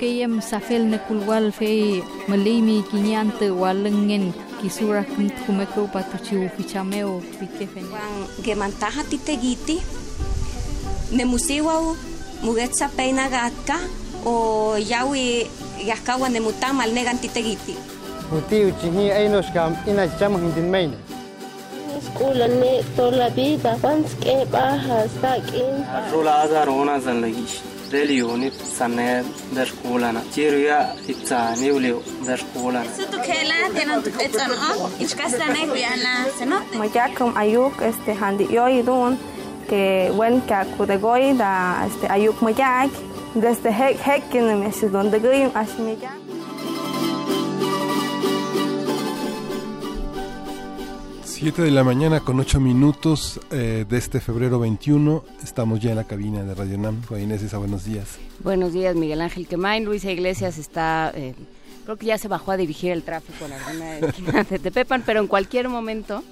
kayem safel na kulwal fe malimi kinyante walengen kisura kumt kumeko patuchiu pichameo pikefen wan gemantaha titegiti nemusiwau mugetsa peina gatka o yawi yaskawa nemutamal negan titegiti Utiu chini ainos kam ina chamo hintin meine. Escuela ne toda la vida, vans que bajas, taquin. Rula azarona zan lagish. religioni sameed dashkuulana jiruya itsaaniwliw dashkuulana moyakam ayuk este handi handiyoidun que wen ka kudegoy da este ayuk moyak desde hek hekin mesudon degoy ashmiyak 7 de la mañana con 8 minutos eh, de este febrero 21. Estamos ya en la cabina de Radio NAM. Inés, buenos días. Buenos días, Miguel Ángel Quemain. Luisa Iglesias está... Eh, creo que ya se bajó a dirigir el tráfico en alguna de Tepepan, pero en cualquier momento...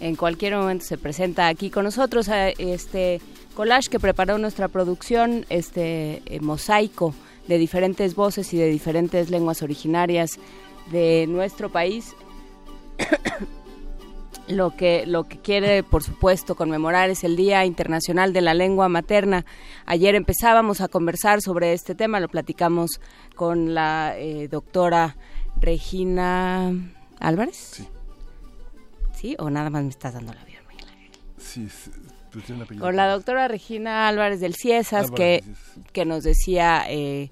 En cualquier momento se presenta aquí con nosotros este collage que preparó nuestra producción, este eh, mosaico de diferentes voces y de diferentes lenguas originarias de nuestro país. lo que lo que quiere por supuesto conmemorar es el Día Internacional de la Lengua Materna. Ayer empezábamos a conversar sobre este tema, lo platicamos con la eh, doctora Regina Álvarez. Sí. ¿Sí? ¿O nada más me estás dando la vida, Miguel Ángel? Sí, sí, pues. Con la doctora Regina Álvarez del Ciesas, Álvarez que, que nos decía eh,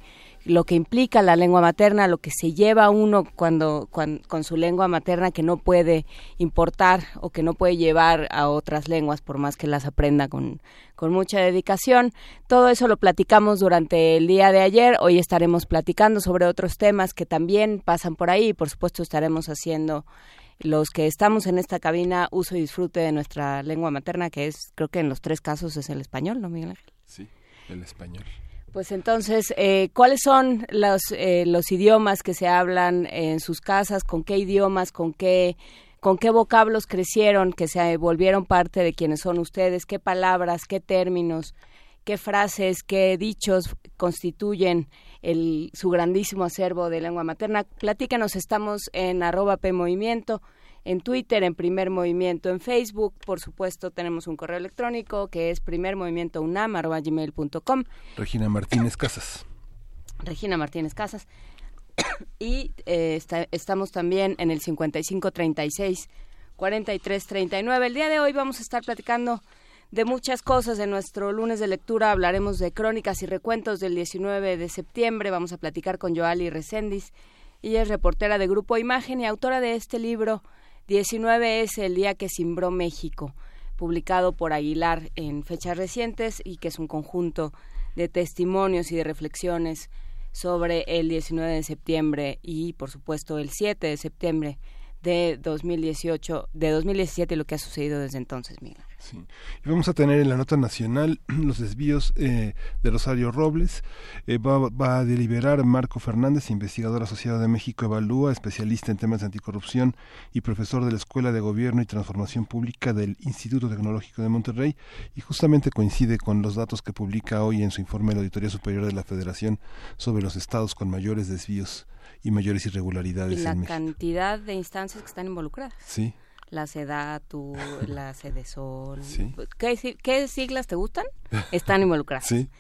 lo que implica la lengua materna, lo que se lleva uno cuando, cuan- con su lengua materna que no puede importar o que no puede llevar a otras lenguas por más que las aprenda con, con mucha dedicación. Todo eso lo platicamos durante el día de ayer. Hoy estaremos platicando sobre otros temas que también pasan por ahí. Por supuesto estaremos haciendo los que estamos en esta cabina uso y disfrute de nuestra lengua materna, que es, creo que en los tres casos es el español, ¿no, Miguel Ángel? Sí, el español. Pues entonces, eh, ¿cuáles son los, eh, los idiomas que se hablan en sus casas? ¿Con qué idiomas? ¿Con qué, ¿Con qué vocablos crecieron que se volvieron parte de quienes son ustedes? ¿Qué palabras, qué términos, qué frases, qué dichos constituyen el, su grandísimo acervo de lengua materna? Platícanos, estamos en arroba PMovimiento, en Twitter, en Primer Movimiento, en Facebook, por supuesto tenemos un correo electrónico que es primermovimientounam.gmail.com Regina Martínez Casas. Regina Martínez Casas. y eh, está- estamos también en el 5536 4339. El día de hoy vamos a estar platicando de muchas cosas. En nuestro lunes de lectura hablaremos de crónicas y recuentos del 19 de septiembre. Vamos a platicar con Joali Recendis. Ella es reportera de Grupo Imagen y autora de este libro 19 es el día que cimbró México, publicado por Aguilar en fechas recientes y que es un conjunto de testimonios y de reflexiones sobre el 19 de septiembre y por supuesto el 7 de septiembre de 2018, de 2017 y lo que ha sucedido desde entonces, Miguel. Sí. Y vamos a tener en la nota nacional los desvíos eh, de Rosario Robles. Eh, va, va a deliberar Marco Fernández, investigador asociado de México Evalúa, especialista en temas de anticorrupción y profesor de la Escuela de Gobierno y Transformación Pública del Instituto Tecnológico de Monterrey. Y justamente coincide con los datos que publica hoy en su informe la Auditoría Superior de la Federación sobre los estados con mayores desvíos y mayores irregularidades Y la en México. cantidad de instancias que están involucradas. Sí. La SEDATU, la SEDESOL. Sí. ¿Qué, qué siglas te gustan? Están involucradas. Sí.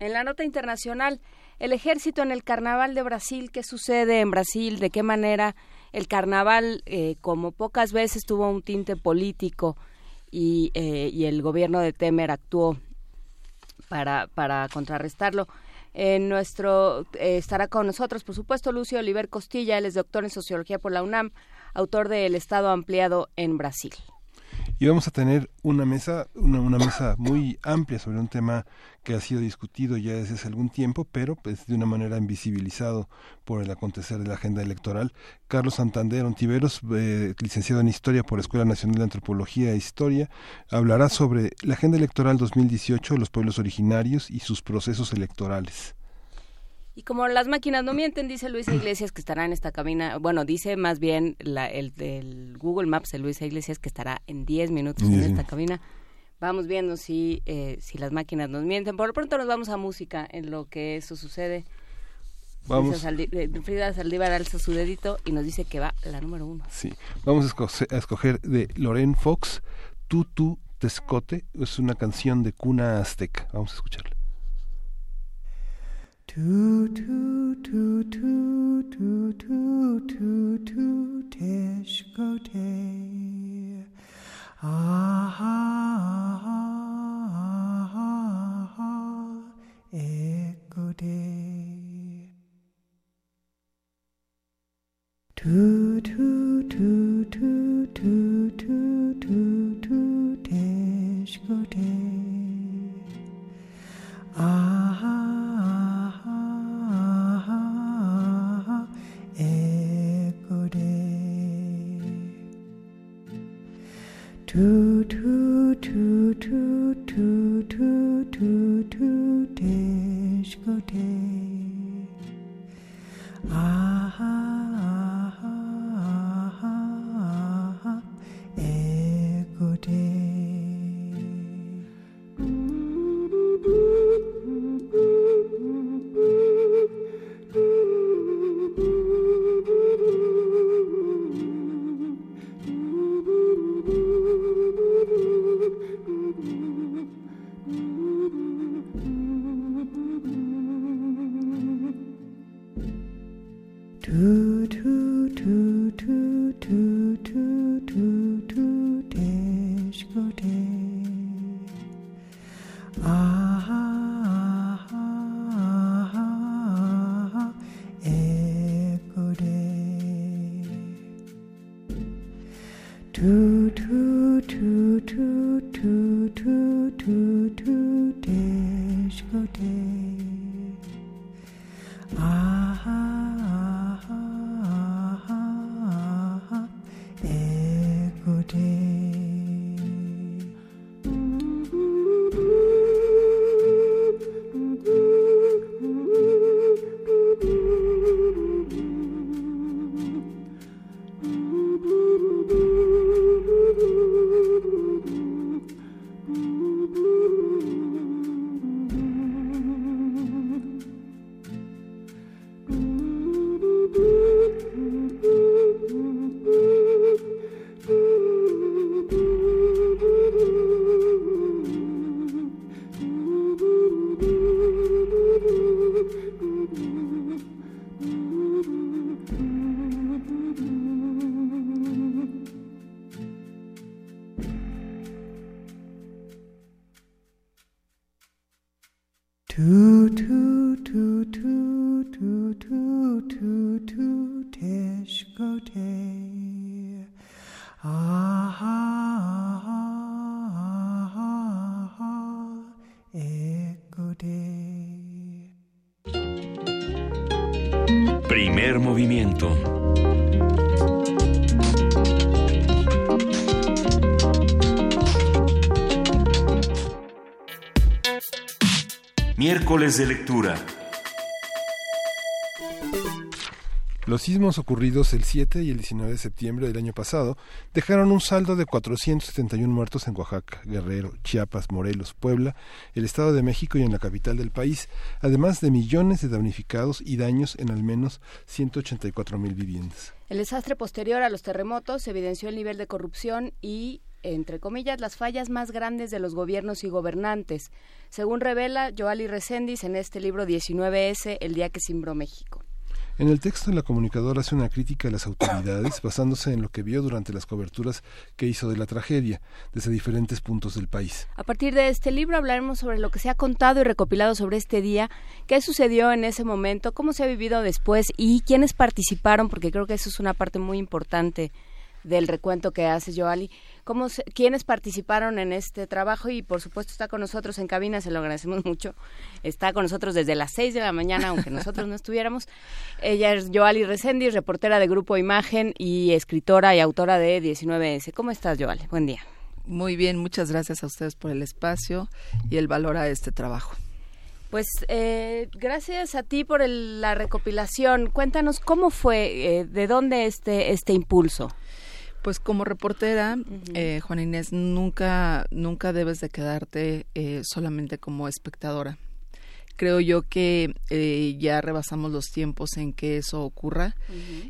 En la nota internacional, el ejército en el carnaval de Brasil, ¿qué sucede en Brasil? ¿De qué manera el carnaval, eh, como pocas veces, tuvo un tinte político y, eh, y el gobierno de Temer actuó para, para contrarrestarlo? En nuestro eh, estará con nosotros, por supuesto, Lucio Oliver Costilla, él es doctor en sociología por la UNAM, autor de El Estado ampliado en Brasil. Y vamos a tener una mesa, una, mesa muy amplia sobre un tema que ha sido discutido ya desde hace algún tiempo, pero pues de una manera invisibilizado por el acontecer de la agenda electoral. Carlos Santander Ontiveros, eh, licenciado en Historia por la Escuela Nacional de Antropología e Historia, hablará sobre la agenda electoral 2018 de los pueblos originarios y sus procesos electorales. Y como las máquinas no mienten, dice Luisa Iglesias que estará en esta cabina, bueno, dice más bien la, el del Google Maps de Luisa Iglesias que estará en 10 minutos en esta cabina. Vamos viendo si, eh, si las máquinas nos mienten. Por lo pronto nos vamos a música en lo que eso sucede. Vamos. Eh, Frida Saldívar alza su dedito y nos dice que va la número uno. Sí, vamos a escoger, de Loren Fox, Tutu Tescote. Es una canción de cuna azteca. Vamos a escucharla. Tu tu tu tu tu tu tu tu tescote. Ah, ah, ah, ah, ah, écoute. Tu, tu, tu, tu, tu, tu, tu, tu, t'écoute. Ah, ah, Tu, tu, tu, tu, tu, tu, tu, tu, t'écoute. Ah, ah, De lectura. Los sismos ocurridos el 7 y el 19 de septiembre del año pasado dejaron un saldo de 471 muertos en Oaxaca, Guerrero, Chiapas, Morelos, Puebla, el Estado de México y en la capital del país, además de millones de damnificados y daños en al menos 184 mil viviendas. El desastre posterior a los terremotos evidenció el nivel de corrupción y entre comillas, las fallas más grandes de los gobiernos y gobernantes, según revela Joali Recendis en este libro 19S, El día que cimbró México. En el texto, la comunicadora hace una crítica a las autoridades basándose en lo que vio durante las coberturas que hizo de la tragedia desde diferentes puntos del país. A partir de este libro hablaremos sobre lo que se ha contado y recopilado sobre este día, qué sucedió en ese momento, cómo se ha vivido después y quiénes participaron, porque creo que eso es una parte muy importante del recuento que hace Joali. ¿Cómo ¿Quiénes participaron en este trabajo? Y por supuesto está con nosotros en cabina, se lo agradecemos mucho. Está con nosotros desde las 6 de la mañana, aunque nosotros no estuviéramos. Ella es Joali Resendi, reportera de Grupo Imagen y escritora y autora de 19S. ¿Cómo estás, Joali? Buen día. Muy bien, muchas gracias a ustedes por el espacio y el valor a este trabajo. Pues eh, gracias a ti por la recopilación. Cuéntanos cómo fue, eh, de dónde este este impulso. Pues como reportera, eh, Juan Inés, nunca, nunca debes de quedarte eh, solamente como espectadora. Creo yo que eh, ya rebasamos los tiempos en que eso ocurra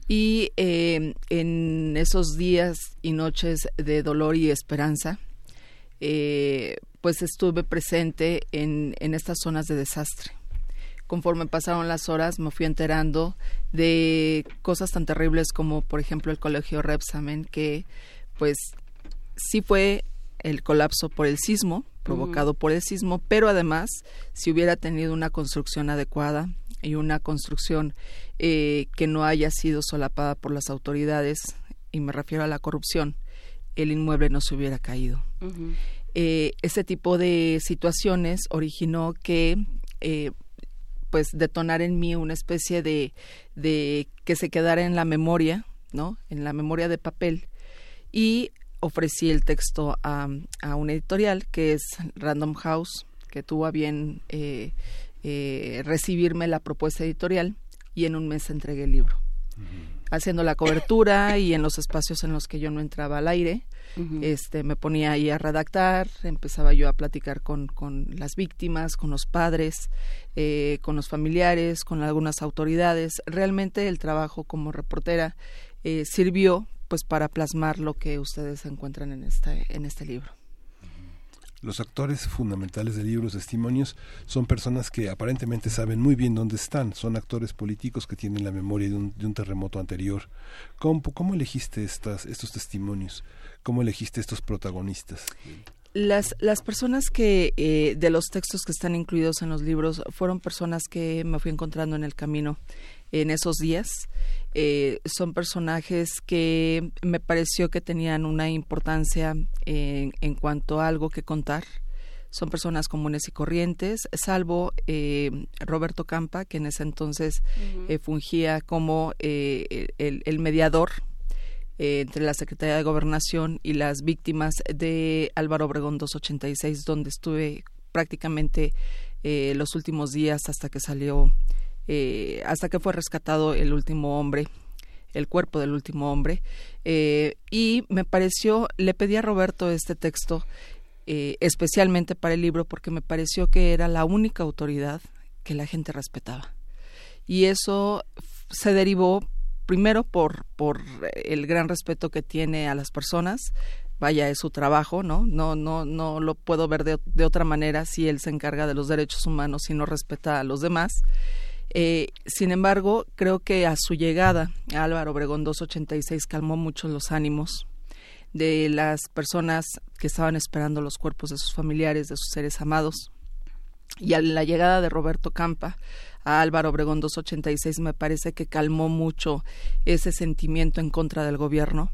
y en esos días y noches de dolor y esperanza, pues estuve presente en, en estas zonas de desastre conforme pasaron las horas me fui enterando de cosas tan terribles como por ejemplo el colegio Repsamen que pues sí fue el colapso por el sismo provocado por el sismo pero además si hubiera tenido una construcción adecuada y una construcción eh, que no haya sido solapada por las autoridades y me refiero a la corrupción el inmueble no se hubiera caído. Eh, ese tipo de situaciones originó que eh, pues detonar en mí una especie de, de que se quedara en la memoria, ¿no? En la memoria de papel y ofrecí el texto a, a una editorial que es Random House, que tuvo a bien eh, eh, recibirme la propuesta editorial y en un mes entregué el libro. Haciendo la cobertura y en los espacios en los que yo no entraba al aire, este, me ponía ahí a redactar, empezaba yo a platicar con, con las víctimas, con los padres, eh, con los familiares, con algunas autoridades. Realmente el trabajo como reportera eh, sirvió pues para plasmar lo que ustedes encuentran en este, en este libro. Los actores fundamentales de libros testimonios son personas que aparentemente saben muy bien dónde están, son actores políticos que tienen la memoria de un, de un terremoto anterior. ¿Cómo, ¿Cómo, elegiste estos testimonios? ¿Cómo elegiste estos protagonistas? Las, las personas que eh, de los textos que están incluidos en los libros fueron personas que me fui encontrando en el camino en esos días. Eh, son personajes que me pareció que tenían una importancia en, en cuanto a algo que contar. Son personas comunes y corrientes, salvo eh, Roberto Campa, que en ese entonces eh, fungía como eh, el, el, mediador eh, entre la Secretaría de Gobernación y las víctimas de Álvaro Obregón 286, donde estuve prácticamente eh, los últimos días hasta que salió, eh, hasta que fue rescatado el último hombre el cuerpo del último hombre eh, y me pareció le pedí a Roberto este texto eh, especialmente para el libro porque me pareció que era la única autoridad que la gente respetaba y eso se derivó primero por, por el gran respeto que tiene a las personas, vaya, es su trabajo, ¿no? No, no, no lo puedo ver de, de otra manera si él se encarga de los derechos humanos y no respeta a los demás. Eh, sin embargo, creo que a su llegada Álvaro Obregón 286 calmó mucho los ánimos de las personas que estaban esperando los cuerpos de sus familiares, de sus seres amados. Y a la llegada de Roberto Campa, a Álvaro Obregón 286 me parece que calmó mucho ese sentimiento en contra del gobierno,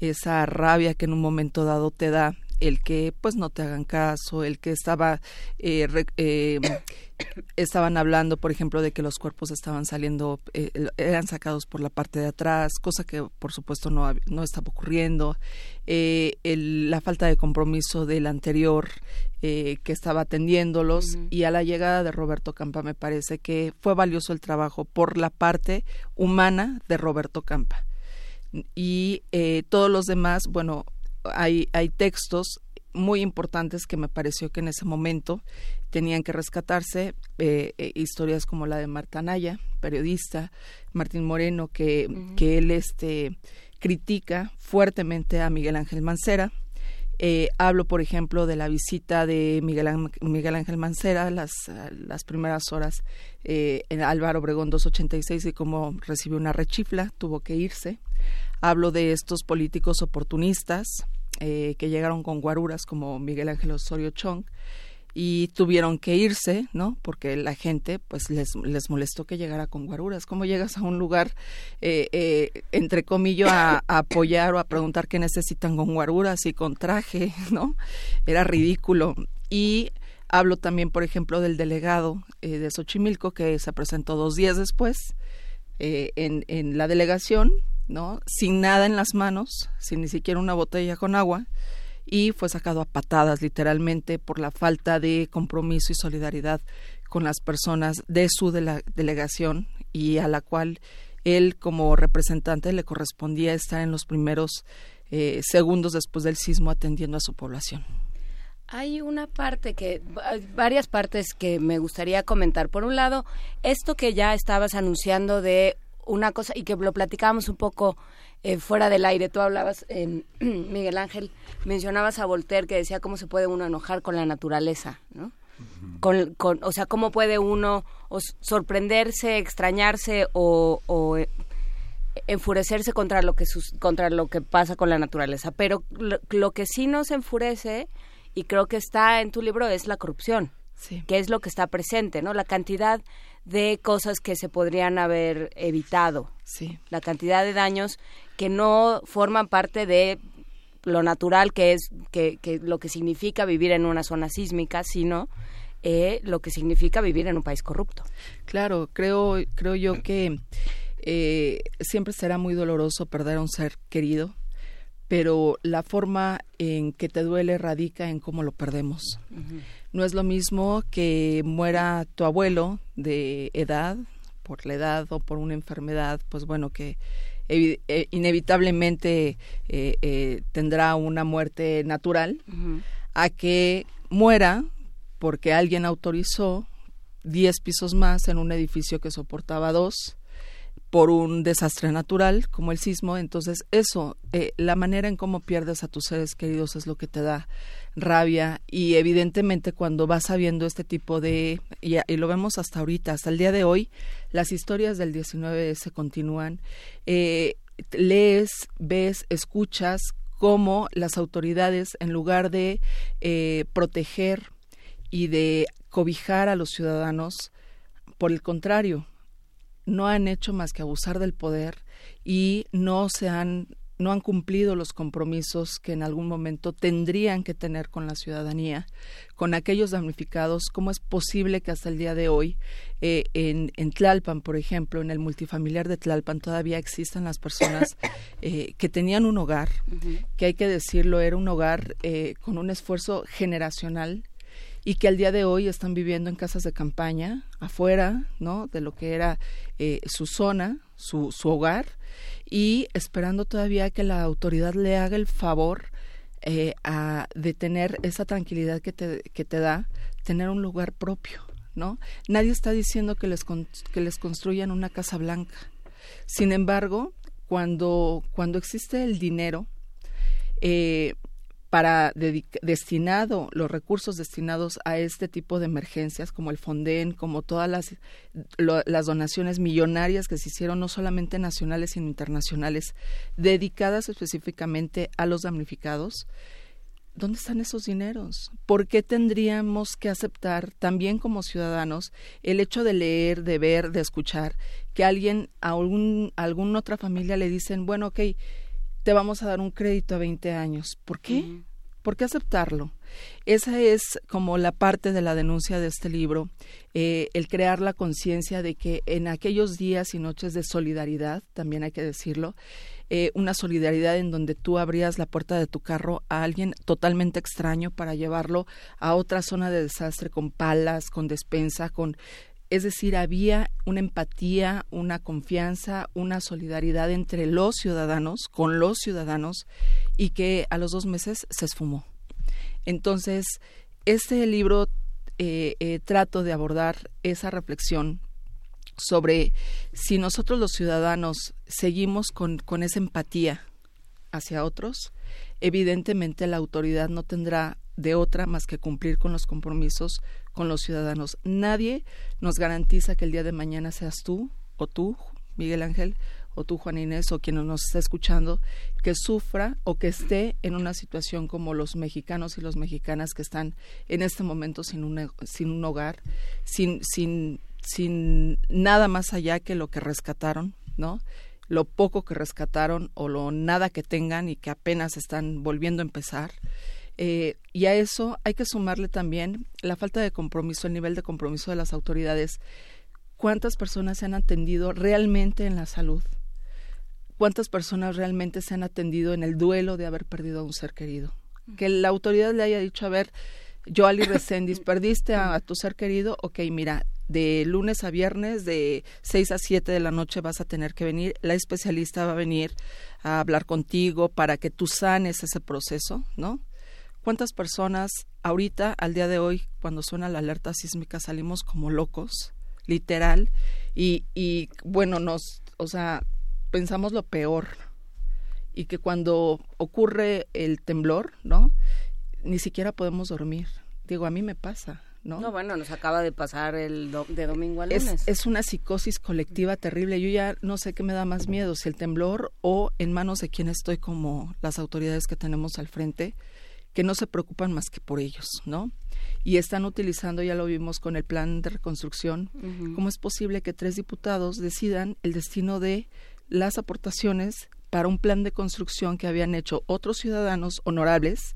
esa rabia que en un momento dado te da el que pues no te hagan caso, el que estaba eh, eh, estaban hablando, por ejemplo, de que los cuerpos estaban saliendo, eh, eran sacados por la parte de atrás, cosa que por supuesto no, no estaba ocurriendo, eh, el, la falta de compromiso del anterior eh, que estaba atendiéndolos uh -huh. y a la llegada de Roberto Campa me parece que fue valioso el trabajo por la parte humana de Roberto Campa. Y todos los demás, bueno, hay, hay textos muy importantes que me pareció que en ese momento tenían que rescatarse eh, eh, historias como la de Marta Naya, periodista, Martín Moreno, que, uh -huh. que él este, critica fuertemente a Miguel Ángel Mancera. Eh, hablo, por ejemplo, de la visita de Miguel, Miguel Ángel Mancera, las, las primeras horas en Álvaro Obregón 286 y cómo recibió una rechifla, tuvo que irse. Hablo de estos políticos oportunistas eh, que llegaron con guaruras como Miguel Ángel Osorio Chong y tuvieron que irse, ¿no? Porque la gente, pues, les, les molestó que llegara con guaruras. ¿Cómo llegas a un lugar, eh, eh, entre comillas, a, apoyar o a preguntar qué necesitan con guaruras y con traje, ¿no? Era ridículo. Y hablo también, por ejemplo, del delegado eh, de Xochimilco que se presentó dos días después en, en la delegación, ¿no? Sin nada en las manos, sin ni siquiera una botella con agua y fue sacado a patadas literalmente por la falta de compromiso y solidaridad con las personas de su delegación y a la cual él como representante le correspondía estar en los primeros eh, segundos después del sismo atendiendo a su población. Hay una parte que, varias partes que me gustaría comentar. Por un lado, esto que ya estabas anunciando de una cosa y que lo platicábamos un poco eh, fuera del aire. Tú hablabas, Miguel Ángel, mencionabas a Voltaire que decía cómo se puede uno enojar con la naturaleza, ¿no? Con, con, o sea, cómo puede uno sorprenderse, extrañarse o, eh, enfurecerse contra lo que contra lo que pasa con la naturaleza. Pero lo, que sí nos enfurece y creo que está en tu libro es la corrupción, que es lo que está presente, ¿no? La cantidad de cosas que se podrían haber evitado. Sí. La cantidad de daños que no forman parte de lo natural que es que, que lo que significa vivir en una zona sísmica, sino eh, lo que significa vivir en un país corrupto. Claro, creo, creo yo que eh, siempre será muy doloroso perder a un ser querido, pero la forma en que te duele radica en cómo lo perdemos. No es lo mismo que muera tu abuelo de edad, por la edad o por una enfermedad, pues bueno, que eh, inevitablemente eh, eh, tendrá una muerte natural, a que muera porque alguien autorizó 10 pisos más en un edificio que soportaba dos por un desastre natural como el sismo. Entonces, eso, eh, la manera en cómo pierdes a tus seres queridos es lo que te da rabia y evidentemente cuando vas sabiendo este tipo de, y, lo vemos hasta ahorita, hasta el día de hoy, las historias del 19 se continúan, eh, lees, ves, escuchas cómo las autoridades, en lugar de eh, proteger y de cobijar a los ciudadanos, por el contrario, no han hecho más que abusar del poder y no se han no han cumplido los compromisos que en algún momento tendrían que tener con la ciudadanía, con aquellos damnificados. ¿Cómo es posible que hasta el día de hoy eh, en, en, Tlalpan, por ejemplo, en el multifamiliar de Tlalpan, todavía existan las personas eh, que tenían un hogar, que hay que decirlo, era un hogar eh, con un esfuerzo generacional y que al día de hoy están viviendo en casas de campaña, afuera, ¿no? De lo que era eh, su zona, su, su hogar, y esperando todavía que la autoridad le haga el favor eh, a, de tener esa tranquilidad que te, que te da tener un lugar propio, ¿no? Nadie está diciendo que les, que les construyan una casa blanca. Sin embargo, cuando, cuando existe el dinero, eh, para destinado los recursos destinados a este tipo de emergencias como el Fonden, como todas las, las donaciones millonarias que se hicieron no solamente nacionales sino internacionales dedicadas específicamente a los damnificados. ¿Dónde están esos dineros? ¿Por qué tendríamos que aceptar también como ciudadanos el hecho de leer, de ver, de escuchar que alguien a algún, alguna otra familia le dicen, bueno, ok, te vamos a dar un crédito a 20 años. ¿Por qué? ¿Por qué aceptarlo? Esa es como la parte de la denuncia de este libro, eh, el crear la conciencia de que en aquellos días y noches de solidaridad, también hay que decirlo, eh, una solidaridad en donde tú abrías la puerta de tu carro a alguien totalmente extraño para llevarlo a otra zona de desastre con palas, con despensa, con es decir, había una empatía, una confianza, una solidaridad entre los ciudadanos, con los ciudadanos, y que a los dos meses se esfumó. Entonces, este libro eh, eh, trato de abordar esa reflexión sobre si nosotros los ciudadanos seguimos con, con esa empatía hacia otros, evidentemente la autoridad no tendrá de otra más que cumplir con los compromisos con los ciudadanos. Nadie nos garantiza que el día de mañana seas tú o tú, Miguel Ángel, o tú Juan Inés o quien nos está escuchando que sufra o que esté en una situación como los mexicanos y las mexicanas que están en este momento sin un, sin un hogar, sin, sin, sin nada más allá que lo que rescataron, ¿no? Lo poco que rescataron o lo nada que tengan y que apenas están volviendo a empezar. Eh, y a eso hay que sumarle también la falta de compromiso, el nivel de compromiso de las autoridades. ¿Cuántas personas se han atendido realmente en la salud? ¿Cuántas personas realmente se han atendido en el duelo de haber perdido a un ser querido? Que la autoridad le haya dicho, a ver, Joali Recendis, perdiste a, tu ser querido, ok, mira, de lunes a viernes, de 6 a 7 de la noche vas a tener que venir, la especialista va a venir a hablar contigo para que tú sanes ese proceso, ¿no? ¿Cuántas personas ahorita, al día de hoy, cuando suena la alerta sísmica, salimos como locos, literal, y, y bueno, nos, o sea, pensamos lo peor, y que cuando ocurre el temblor, ¿no? Ni siquiera podemos dormir. Digo, a mí me pasa. ¿No? no, bueno, nos acaba de pasar el de domingo a lunes. Es, es, una psicosis colectiva terrible. Yo ya no sé qué me da más miedo, si el temblor o en manos de quien estoy como las autoridades que tenemos al frente, que no se preocupan más que por ellos, ¿no? Y están utilizando, ya lo vimos con el plan de reconstrucción, cómo es posible que tres diputados decidan el destino de las aportaciones para un plan de construcción que habían hecho otros ciudadanos honorables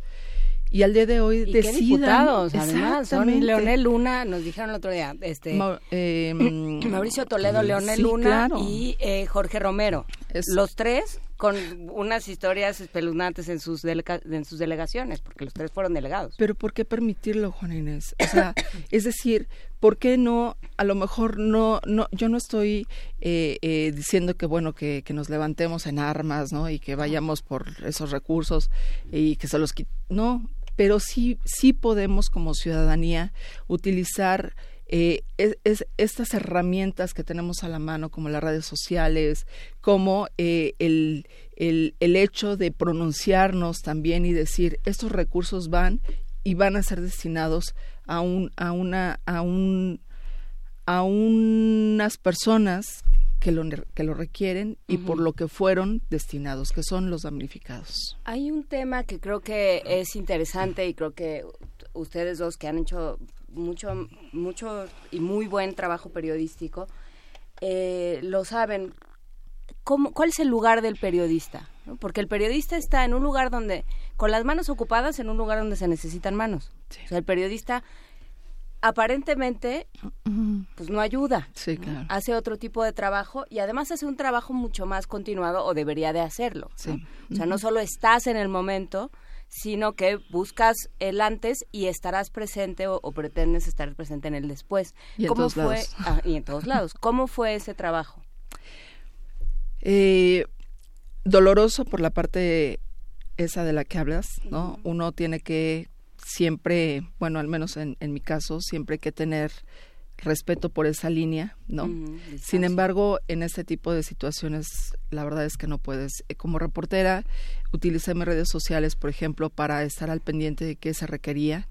y al día de hoy ¿Y decidan diputados, además son Leonel Luna nos dijeron el otro día este eh, Mauricio Toledo Leonel Luna y eh, Jorge Romero los tres con unas historias espeluznantes en sus, en sus delegaciones, porque los tres fueron delegados. Pero ¿por qué permitirlo, Juan Inés? O sea, es decir, ¿por qué no, a lo mejor no, no yo no estoy eh, eh, diciendo que, bueno, que, que, nos levantemos en armas, ¿no? Y que vayamos por esos recursos y que se los No, pero sí, sí podemos como ciudadanía utilizar eh, es, estas herramientas que tenemos a la mano, como las redes sociales, como eh, el, el, el, hecho de pronunciarnos también y decir, estos recursos van y van a ser destinados a, un, a, una, a, un, a unas personas que lo, que lo requieren y por lo que fueron destinados, que son los damnificados. Hay un tema que creo que es interesante y creo que ustedes dos que han hecho mucho, mucho y muy buen trabajo periodístico, eh, lo saben. ¿Cómo, ¿Cuál es el lugar del periodista? Porque el periodista está en un lugar donde, con las manos ocupadas, en un lugar donde se necesitan manos. O sea, el periodista aparentemente pues no ayuda. Hace otro tipo de trabajo y además hace un trabajo mucho más continuado o debería de hacerlo. O sea, no solo estás en el momento, sino que buscas el antes y estarás presente o, pretendes estar presente en el después. Y ¿Cómo fue? Ah, y en todos lados. ¿Cómo fue ese trabajo? Eh, doloroso por la parte esa de la que hablas, ¿no? Uno tiene que siempre, bueno, al menos en, en mi caso, siempre hay que tener respeto por esa línea, ¿no? Sin embargo, en este tipo de situaciones, la verdad es que no puedes. Eh, como reportera, utilicé mis redes sociales, por ejemplo, para estar al pendiente de qué se requería,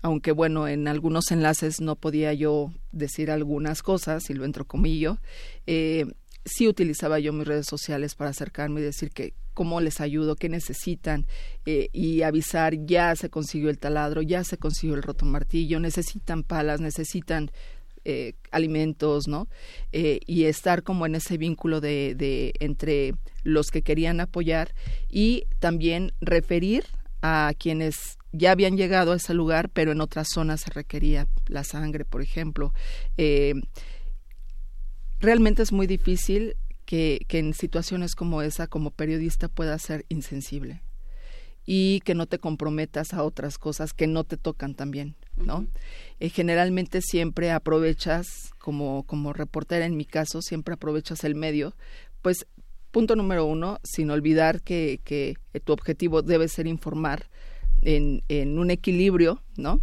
aunque bueno, en algunos enlaces no podía yo decir algunas cosas, y lo entro comillo, eh, sí utilizaba yo mis redes sociales para acercarme y decir que cómo les ayudo, qué necesitan eh, y avisar ya se consiguió el taladro, ya se consiguió el roto martillo, necesitan palas, necesitan eh, alimentos, ¿no? Eh, y estar como en ese vínculo de, de, entre los que querían apoyar y también referir a quienes ya habían llegado a ese lugar, pero en otras zonas se requería la sangre, por ejemplo. Realmente es muy difícil que, que en situaciones como esa, como periodista, pueda ser insensible y que no te comprometas a otras cosas que no te tocan también, ¿no? Eh, generalmente siempre aprovechas, como, como reportera en mi caso, siempre aprovechas el medio, pues punto número uno, sin olvidar que, que tu objetivo debe ser informar en, en un equilibrio, ¿no?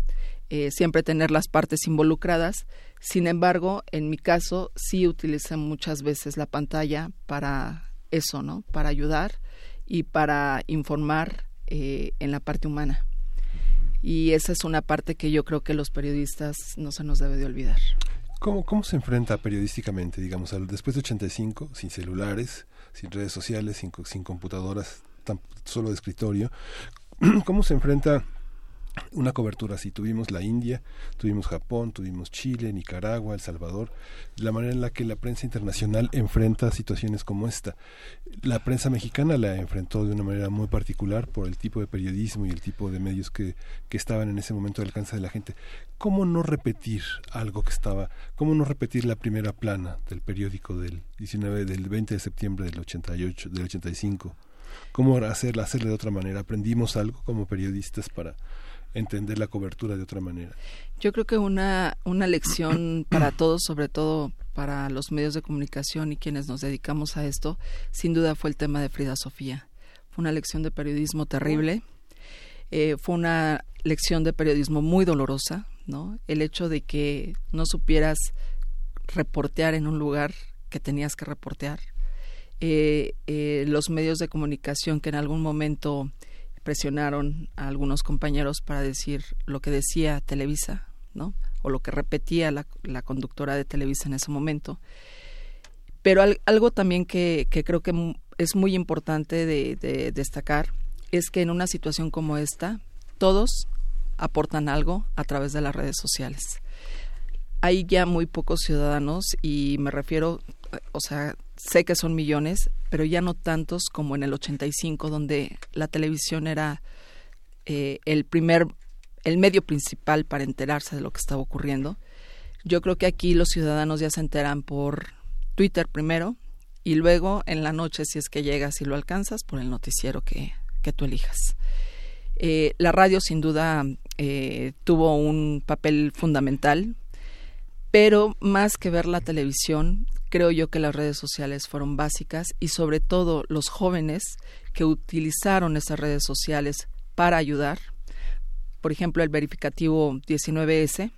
Eh, siempre tener las partes involucradas. Sin embargo, en mi caso, sí utilicé muchas veces la pantalla para eso, ¿no? Para ayudar y para informar eh, en la parte humana. Y esa es una parte que yo creo que los periodistas no se nos debe de olvidar. ¿Cómo, cómo se enfrenta periodísticamente, digamos, al, después de 85, sin celulares, sin redes sociales, sin, sin computadoras, tan, solo de escritorio. ¿Cómo se enfrenta una cobertura así. Tuvimos la India, tuvimos Japón, tuvimos Chile, Nicaragua, El Salvador, la manera en la que la prensa internacional enfrenta situaciones como esta. La prensa mexicana la enfrentó de una manera muy particular por el tipo de periodismo y el tipo de medios que, que estaban en ese momento al alcance de la gente. ¿Cómo no repetir algo que estaba, cómo no repetir la primera plana del periódico del 19, del 20 de septiembre del 88, del 85? ¿Cómo hacerla, hacerle de otra manera? ¿Aprendimos algo como periodistas para entender la cobertura de otra manera. Yo creo que una, una lección para todos, sobre todo para los medios de comunicación y quienes nos dedicamos a esto, sin duda fue el tema de Frida Sofía. Fue una lección de periodismo terrible, eh, fue una lección de periodismo muy dolorosa, ¿no? El hecho de que no supieras reportear en un lugar que tenías que reportear. Eh, eh, los medios de comunicación que en algún momento presionaron a algunos compañeros para decir lo que decía Televisa, ¿no? O lo que repetía la, conductora de Televisa en ese momento. Pero algo también que, creo que es muy importante de, destacar es que en una situación como esta, todos aportan algo a través de las redes sociales. Hay ya muy pocos ciudadanos y me refiero, o sea, sé que son millones, pero ya no tantos como en el 85, donde la televisión era eh, el primer, el medio principal para enterarse de lo que estaba ocurriendo. Yo creo que aquí los ciudadanos ya se enteran por Twitter primero y luego en la noche, si es que llegas y lo alcanzas, por el noticiero que, que tú elijas. Eh, la radio sin duda eh, tuvo un papel fundamental, pero más que ver la televisión, creo yo que las redes sociales fueron básicas y sobre todo los jóvenes que utilizaron esas redes sociales para ayudar. Por ejemplo, el verificativo 19S,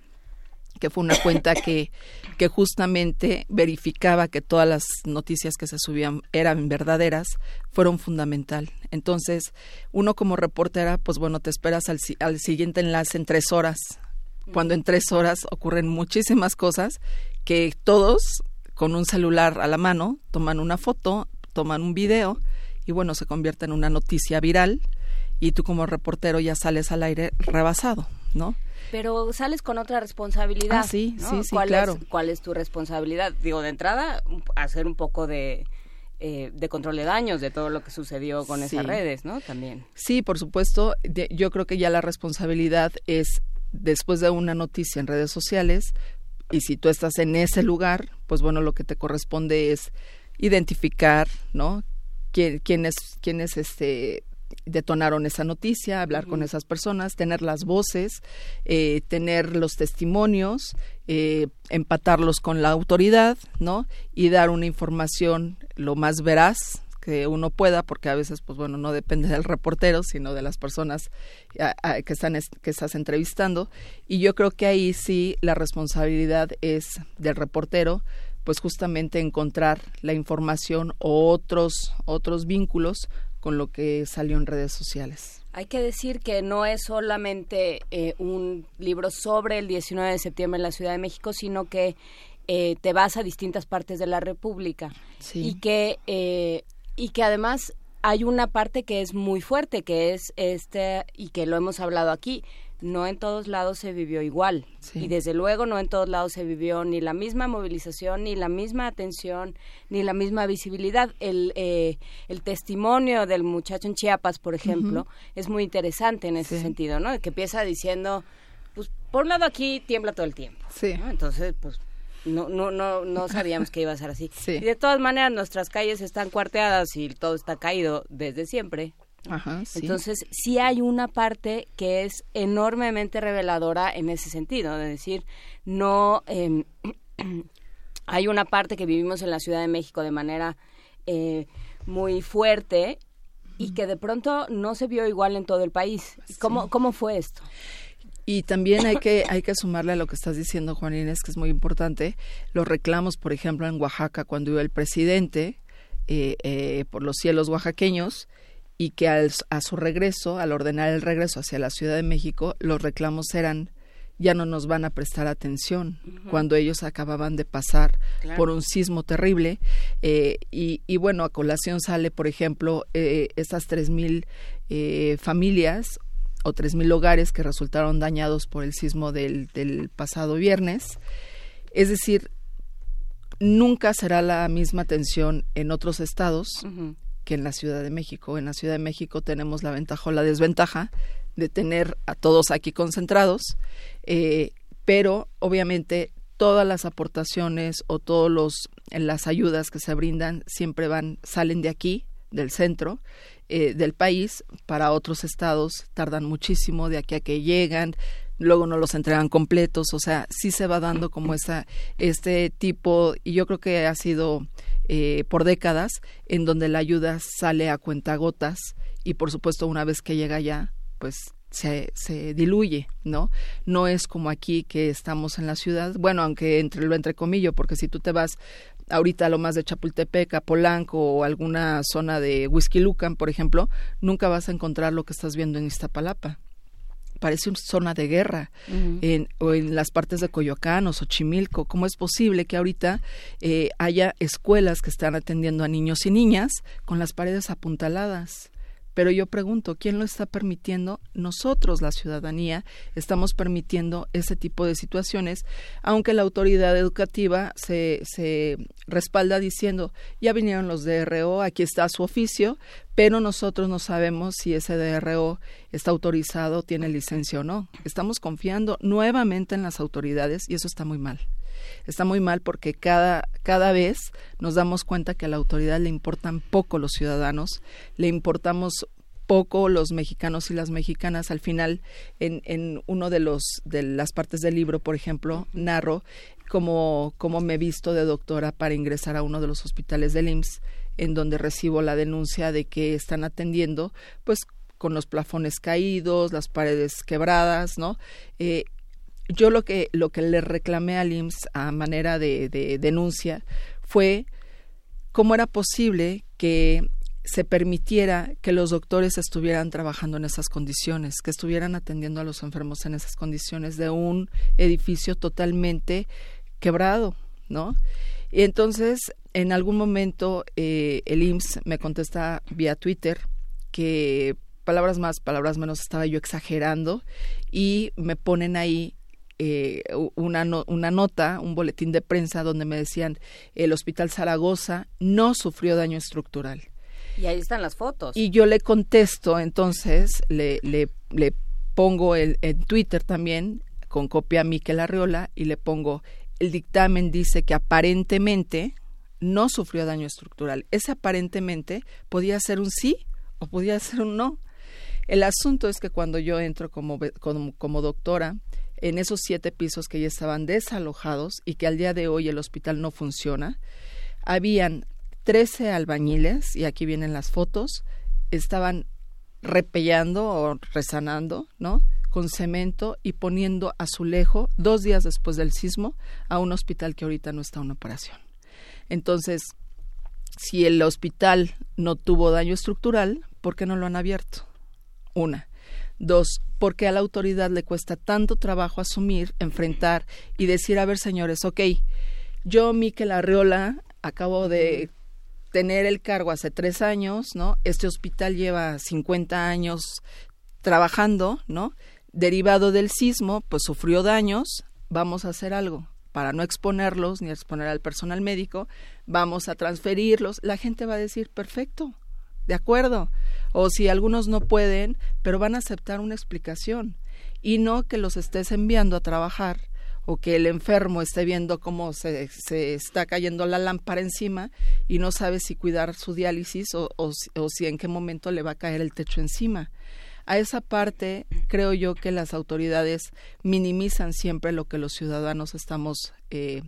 que fue una cuenta que, que justamente verificaba que todas las noticias que se subían eran verdaderas, fueron fundamental. Entonces, uno como reportera, pues bueno, te esperas al, al siguiente enlace en tres horas, cuando en tres horas ocurren muchísimas cosas que todos con un celular a la mano, toman una foto, toman un video y bueno, se convierte en una noticia viral y tú como reportero ya sales al aire rebasado, ¿no? Pero sales con otra responsabilidad. Ah, sí, sí, sí, ¿Cuál claro. Es, ¿Cuál es tu responsabilidad? Digo, de entrada, hacer un poco de, eh, de control de daños de todo lo que sucedió con esas redes, ¿no? También. Sí, por supuesto. yo creo que ya la responsabilidad es, después de una noticia en redes sociales, y si tú estás en ese lugar, pues bueno, lo que te corresponde es identificar, ¿no? ¿Quién, quiénes, quiénes este, detonaron esa noticia, hablar con esas personas, tener las voces, eh, tener los testimonios, eh, empatarlos con la autoridad, ¿no? Y dar una información lo más veraz que uno pueda, porque a veces, pues bueno, no depende del reportero, sino de las personas que, están, que estás entrevistando. Y yo creo que ahí sí la responsabilidad es del reportero, pues justamente encontrar la información o otros, otros vínculos con lo que salió en redes sociales. Hay que decir que no es solamente eh, un libro sobre el 19 de septiembre en la Ciudad de México, sino que eh, te vas a distintas partes de la República y que eh, y que además hay una parte que es muy fuerte, que es este, y que lo hemos hablado aquí, no en todos lados se vivió igual. Y desde luego no en todos lados se vivió ni la misma movilización, ni la misma atención, ni la misma visibilidad. El, eh, el testimonio del muchacho en Chiapas, por ejemplo, es muy interesante en ese sentido, ¿no? Que empieza diciendo, pues por un lado aquí tiembla todo el tiempo. Sí. Entonces, pues no, no, no, no sabíamos que iba a ser así. Y de todas maneras, nuestras calles están cuarteadas y todo está caído desde siempre. Entonces, sí hay una parte que es enormemente reveladora en ese sentido, de decir, no, eh, hay una parte que vivimos en la Ciudad de México de manera eh, muy fuerte y que de pronto no se vio igual en todo el país. ¿Cómo, ¿Cómo fue esto? Y también hay que, hay que sumarle a lo que estás diciendo, Juan Inés, que es muy importante, los reclamos, por ejemplo, en Oaxaca, cuando iba el presidente eh, eh, por los cielos oaxaqueños, y que al, a su regreso, al ordenar el regreso hacia la Ciudad de México, los reclamos eran ya no nos van a prestar atención cuando ellos acababan de pasar por un sismo terrible eh, y, bueno a colación sale por ejemplo eh, estas tres mil eh, familias o tres mil hogares que resultaron dañados por el sismo del, del pasado viernes es decir nunca será la misma atención en otros estados que en la Ciudad de México. En la Ciudad de México tenemos la ventaja o la desventaja de tener a todos aquí concentrados, eh, pero obviamente todas las aportaciones o todos los las ayudas que se brindan siempre van salen de aquí del centro eh, del país para otros estados tardan muchísimo de aquí a que llegan luego no los entregan completos, o sea, sí se va dando como esa, este tipo, y yo creo que ha sido eh, por décadas, en donde la ayuda sale a cuentagotas y por supuesto una vez que llega allá, pues se, se diluye, ¿no? No es como aquí que estamos en la ciudad, bueno, aunque entre lo entrecomillo, porque si tú te vas ahorita lo más de Chapultepec, a Polanco o alguna zona de Whisky Lucan, por ejemplo, nunca vas a encontrar lo que estás viendo en Iztapalapa parece una zona de guerra en, o en las partes de Coyoacán o Xochimilco. ¿Cómo es posible que ahorita eh, haya escuelas que están atendiendo a niños y niñas con las paredes apuntaladas? Pero yo pregunto, ¿quién lo está permitiendo? Nosotros, la ciudadanía, estamos permitiendo ese tipo de situaciones, aunque la autoridad educativa se, se respalda diciendo, ya vinieron los DRO, aquí está su oficio, pero nosotros no sabemos si ese DRO está autorizado, tiene licencia o no. Estamos confiando nuevamente en las autoridades y eso está muy mal está muy mal porque cada, cada vez nos damos cuenta que a la autoridad le importan poco los ciudadanos, le importamos poco los mexicanos y las mexicanas. Al final, en, en uno de los de las partes del libro, por ejemplo, narro cómo, cómo me he visto de doctora para ingresar a uno de los hospitales del IMSS, en donde recibo la denuncia de que están atendiendo, pues con los plafones caídos, las paredes quebradas, ¿no? Eh, yo lo que, lo que le reclamé al IMSS a manera de, denuncia fue cómo era posible que se permitiera que los doctores estuvieran trabajando en esas condiciones, que estuvieran atendiendo a los enfermos en esas condiciones de un edificio totalmente quebrado, ¿no? Y entonces, en algún momento, eh, el IMSS me contesta vía Twitter que palabras más, palabras menos, estaba yo exagerando y me ponen ahí eh, una, una nota, un boletín de prensa donde me decían el Hospital Zaragoza no sufrió daño estructural. Y ahí están las fotos. Y yo le contesto, entonces le, le, le pongo el, en Twitter también, con copia a Miquel Arriola, y le pongo, el dictamen dice que aparentemente no sufrió daño estructural. Ese aparentemente podía ser un sí o podía ser un no. El asunto es que cuando yo entro como, como, como doctora, en esos siete pisos que ya estaban desalojados y que al día de hoy el hospital no funciona, habían 13 albañiles, y aquí vienen las fotos, estaban repellando o resanando, ¿no? Con cemento y poniendo azulejo dos días después del sismo a un hospital que ahorita no está en operación. Entonces, si el hospital no tuvo daño estructural, ¿por qué no lo han abierto? Una. Dos, porque a la autoridad le cuesta tanto trabajo asumir, enfrentar y decir, a ver, señores, ok, yo, Miquel Arriola, acabo de tener el cargo hace tres años, ¿no? Este hospital lleva 50 años trabajando, ¿no? Derivado del sismo, pues sufrió daños, vamos a hacer algo para no exponerlos ni exponer al personal médico, vamos a transferirlos. La gente va a decir, perfecto, de acuerdo, o si algunos no pueden, pero van a aceptar una explicación y no que los estés enviando a trabajar o que el enfermo esté viendo cómo se, se está cayendo la lámpara encima y no sabe si cuidar su diálisis o, o, si en qué momento le va a caer el techo encima. A esa parte creo yo que las autoridades minimizan siempre lo que los ciudadanos estamos eh,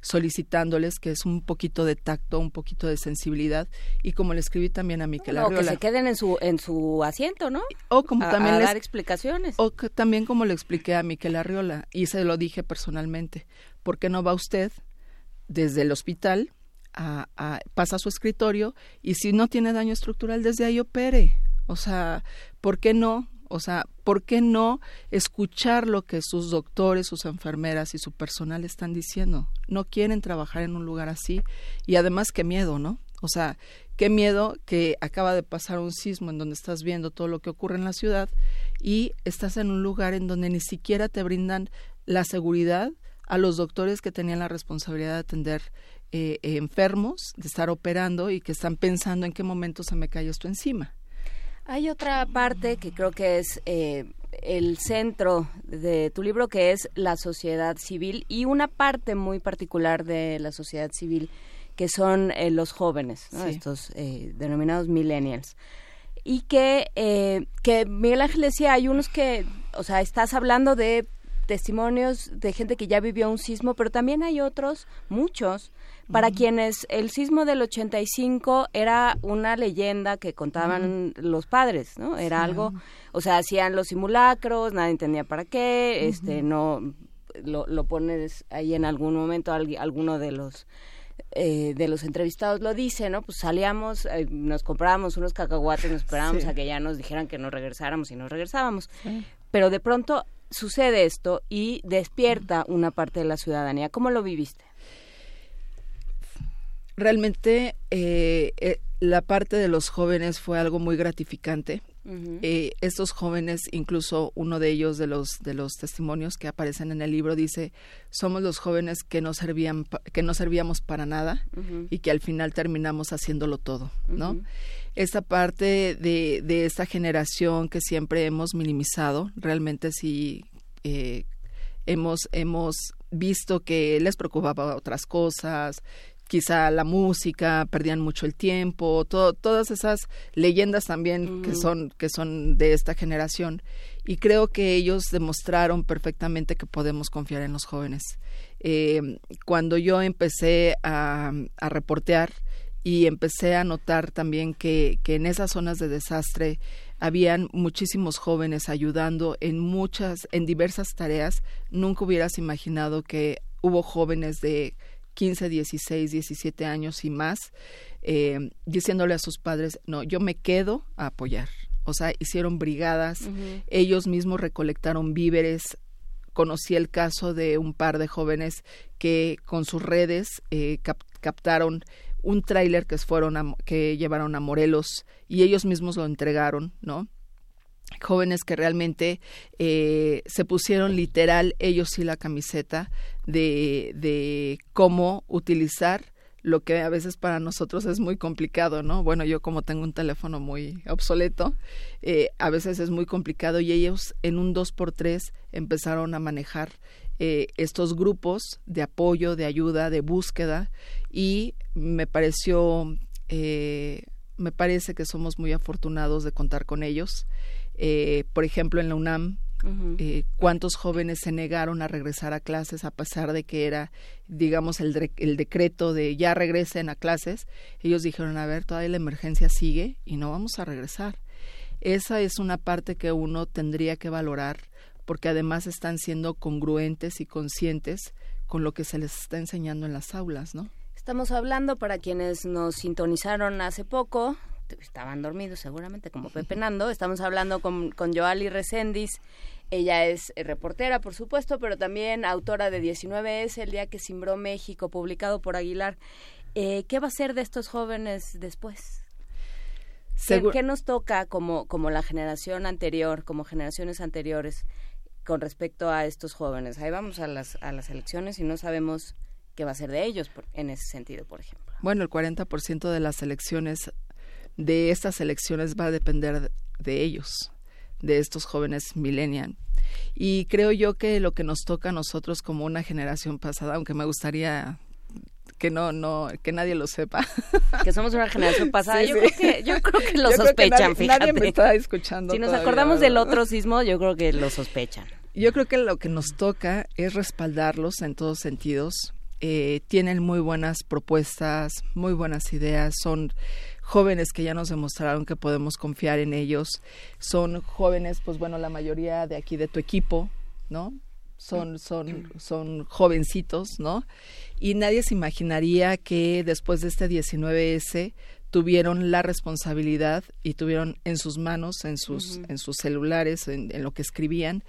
solicitándoles que es un poquito de tacto, un poquito de sensibilidad y como le escribí también a Miquel no, que se queden en su en su asiento, ¿no? O como también dar explicaciones. O también como le expliqué a Miquel Arriola y se lo dije personalmente, ¿por qué no va usted desde el hospital a, a, pasa a su escritorio y si no tiene daño estructural desde ahí opere? O sea, ¿por qué no? O sea, ¿por qué no escuchar lo que sus doctores, sus enfermeras y su personal están diciendo? No quieren trabajar en un lugar así y además qué miedo, ¿no? O sea, qué miedo que acaba de pasar un sismo en donde estás viendo todo lo que ocurre en la ciudad y estás en un lugar en donde ni siquiera te brindan la seguridad a los doctores que tenían la responsabilidad de atender eh, enfermos, de estar operando y que están pensando en qué momento se me cae esto encima. Hay otra parte que creo que es eh, el centro de tu libro, que es la sociedad civil, y una parte muy particular de la sociedad civil, que son eh, los jóvenes, estos eh, denominados millennials. Y que, que Miguel Ángel decía, hay unos que, o sea, estás hablando de testimonios de gente que ya vivió un sismo, pero también hay otros, muchos, para quienes el sismo del 85 era una leyenda que contaban los padres, ¿no? Era algo, o sea, hacían los simulacros, nadie entendía para qué, este, no, lo, lo pones ahí en algún momento, alguno de los eh, de los entrevistados lo dice, ¿no? Pues salíamos, eh, nos comprábamos unos cacahuates, nos esperábamos a que ya nos dijeran que nos regresáramos y nos regresábamos. Pero de pronto sucede esto y despierta una parte de la ciudadanía. ¿Cómo lo viviste? Realmente eh, eh, la parte de los jóvenes fue algo muy gratificante. Eh, estos jóvenes, incluso uno de ellos de los de los testimonios que aparecen en el libro dice, somos los jóvenes que no servían que no servíamos para nada y que al final terminamos haciéndolo todo, ¿no? Esta parte de, de esta generación que siempre hemos minimizado, realmente sí hemos hemos visto que les preocupaba otras cosas, quizá la música, perdían mucho el tiempo, todas esas leyendas también que son que son de esta generación y creo que ellos demostraron perfectamente que podemos confiar en los jóvenes. Eh, cuando yo empecé a, a, reportear y empecé a notar también que, que en esas zonas de desastre habían muchísimos jóvenes ayudando en muchas, en diversas tareas, nunca hubieras imaginado que hubo jóvenes de 15, 16, 17 años y más, eh, diciéndole a sus padres, no, yo me quedo a apoyar. O sea, hicieron brigadas, ellos mismos recolectaron víveres. Conocí el caso de un par de jóvenes que con sus redes eh, captaron un tráiler que fueron que llevaron a Morelos y ellos mismos lo entregaron, ¿no? Jóvenes que realmente eh, se pusieron literal ellos sí la camiseta de, cómo utilizar lo que a veces para nosotros es muy complicado, ¿no? Bueno, yo como tengo un teléfono muy obsoleto, eh, a veces es muy complicado y ellos en un dos por tres empezaron a manejar eh, estos grupos de apoyo, de ayuda, de búsqueda y me pareció, me parece que somos muy afortunados de contar con ellos. Eh, por ejemplo, en la UNAM, eh, cuántos jóvenes se negaron a regresar a clases a pesar de que era, digamos, el, el, decreto de ya regresen a clases. Ellos dijeron, a ver, todavía la emergencia sigue y no vamos a regresar. Esa es una parte que uno tendría que valorar porque además están siendo congruentes y conscientes con lo que se les está enseñando en las aulas, ¿no? Estamos hablando para quienes nos sintonizaron hace poco estaban dormidos seguramente, como Pepe Nando. Estamos hablando con, con Joali Recendis. Ella es eh, reportera, por supuesto, pero también autora de 19S, El día que cimbró México, publicado por Aguilar. Eh, ¿Qué va a ser de estos jóvenes después? ¿Qué, nos toca como, como la generación anterior, como generaciones anteriores, con respecto a estos jóvenes? Ahí vamos a las, a las elecciones y no sabemos qué va a ser de ellos en ese sentido, por ejemplo. Bueno, el 40% de las elecciones de estas elecciones va a depender de ellos, de estos jóvenes millennial. Y creo yo que lo que nos toca a nosotros como una generación pasada, aunque me gustaría que no no que nadie lo sepa. Que somos una generación pasada. Yo, Creo que, yo creo que lo sospechan nadie, me está escuchando si nos acordamos del otro sismo yo creo que lo sospechan. Yo creo que lo que nos toca es respaldarlos en todos sentidos. Eh, tienen muy buenas propuestas muy buenas ideas son jóvenes que ya nos demostraron que podemos confiar en ellos. Son jóvenes, pues bueno, la mayoría de aquí de tu equipo, ¿no? Son, son, son jovencitos, ¿no? Y nadie se imaginaría que después de este 19S tuvieron la responsabilidad y tuvieron en sus manos, en sus, en sus celulares, en, lo que escribían,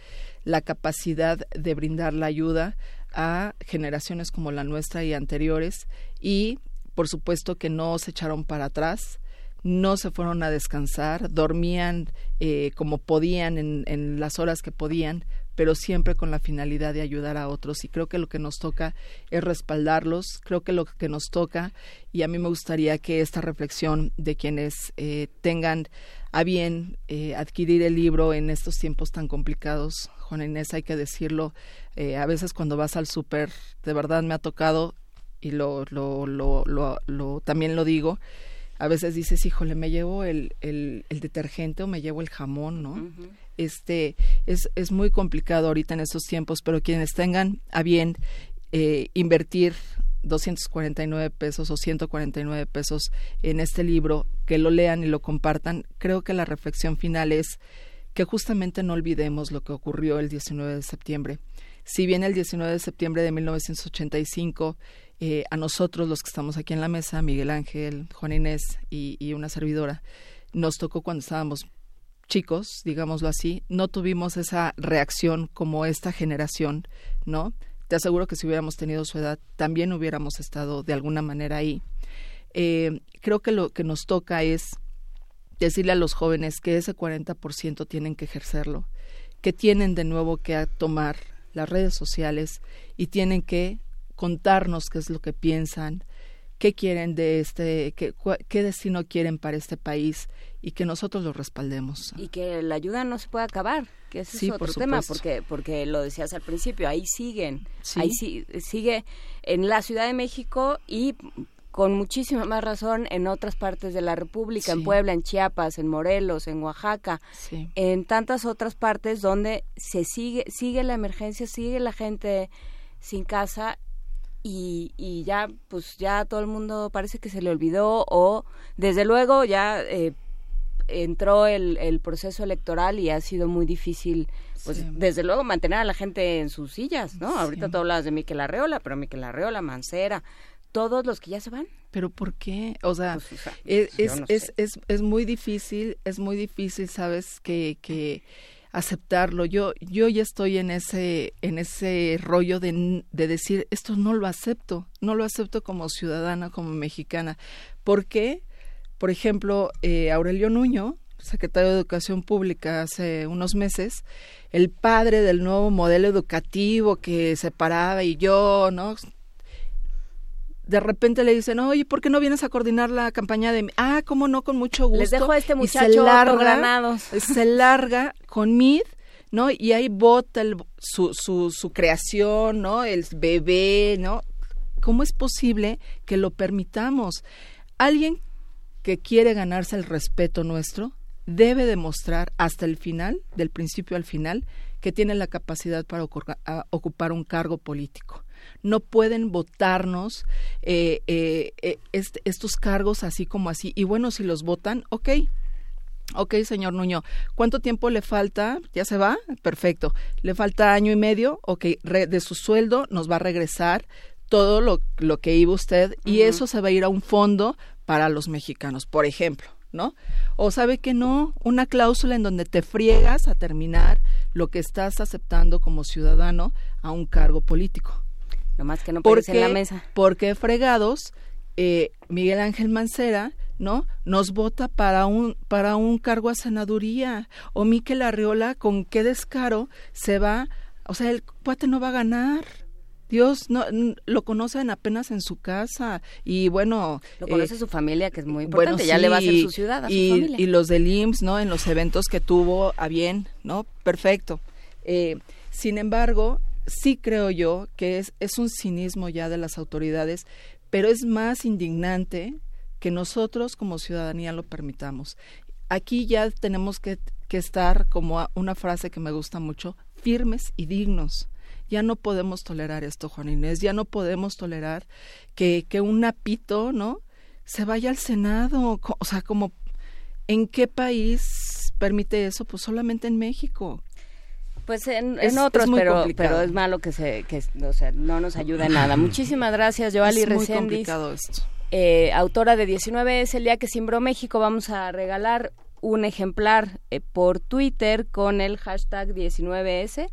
la capacidad de brindar la ayuda a generaciones como la nuestra y anteriores y por supuesto que no se echaron para atrás, no se fueron a descansar, dormían eh, como podían en, en las horas que podían, pero siempre con la finalidad de ayudar a otros. Y creo que lo que nos toca es respaldarlos, creo que lo que nos toca, y a mí me gustaría que esta reflexión de quienes eh, tengan a bien eh, adquirir el libro en estos tiempos tan complicados, Juan Inés, hay que decirlo, eh, a veces cuando vas al súper, de verdad me ha tocado, y lo, lo, lo, lo, también lo digo, a veces dices, híjole, me llevo el, el, el detergente o me llevo el jamón, ¿no? este es, es muy complicado ahorita en estos tiempos, pero quienes tengan a bien eh, invertir 249 pesos o 149 pesos en este libro, que lo lean y lo compartan, creo que la reflexión final es que justamente no olvidemos lo que ocurrió el 19 de septiembre. Si bien el 19 de septiembre de 1985 eh, a nosotros los que estamos aquí en la mesa, Miguel Ángel, Juan Inés y, una servidora, nos tocó cuando estábamos chicos, digámoslo así, no tuvimos esa reacción como esta generación, ¿no? Te aseguro que si hubiéramos tenido su edad, también hubiéramos estado de alguna manera ahí. Eh, creo que lo que nos toca es decirle a los jóvenes que ese 40% tienen que ejercerlo, que tienen de nuevo que tomar las redes sociales y tienen que contarnos qué es lo que piensan, qué quieren de este, qué, qué destino quieren para este país y que nosotros lo respaldemos. Y que la ayuda no se puede acabar, que ese es otro tema, porque, porque lo decías al principio, ahí siguen, ahí sigue en la Ciudad de México y con muchísima más razón en otras partes de la República, en Puebla, en Chiapas, en Morelos, en Oaxaca, en tantas otras partes donde se sigue, sigue la emergencia, sigue la gente sin casa y, y ya, pues ya todo el mundo parece que se le olvidó o desde luego ya eh, entró el, el, proceso electoral y ha sido muy difícil, pues desde luego mantener a la gente en sus sillas, ¿no? Ahorita tú hablas de Miquel Arreola, pero Miquel Arreola, Mancera, todos los que ya se van. Pero ¿por qué? O sea, pues, es, es, es, es, muy difícil, es muy difícil, ¿sabes? Que, que aceptarlo. Yo, yo ya estoy en ese, en ese rollo de, de decir, esto no lo acepto, no lo acepto como ciudadana, como mexicana. ¿Por qué? Por ejemplo, eh, Aurelio Nuño, secretario de Educación Pública hace unos meses, el padre del nuevo modelo educativo que separaba y yo, ¿no? De repente le dicen, oye, ¿por qué no vienes a coordinar la campaña de... Ah, cómo no, con mucho gusto. Les dejo a este muchacho se larga, granados. Se larga con Mid, ¿no? Y ahí vota su, su, su creación, ¿no? El bebé, ¿no? ¿Cómo es posible que lo permitamos? Alguien que quiere ganarse el respeto nuestro debe demostrar hasta el final, del principio al final, que tiene la capacidad para ocupar un cargo político. No pueden votarnos eh, eh, eh estos cargos así como así. Y bueno, si los votan, ok, Ok, señor Nuño, ¿cuánto tiempo le falta? ¿Ya se va? Perfecto. ¿Le falta año y medio? Ok, de su sueldo nos va a regresar todo lo, lo que iba usted y eso se va a ir a un fondo para los mexicanos, por ejemplo, ¿no? O sabe que no, una cláusula en donde te friegas a terminar lo que estás aceptando como ciudadano a un cargo político. Más que no porque, en la mesa. Porque fregados, eh, Miguel Ángel Mancera, ¿no? Nos vota para un, para un cargo a senaduría. O Miquel Arriola, con qué descaro se va, o sea, el cuate no va a ganar. Dios no lo conocen apenas en su casa y bueno lo conoce eh, su familia que es muy importante ya le va a hacer su ciudad a y, su familia. y los del IMSS no en los eventos que tuvo a bien no perfecto eh, sin embargo sí creo yo que es es un cinismo ya de las autoridades pero es más indignante que nosotros como ciudadanía lo permitamos aquí ya tenemos que, que estar como una frase que me gusta mucho firmes y dignos ya no podemos tolerar esto, Juan Inés, ya no podemos tolerar que, que un apito, ¿no? Se vaya al Senado, o sea, como, ¿en qué país permite eso? Pues solamente en México. Pues en, otros, pero, pero es malo que se, que, o sea, no nos ayuda en nada. Muchísimas gracias, Joali Es muy complicado esto. eh, autora de 19 es el día que simbró México. Vamos a regalar un ejemplar eh, por Twitter con el hashtag 19S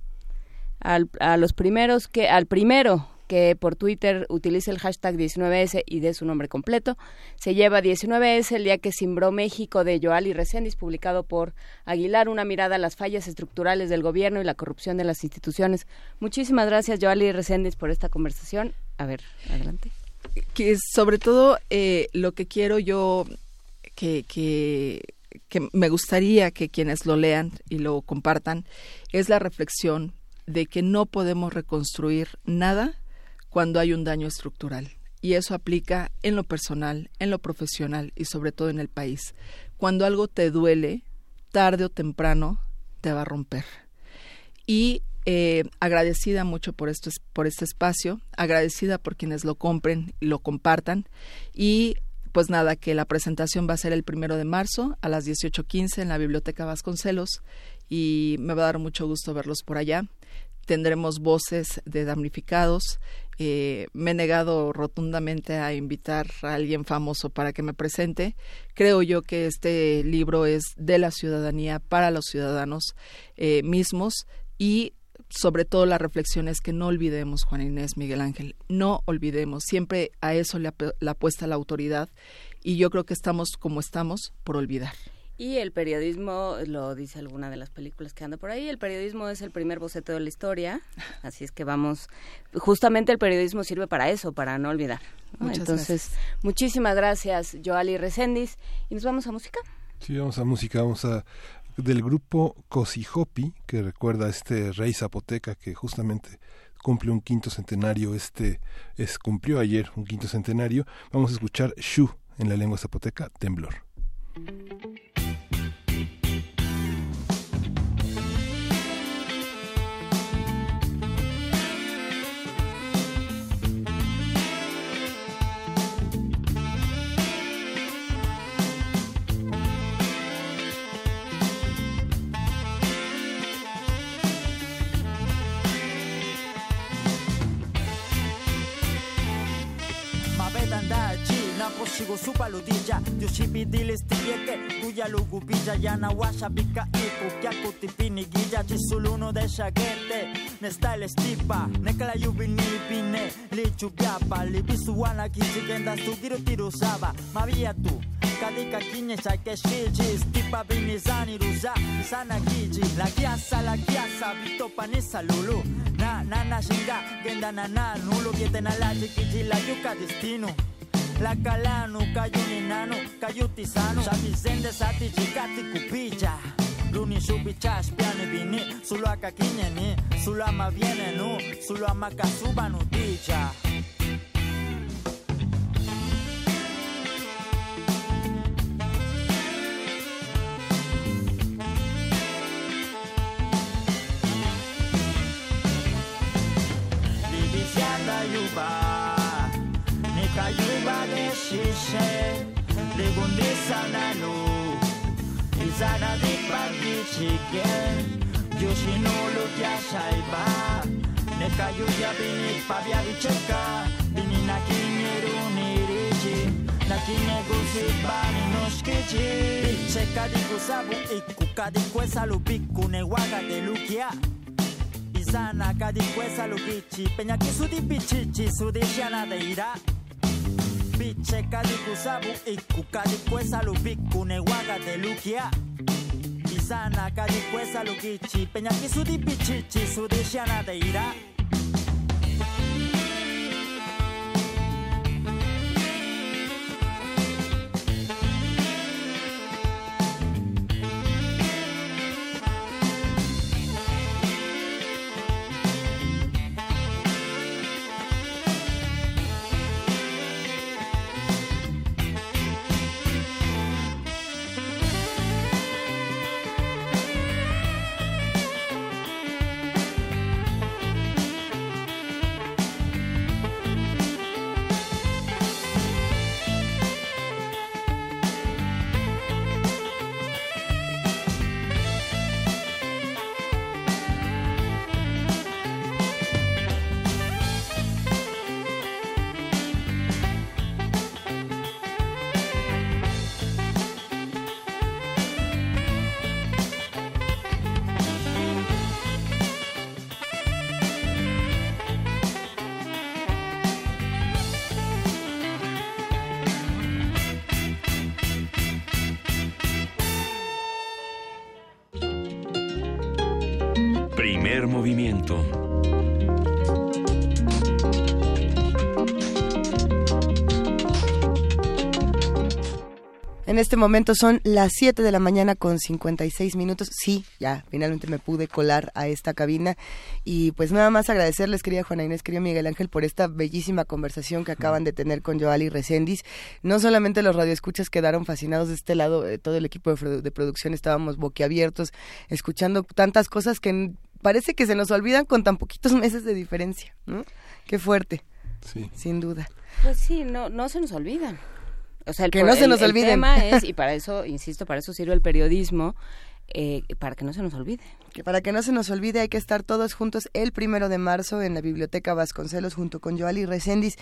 al, a los primeros que al primero que por Twitter utilice el hashtag 19S y dé su nombre completo. Se lleva 19S el día que simbró México de Joali Reséndiz, publicado por Aguilar, una mirada a las fallas estructurales del gobierno y la corrupción de las instituciones. Muchísimas gracias, Joali Reséndiz, por esta conversación. A ver, adelante. Que sobre todo eh, lo que quiero yo que, que que me gustaría que quienes lo lean y lo compartan es la reflexión de que no podemos reconstruir nada cuando hay un daño estructural. Y eso aplica en lo personal, en lo profesional y sobre todo en el país. Cuando algo te duele, tarde o temprano te va a romper. Y eh, agradecida mucho por, esto, por este espacio, agradecida por quienes lo compren y lo compartan. Y pues nada, que la presentación va a ser el primero de marzo a las 18.15 en la Biblioteca Vasconcelos y me va a dar mucho gusto verlos por allá. Tendremos voces de damnificados, eh, me he negado rotundamente a invitar a alguien famoso para que me presente. Creo yo que este libro es de la ciudadanía para los ciudadanos eh, mismos y sobre todo la reflexión es que no olvidemos, Juan Inés Miguel Ángel, no olvidemos, siempre a eso le, le apuesta la autoridad y yo creo que estamos como estamos por olvidar. Y el periodismo, lo dice alguna de las películas que anda por ahí, el periodismo es el primer boceto de la historia, así es que vamos, justamente el periodismo sirve para eso, para no olvidar. Entonces, muchísimas gracias, Joali Reséndiz, y nos vamos a música. Sí, vamos a música, vamos a del grupo Cosijopi, que recuerda a este rey zapoteca que justamente cumple un quinto centenario, este es cumplió ayer un quinto centenario. Vamos a escuchar Shu en la lengua zapoteca, temblor. Sigo su paludilla. Diosipidili stipieke Kuya lugupilla Yana washa bika iku Kyaku tipini guilla. Chisuluno de shagete Nesta el estipa. Nekala yubini pine Lichu piapa. Libisuana kichikenda Sugiro tirusaba Mavia tu kadika kinye shake shiji stipa binizani ruza sana kiji la kiasa la kiasa vitopa ni salulu na na na shinga genda na na nulo. Viete na la kiji la yuka destino la calano, cayo ninano, cayo tisano, sabizende sati chikati kupija. Luni subichas piani bini, sulu akakinyeni, sulu ama viene nu, sulu ama kasuba nutija. Divisianda yuba şişe Legundi sana nu Izana di pagi chicken Yoshino lutia shaiba Neka yuya bini pabia bicheka Bini nakineru niriji Nakine gusi bani noshkichi Bicheka di gusabu ikuka di kwesa lupiku ne waga de lukia Izana kadi kwesa lukichi Peñaki su di pichichi su di shana de ira biche kadikusabu iku kadikwesa lubiku newaga de lukia Izana kadikwesa lukichi peña kisudi pichichi sudishiana de ira En este momento son las 7 de la mañana con 56 minutos. Sí, ya finalmente me pude colar a esta cabina. Y pues nada más agradecerles, querida Juana Inés, querido Miguel Ángel, por esta bellísima conversación que acaban de tener con Joali Recendis. No solamente los radioescuchas quedaron fascinados de este lado, eh, todo el equipo de producción estábamos boquiabiertos, escuchando tantas cosas que parece que se nos olvidan con tan poquitos meses de diferencia, ¿no? Qué fuerte. Sí. Sin duda. Pues sí, no, no se nos olvidan. O sea, el, que no se nos el, olviden. El tema es, y para eso, insisto, para eso sirve el periodismo, eh, para que no se nos olvide. Que para que no se nos olvide hay que estar todos juntos el primero de marzo en la Biblioteca Vasconcelos junto con Joali Recendis.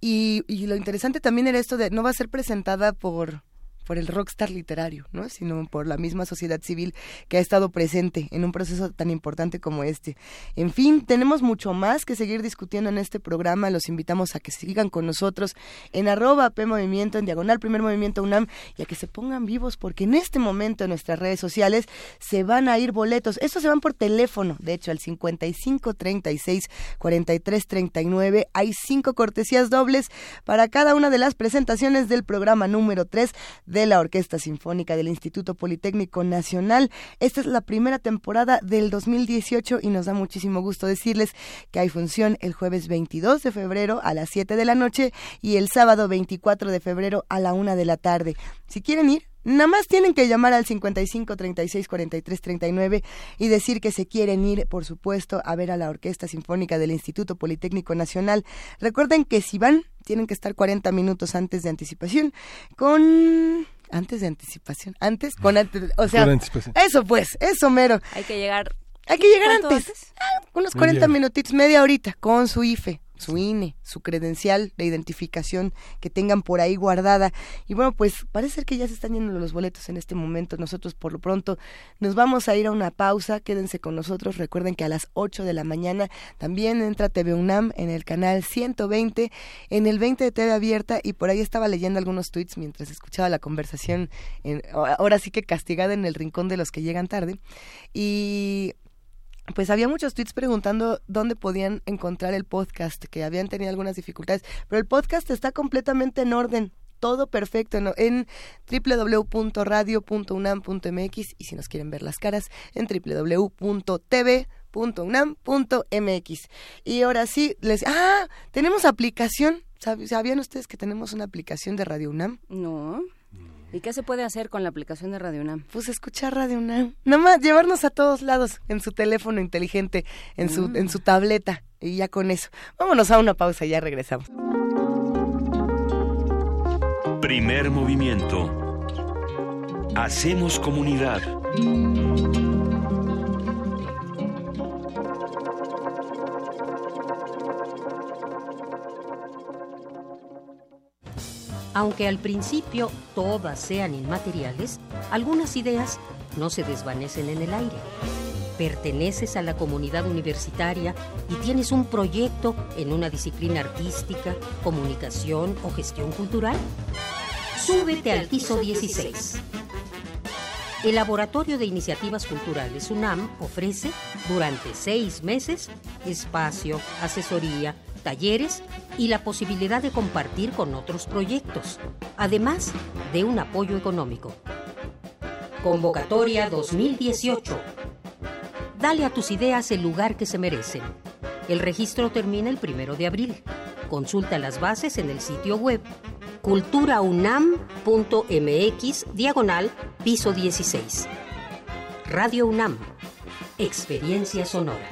Y, y lo interesante también era esto de no va a ser presentada por por el rockstar literario, ¿no? sino por la misma sociedad civil que ha estado presente en un proceso tan importante como este. En fin, tenemos mucho más que seguir discutiendo en este programa. Los invitamos a que sigan con nosotros en arroba P en diagonal Primer Movimiento UNAM, y a que se pongan vivos, porque en este momento en nuestras redes sociales se van a ir boletos. Estos se van por teléfono, de hecho, al 55 36 43 39. Hay cinco cortesías dobles para cada una de las presentaciones del programa número 3 de la Orquesta Sinfónica del Instituto Politécnico Nacional. Esta es la primera temporada del 2018 y nos da muchísimo gusto decirles que hay función el jueves 22 de febrero a las 7 de la noche y el sábado 24 de febrero a la 1 de la tarde. Si quieren ir, Nada más tienen que llamar al 55 36 43 39 y decir que se quieren ir, por supuesto, a ver a la Orquesta Sinfónica del Instituto Politécnico Nacional. Recuerden que si van, tienen que estar 40 minutos antes de anticipación con antes de anticipación, antes con antes, o sea, eso pues, eso mero. Hay que llegar hay que llegar antes, antes? Ah, unos 40 minutitos, media horita con su IFE su INE, su credencial de identificación que tengan por ahí guardada. Y bueno, pues parece ser que ya se están yendo los boletos en este momento. Nosotros por lo pronto nos vamos a ir a una pausa. Quédense con nosotros. Recuerden que a las 8 de la mañana también entra TV UNAM en el canal 120, en el 20 de TV Abierta. Y por ahí estaba leyendo algunos tweets mientras escuchaba la conversación. En, ahora sí que castigada en el rincón de los que llegan tarde. Y pues había muchos tweets preguntando dónde podían encontrar el podcast, que habían tenido algunas dificultades, pero el podcast está completamente en orden, todo perfecto en, www.radio.unam.mx y si nos quieren ver las caras en www.tv.unam.mx. Y ahora sí, les... Ah, tenemos aplicación. ¿Sabían ustedes que tenemos una aplicación de Radio UNAM? No. ¿Y qué se puede hacer con la aplicación de Radio UNAM? Pues escuchar Radio UNAM. Nada más llevarnos a todos lados en su teléfono inteligente, en su, en su tableta. Y ya con eso. Vámonos a una pausa y ya regresamos. Primer movimiento. Hacemos comunidad. Aunque al principio todas sean inmateriales, algunas ideas no se desvanecen en el aire. Perteneces a la comunidad universitaria y tienes un proyecto en una disciplina artística, comunicación o gestión cultural. Súbete al piso 16. El Laboratorio de Iniciativas Culturales UNAM ofrece durante seis meses espacio, asesoría, talleres y la posibilidad de compartir con otros proyectos, además de un apoyo económico. Convocatoria 2018. Dale a tus ideas el lugar que se merecen. El registro termina el primero de abril. Consulta las bases en el sitio web culturaunam.mx diagonal piso 16. Radio UNAM. Experiencia sonora.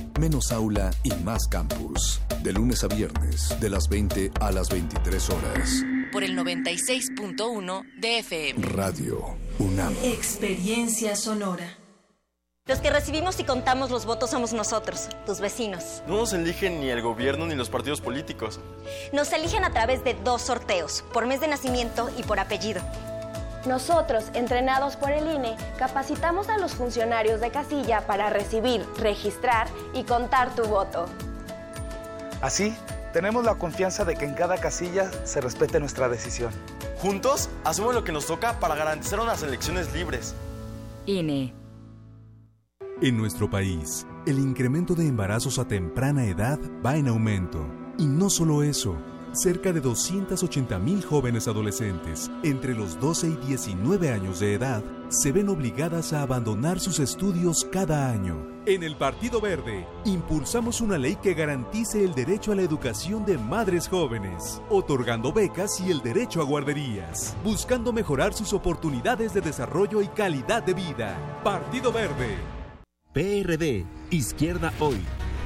menos aula y más campus. De lunes a viernes, de las 20 a las 23 horas. Por el 96.1 de FM. Radio UNAM. Experiencia sonora. Los que recibimos y contamos los votos somos nosotros, tus vecinos. No nos eligen ni el gobierno ni los partidos políticos. Nos eligen a través de dos sorteos, por mes de nacimiento y por apellido. Nosotros, entrenados por el INE, capacitamos a los funcionarios de casilla para recibir, registrar y contar tu voto. Así, tenemos la confianza de que en cada casilla se respete nuestra decisión. Juntos, hacemos lo que nos toca para garantizar unas elecciones libres. INE. En nuestro país, el incremento de embarazos a temprana edad va en aumento. Y no solo eso, cerca de 280 mil jóvenes adolescentes entre los 12 y 19 años de edad se ven obligadas a abandonar sus estudios cada año. En el Partido Verde, impulsamos una ley que garantice el derecho a la educación de madres jóvenes, otorgando becas y el derecho a guarderías, buscando mejorar sus oportunidades de desarrollo y calidad de vida. Partido Verde. PRD, Izquierda Hoy.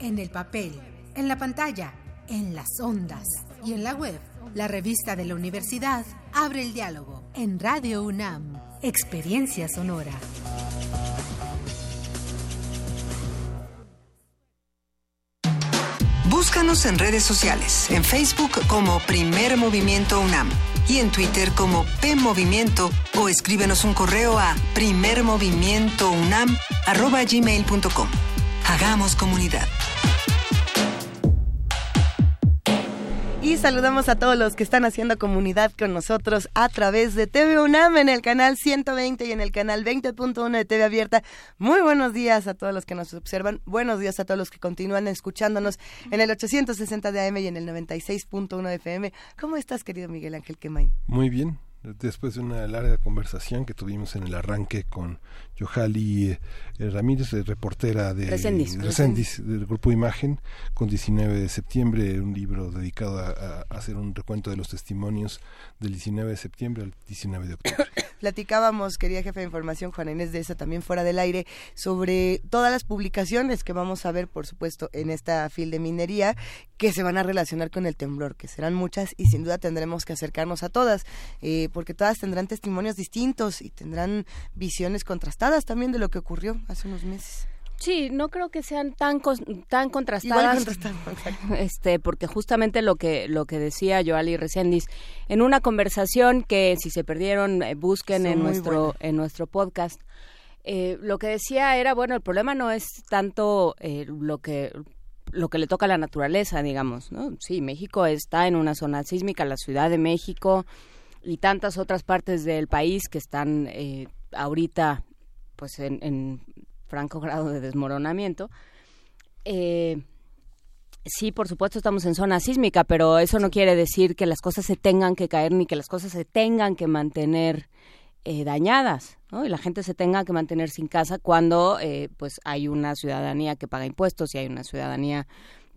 en el papel, en la pantalla, en las ondas y en la web. La revista de la universidad abre el diálogo en Radio UNAM. Experiencia sonora. Búscanos en redes sociales, en Facebook como Primer Movimiento UNAM y en Twitter como P Movimiento o escríbenos un correo a primermovimientounam@gmail.com. Hagamos comunidad. Saludamos a todos los que están haciendo comunidad con nosotros a través de TV UNAM en el canal 120 y en el canal 20.1 de TV Abierta. Muy buenos días a todos los que nos observan. Buenos días a todos los que continúan escuchándonos en el 860 de AM y en el 96.1 de FM. ¿Cómo estás, querido Miguel Ángel Quemain? Muy bien. Después de una larga conversación que tuvimos en el arranque con Yohali eh, Ramírez, eh, reportera de. Reséndiz, del Grupo Imagen, con 19 de septiembre, un libro dedicado a, a hacer un recuento de los testimonios del 19 de septiembre al 19 de octubre. Platicábamos, querida jefe de información, Juana Inés de esa también fuera del aire, sobre todas las publicaciones que vamos a ver, por supuesto, en esta fil de minería, que se van a relacionar con el temblor, que serán muchas y sin duda tendremos que acercarnos a todas, eh, porque todas tendrán testimonios distintos y tendrán visiones contrastadas también de lo que ocurrió hace unos meses. Sí, no creo que sean tan tan contrastadas. este, porque justamente lo que lo que decía Joali Recendis en una conversación que si se perdieron eh, busquen en nuestro en nuestro podcast. Eh, lo que decía era bueno el problema no es tanto eh, lo que lo que le toca a la naturaleza, digamos, ¿no? Sí, México está en una zona sísmica, la Ciudad de México y tantas otras partes del país que están ahorita pues en, franco grado de desmoronamiento. Eh, sí, por supuesto estamos en zona sísmica, pero eso no quiere decir que las cosas se tengan que caer ni que las cosas se tengan que mantener eh, dañadas, ¿no? Y la gente se tenga que mantener sin casa cuando eh, pues hay una ciudadanía que paga impuestos y hay una ciudadanía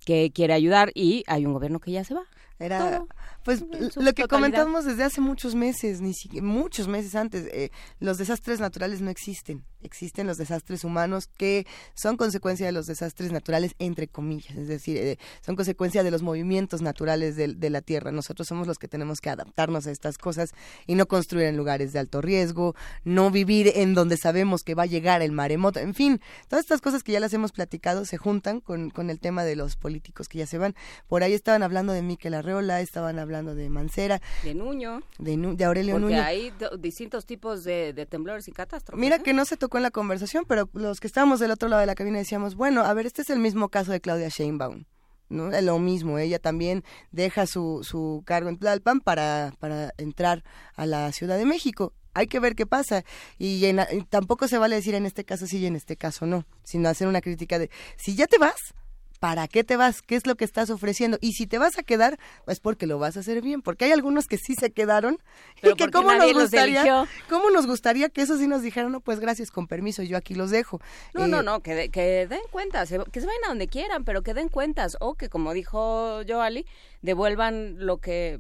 que quiere ayudar y hay un gobierno que ya se va. Era, pues lo que comentamos desde hace muchos meses, ni siquiera, muchos meses antes, eh, los desastres naturales no existen, existen los desastres humanos que son consecuencia de los desastres naturales, entre comillas, es decir, eh, son consecuencia de los movimientos naturales de, de, la Tierra. Nosotros somos los que tenemos que adaptarnos a estas cosas y no construir en lugares de alto riesgo, no vivir en donde sabemos que va a llegar el maremoto, en fin, todas estas cosas que ya las hemos platicado se juntan con, con el tema de los políticos que ya se van. Por ahí estaban hablando de Miquel Arreola, estaban hablando de Mancera. De Nuño. De, de Aurelio Porque Nuño. hay distintos tipos de, temblores y catástrofes. Mira que no se tocó en la conversación, pero los que estábamos del otro lado de la cabina decíamos, bueno, a ver, este es el mismo caso de Claudia Sheinbaum. ¿no? Lo mismo, ella también deja su, su cargo en Tlalpan para, para entrar a la Ciudad de México hay que ver qué pasa. Y, tampoco se vale decir en este caso sí y en este caso no, sino hacer una crítica de, si ya te vas, ¿para qué te vas? ¿Qué es lo que estás ofreciendo? Y si te vas a quedar, pues porque lo vas a hacer bien, porque hay algunos que sí se quedaron y que cómo nos gustaría, cómo nos gustaría que eso sí nos dijeran, no, pues gracias, con permiso, yo aquí los dejo. No, no, eh, no, que, que den cuentas, que se vayan a donde quieran, pero que den cuentas, o que como dijo Joali, devuelvan lo que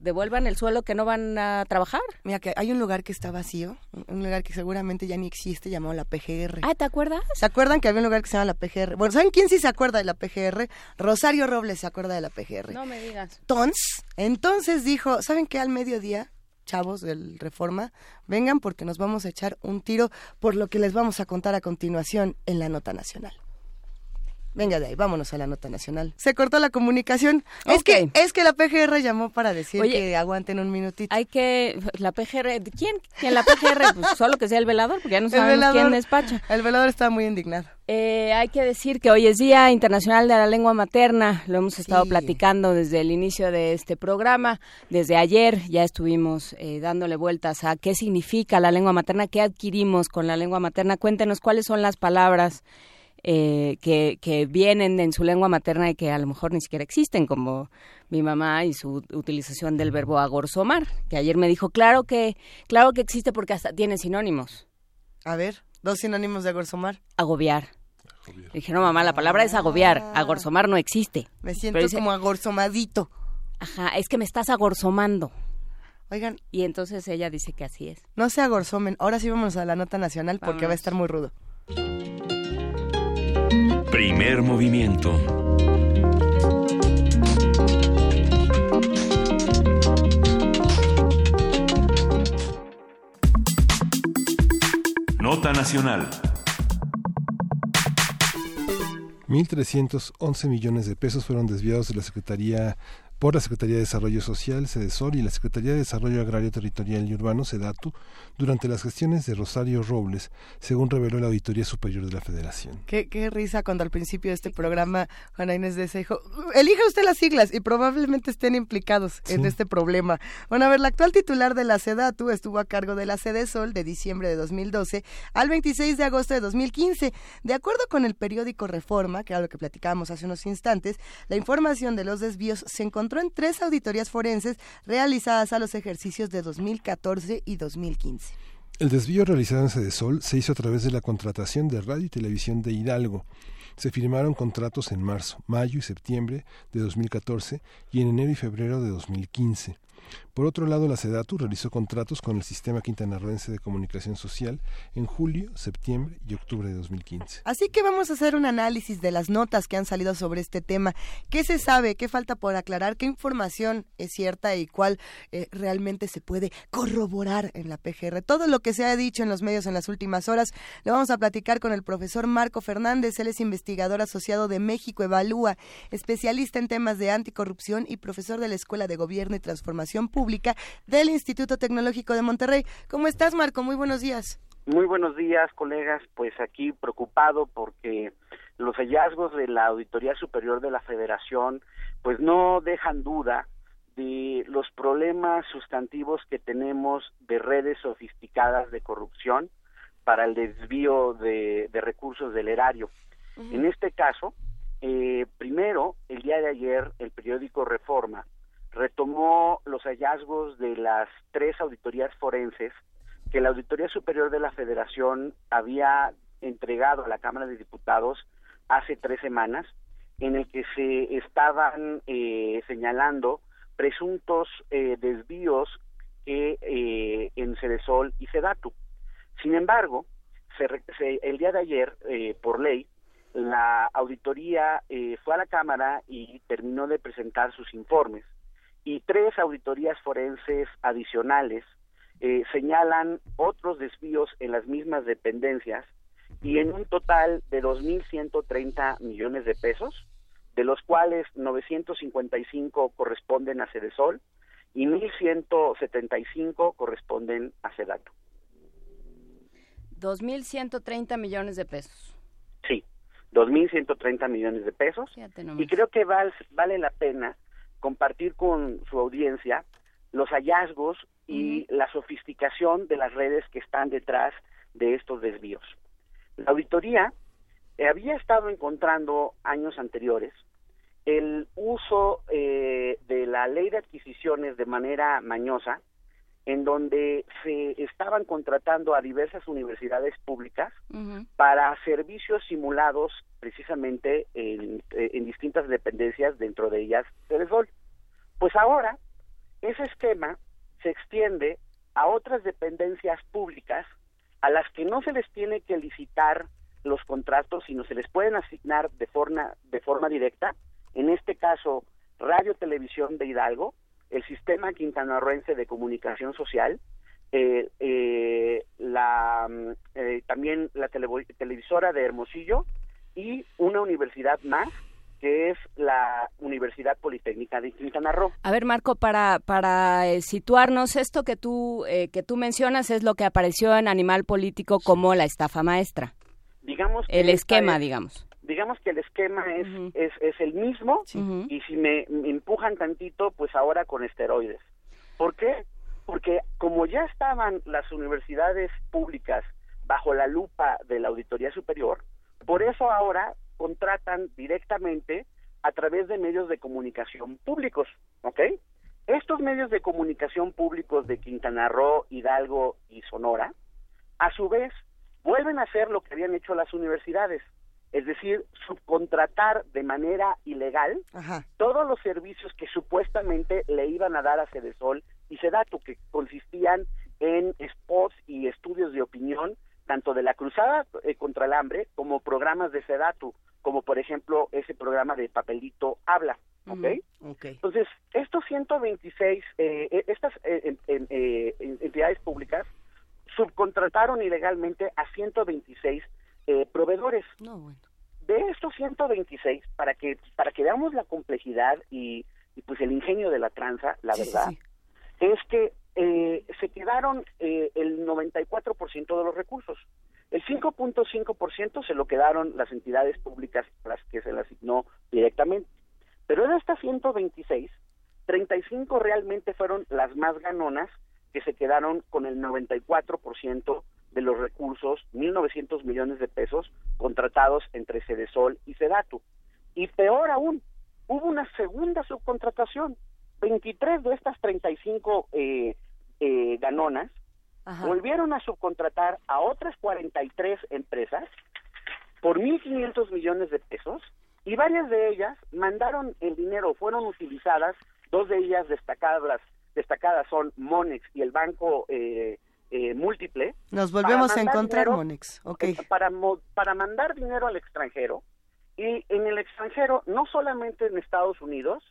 devuelvan el suelo que no van a trabajar. Mira que hay un lugar que está vacío, un lugar que seguramente ya ni existe llamado la PGR. Ah, ¿te acuerdas? ¿Se acuerdan que había un lugar que se llama la PGR? Bueno, ¿saben quién sí se acuerda de la PGR? Rosario Robles se acuerda de la PGR. No me digas. Entonces, entonces dijo, ¿saben qué al mediodía? chavos del Reforma, vengan porque nos vamos a echar un tiro por lo que les vamos a contar a continuación en la nota nacional. Venga de ahí, vámonos a la nota nacional. Se cortó la comunicación. Es que es que la PGR llamó para decir que aguanten un minutito. Hay que la PGR, ¿quién? ¿Quién la PGR? pues solo que sea el velador, porque ya no sabemos quién despacha. El velador está muy indignado. Eh, hay que decir que hoy es Día Internacional de la Lengua Materna. Lo hemos estado platicando desde el inicio de este programa. Desde ayer ya estuvimos eh, dándole vueltas a qué significa la lengua materna, qué adquirimos con la lengua materna. Cuéntenos cuáles son las palabras eh, que, que, vienen en su lengua materna y que a lo mejor ni siquiera existen, como mi mamá y su utilización del verbo agorzomar, que ayer me dijo, claro que, claro que existe porque hasta tiene sinónimos. A ver, dos sinónimos de agorzomar. Agobiar. Dije, no, mamá, la palabra es agobiar. Ah. Agorzomar no existe. Me siento como agorzomadito. Ajá, es que me estás agorzomando. Oigan. Y entonces ella dice que así es. No se agorzomen. Ahora sí vamos a la nota nacional porque va a estar muy rudo. Primer movimiento. Nota Nacional. 1.311 millones de pesos fueron desviados de la Secretaría por la Secretaría de Desarrollo Social, SEDESOR, y la Secretaría de Desarrollo Agrario Territorial y Urbano, SEDATU, durante las gestiones de Rosario Robles, según reveló la Auditoría Superior de la Federación. Qué, qué risa cuando al principio de este programa Juana Inés de ese dijo, elija usted las siglas y probablemente estén implicados en este problema. Bueno, a ver, la actual titular de la SEDATU estuvo a cargo de la SEDESOL de diciembre de 2012 al 26 de agosto de 2015. De acuerdo con el periódico Reforma, que era lo que platicábamos hace unos instantes, la información de los desvíos se encontró en tres auditorías forenses realizadas a los ejercicios de 2014 y 2015. El desvío realizado en Sedesol se hizo a través de la contratación de radio y televisión de Hidalgo. Se firmaron contratos en marzo, mayo y septiembre de 2014 y en enero y febrero de 2015. Por otro lado, la SEDATU realizó contratos con el Sistema Quintanarroense de Comunicación Social en julio, septiembre y octubre de 2015. Así que vamos a hacer un análisis de las notas que han salido sobre este tema. ¿Qué se sabe? ¿Qué falta por aclarar? ¿Qué información es cierta y cuál eh, realmente se puede corroborar en la PGR? Todo lo que se ha dicho en los medios en las últimas horas lo vamos a platicar con el profesor Marco Fernández. Él es investigador asociado de México Evalúa, especialista en temas de anticorrupción y profesor de la Escuela de Gobierno y Transformación Pública del Instituto Tecnológico de Monterrey. ¿Cómo estás, Marco? Muy buenos días. Muy buenos días, colegas. Pues aquí preocupado porque los hallazgos de la Auditoría Superior de la Federación pues no dejan duda de los problemas sustantivos que tenemos de redes sofisticadas de corrupción para el desvío de, recursos del erario. En este caso, eh, primero, el día de ayer, el periódico Reforma retomó los hallazgos de las tres auditorías forenses que la Auditoría Superior de la Federación había entregado a la Cámara de Diputados hace tres semanas, en el que se estaban eh, señalando presuntos eh, desvíos que eh, en Cedesol y Sedatu. Sin embargo, el día de ayer, por ley, la auditoría fue a la Cámara y terminó de presentar sus informes y tres auditorías forenses adicionales eh, señalan otros desvíos en las mismas dependencias y en un total de 2.130 millones de pesos, de los cuales 955 corresponden a Cedesol y 1.175 corresponden a Sedato. 2.130 millones de pesos. Sí, 2.130 millones de pesos. Y creo que vale la pena compartir con su audiencia los hallazgos y la sofisticación de las redes que están detrás de estos desvíos. La auditoría eh, había estado encontrando años anteriores el uso eh, de la ley de adquisiciones de manera mañosa, en donde se estaban contratando a diversas universidades públicas para servicios simulados precisamente en, en, distintas dependencias, dentro de ellas Telesol. Pues ahora ese esquema se extiende a otras dependencias públicas a las que no se les tiene que licitar los contratos, sino se les pueden asignar de forma, de forma directa, en este caso Radio Televisión de Hidalgo, el Sistema Quintanarroense de Comunicación Social, eh, eh, la, eh, también la televisora de Hermosillo y una universidad más que es la Universidad Politécnica de Quintana Roo. A ver, Marco, para, para eh, situarnos, esto que tú, eh, que tú mencionas es lo que apareció en Animal Político como la estafa maestra. Digamos el esquema, digamos. Digamos que el esquema es, es, es, el mismo y si me, me empujan tantito, pues ahora con esteroides. ¿Por qué? Porque como ya estaban las universidades públicas bajo la lupa de la Auditoría Superior, por eso ahora contratan directamente a través de medios de comunicación públicos, ¿ok? Estos medios de comunicación públicos de Quintana Roo, Hidalgo y Sonora, a su vez, vuelven a hacer lo que habían hecho las universidades, es decir, subcontratar de manera ilegal todos los servicios que supuestamente le iban a dar a Cedesol y Sedatu, que consistían en spots y estudios de opinión, tanto de la cruzada eh, contra el hambre como programas de Sedatu, como por ejemplo ese programa de Papelito Habla. ¿ok? Entonces, estos 126, eh, e, estas eh, eh, entidades públicas subcontrataron ilegalmente a 126 proveedores. De estos 126, para que para que veamos la complejidad y, pues el ingenio de la tranza, la verdad, es que se quedaron el 94% de los recursos. El 5.5% se lo quedaron las entidades públicas las que se le asignó directamente. Pero de estas 126, 35 realmente fueron las más ganonas que se quedaron con el 94% de los recursos, 1.900 millones de pesos, contratados entre Cedesol y Sedatu. Y peor aún, hubo una segunda subcontratación. 23 de estas 35 eh, eh, ganonas volvieron a subcontratar a otras 43 empresas por 1.500 millones de pesos y varias de ellas mandaron el dinero, fueron utilizadas, dos de ellas destacadas destacadas son Monex y el Banco eh, eh, Múltiple. Nos volvemos a encontrar, Monex. Okay. Para, para mandar dinero al extranjero, y en el extranjero, no solamente en Estados Unidos,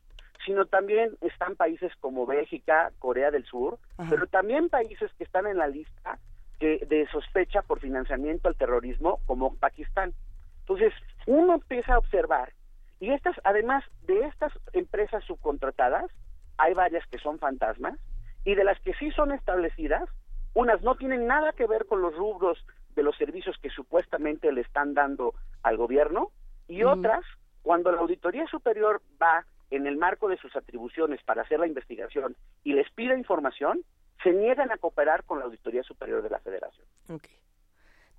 sino también están países como Bélgica, Corea del Sur, pero también países que están en la lista de sospecha por financiamiento al terrorismo, como Pakistán. Entonces, uno empieza a observar, y estas, además de estas empresas subcontratadas, hay varias que son fantasmas, y de las que sí son establecidas, unas no tienen nada que ver con los rubros de los servicios que supuestamente le están dando al gobierno, y otras, cuando la Auditoría Superior va en el marco de sus atribuciones para hacer la investigación y les pide información, se niegan a cooperar con la Auditoría Superior de la Federación.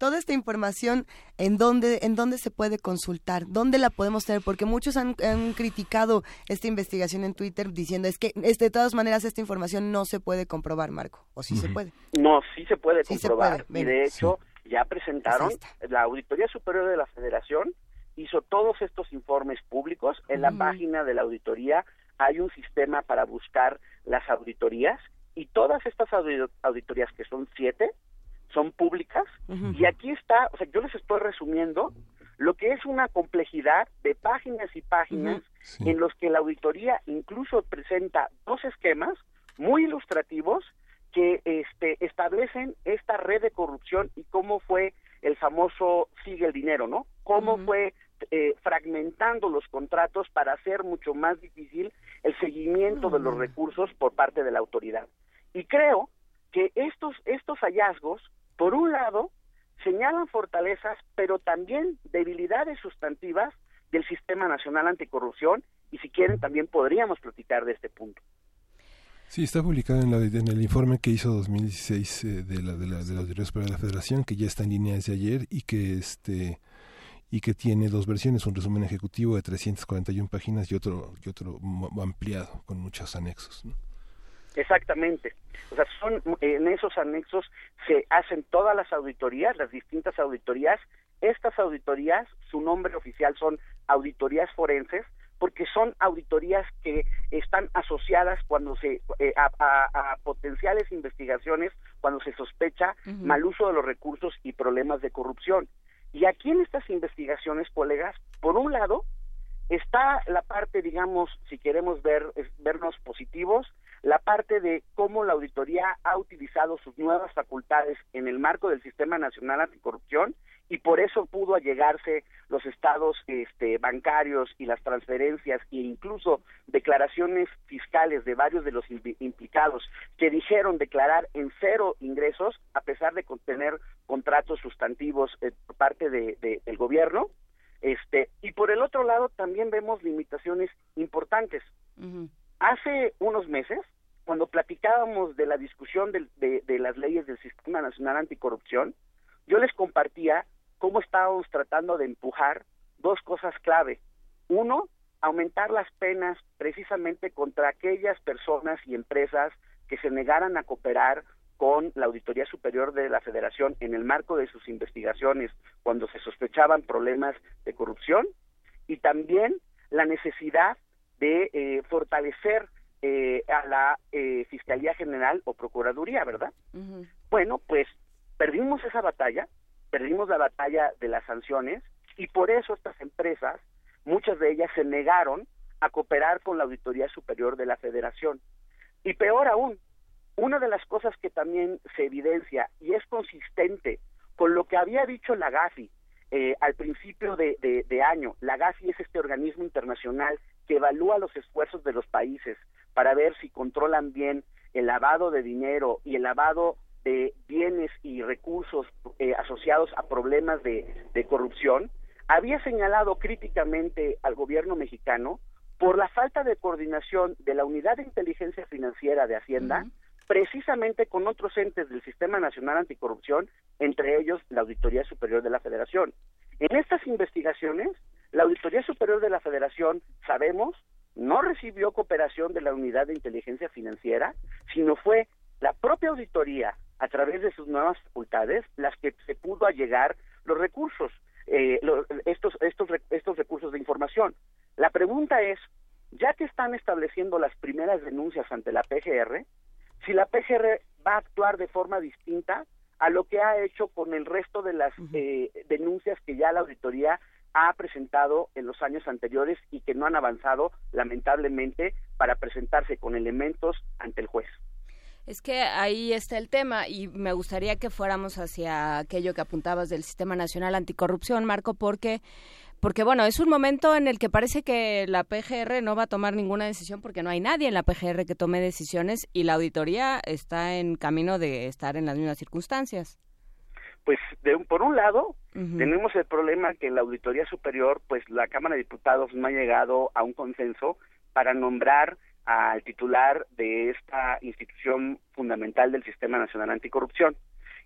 Toda esta información, ¿en dónde, ¿en dónde se puede consultar? ¿Dónde la podemos tener? Porque muchos han, criticado esta investigación en Twitter diciendo es que de todas maneras esta información no se puede comprobar, Marco. ¿O sí se puede? No, sí se puede comprobar. y de hecho, ya presentaron la Auditoría Superior de la Federación hizo todos estos informes públicos. En la página de la auditoría hay un sistema para buscar las auditorías y todas estas auditorías, que son siete, son públicas. Y aquí está, o sea, yo les estoy resumiendo lo que es una complejidad de páginas y páginas en los que la auditoría incluso presenta dos esquemas muy ilustrativos que este, establecen esta red de corrupción y cómo fue el famoso sigue el dinero, ¿no? Cómo fue eh, fragmentando los contratos para hacer mucho más difícil el seguimiento de los recursos por parte de la autoridad. Y creo que estos, estos hallazgos, por un lado, señalan fortalezas, pero también debilidades sustantivas del Sistema Nacional Anticorrupción, y si quieren también podríamos platicar de este punto. Sí, está publicado en, en el informe que hizo 2016 eh, de la de la de la para la Federación, que ya está en línea desde ayer y que este y que tiene dos versiones, un resumen ejecutivo de 341 páginas y otro y otro ampliado con muchos anexos. Exactamente. O sea, son en esos anexos se hacen todas las auditorías, las distintas auditorías. Estas auditorías, su nombre oficial son auditorías forenses, porque son auditorías que están asociadas cuando se eh, a, potenciales investigaciones cuando se sospecha mal uso de los recursos y problemas de corrupción. Y aquí en estas investigaciones, colegas, por un lado está la parte, digamos, si queremos ver vernos positivos, la parte de cómo la auditoría ha utilizado sus nuevas facultades en el marco del Sistema Nacional Anticorrupción y por eso pudo allegarse los estados este, bancarios y las transferencias e incluso declaraciones fiscales de varios de los implicados que dijeron declarar en cero ingresos a pesar de contener contratos sustantivos eh, por parte de, del gobierno. Este y por el otro lado también vemos limitaciones importantes hace unos meses cuando platicábamos de la discusión de, de las leyes del sistema nacional anticorrupción yo les compartía cómo estábamos tratando de empujar dos cosas clave. Uno, aumentar las penas precisamente contra aquellas personas y empresas que se negaran a cooperar con la Auditoría Superior de la Federación en el marco de sus investigaciones cuando se sospechaban problemas de corrupción y también la necesidad de eh, fortalecer eh, a la eh, Fiscalía General o Procuraduría, ¿verdad? Bueno, pues perdimos esa batalla, perdimos la batalla de las sanciones y por eso estas empresas, muchas de ellas se negaron a cooperar con la Auditoría Superior de la Federación. Y peor aún, una de las cosas que también se evidencia y es consistente con lo que había dicho la GAFI eh, al principio de, de año, la GAFI es este organismo internacional que evalúa los esfuerzos de los países para ver si controlan bien el lavado de dinero y el lavado de bienes y recursos eh, asociados a problemas de, corrupción, había señalado críticamente al gobierno mexicano por la falta de coordinación de la Unidad de Inteligencia Financiera de Hacienda, precisamente con otros entes del Sistema Nacional Anticorrupción, entre ellos la Auditoría Superior de la Federación. En estas investigaciones, la Auditoría Superior de la Federación, sabemos, no recibió cooperación de la Unidad de Inteligencia Financiera, sino fue la propia auditoría a través de sus nuevas facultades las que se pudo allegar los recursos, eh, estos, estos, estos recursos de información. La pregunta es, ya que están estableciendo las primeras denuncias ante la PGR, si la PGR va a actuar de forma distinta a lo que ha hecho con el resto de las eh, denuncias que ya la auditoría ha presentado en los años anteriores y que no han avanzado, lamentablemente, para presentarse con elementos ante el juez. Es que ahí está el tema y me gustaría que fuéramos hacia aquello que apuntabas del Sistema Nacional Anticorrupción, Marco, porque porque bueno, es un momento en el que parece que la PGR no va a tomar ninguna decisión porque no hay nadie en la PGR que tome decisiones y la auditoría está en camino de estar en las mismas circunstancias. Pues de por un lado tenemos el problema que la auditoría superior, pues la Cámara de Diputados no ha llegado a un consenso para nombrar al titular de esta institución fundamental del Sistema Nacional Anticorrupción.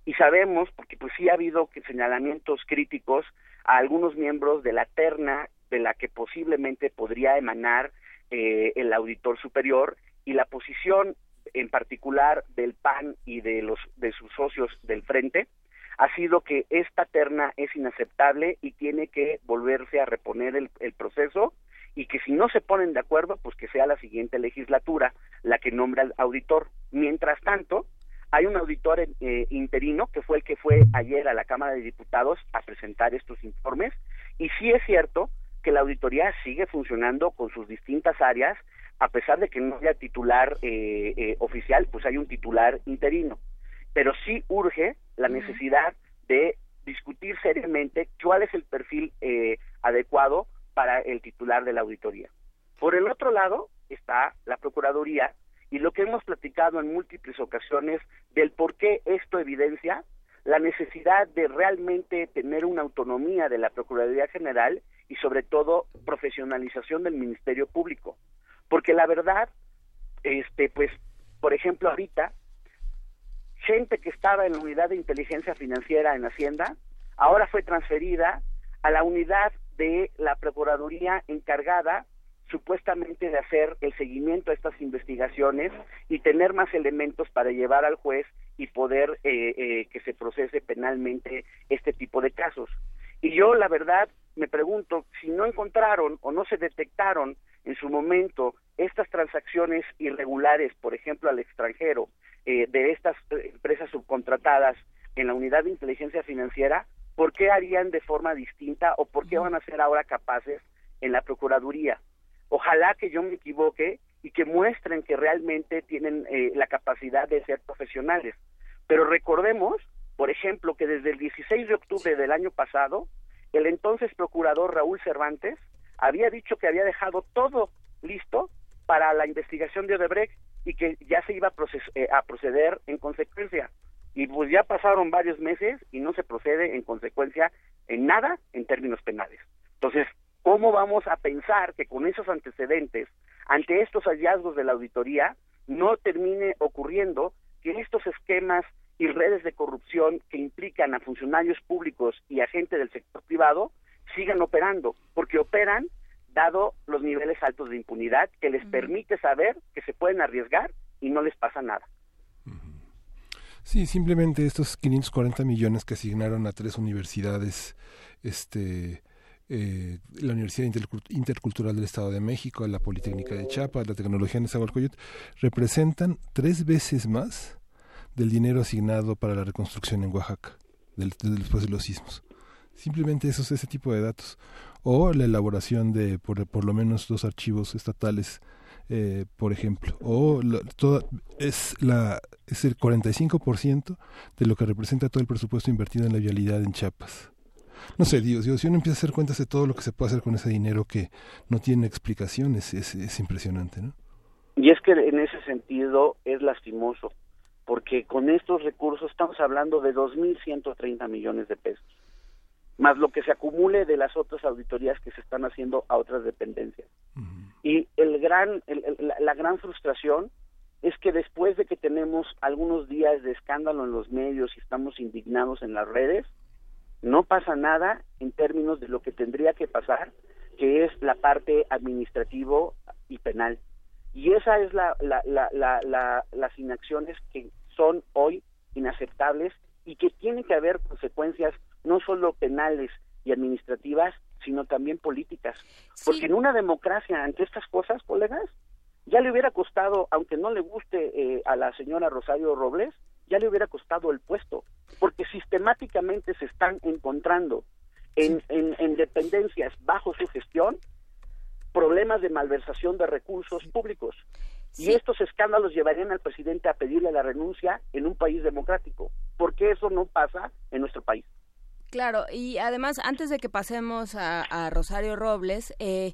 Y sabemos, porque pues sí ha habido que señalamientos críticos a algunos miembros de la terna de la que posiblemente podría emanar eh, el auditor superior y la posición en particular del PAN y de los de sus socios del frente ha sido que esta terna es inaceptable y tiene que volverse a reponer el, el proceso y que si no se ponen de acuerdo, pues que sea la siguiente legislatura la que nombra al auditor. Mientras tanto, hay un auditor eh, interino que fue el que fue ayer a la Cámara de Diputados a presentar estos informes y sí es cierto que la auditoría sigue funcionando con sus distintas áreas a pesar de que no haya titular eh, eh, oficial, pues hay un titular interino. Pero sí urge la necesidad de discutir seriamente cuál es el perfil adecuado para el titular de la auditoría. Por el otro lado está la Procuraduría y lo que hemos platicado en múltiples ocasiones del por qué esto evidencia la necesidad de realmente tener una autonomía de la Procuraduría General y sobre todo profesionalización del Ministerio Público. Porque la verdad, este, pues, por ejemplo, ahorita, gente que estaba en la unidad de inteligencia financiera en Hacienda, ahora fue transferida a la unidad de la Procuraduría encargada supuestamente de hacer el seguimiento a estas investigaciones y tener más elementos para llevar al juez y poder eh, eh, que se procese penalmente este tipo de casos. Y yo, la verdad, me pregunto si no encontraron o no se detectaron en su momento estas transacciones irregulares, por ejemplo, al extranjero, eh, de estas empresas subcontratadas en la unidad de inteligencia financiera, ¿por qué harían de forma distinta o por qué van a ser ahora capaces en la Procuraduría? Ojalá que yo me equivoque y que muestren que realmente tienen eh, la capacidad de ser profesionales. Pero recordemos, por ejemplo, que desde el 16 de octubre del año pasado, el entonces procurador Raúl Cervantes había dicho que había dejado todo listo para la investigación de Odebrecht y que ya se iba a, eh, a proceder en consecuencia y pues ya pasaron varios meses y no se procede en consecuencia en nada en términos penales. Entonces, ¿cómo vamos a pensar que con esos antecedentes, ante estos hallazgos de la auditoría, no termine ocurriendo que estos esquemas y redes de corrupción que implican a funcionarios públicos y a gente del sector privado sigan operando? Porque operan dado los niveles altos de impunidad que les permite saber que se pueden arriesgar y no les pasa nada. Sí, simplemente estos 540 millones que asignaron a tres universidades, este, eh, la Universidad Intercultural del Estado de México, la Politécnica de Chiapas, la Tecnología de Nezahualcóyotl, representan tres veces más del dinero asignado para la reconstrucción en Oaxaca después de los sismos. Simplemente esos, ese tipo de datos. O la elaboración de por, por lo menos dos archivos estatales eh, por ejemplo, o es la es el 45% de lo que representa todo el presupuesto invertido en la vialidad en Chiapas. No sé, Dios, Dios, si uno empieza a hacer cuentas de todo lo que se puede hacer con ese dinero que no tiene explicaciones, es, es impresionante, ¿no? Y es que en ese sentido es lastimoso, porque con estos recursos estamos hablando de 2.130 millones de pesos, más lo que se acumule de las otras auditorías que se están haciendo a otras dependencias. Y el gran, la, gran frustración es que después de que tenemos algunos días de escándalo en los medios y estamos indignados en las redes, no pasa nada en términos de lo que tendría que pasar, que es la parte administrativo y penal. Y esa es la, las inacciones que son hoy inaceptables y que tienen que haber consecuencias no solo penales y administrativas, sino también políticas. Porque en una democracia, ante estas cosas, colegas, ya le hubiera costado, aunque no le guste eh, a la señora Rosario Robles, ya le hubiera costado el puesto, porque sistemáticamente se están encontrando en, en, dependencias bajo su gestión problemas de malversación de recursos públicos. Y estos escándalos llevarían al presidente a pedirle la renuncia en un país democrático. ¿Por qué eso no pasa en nuestro país? Claro, y además, antes de que pasemos a, Rosario Robles, eh,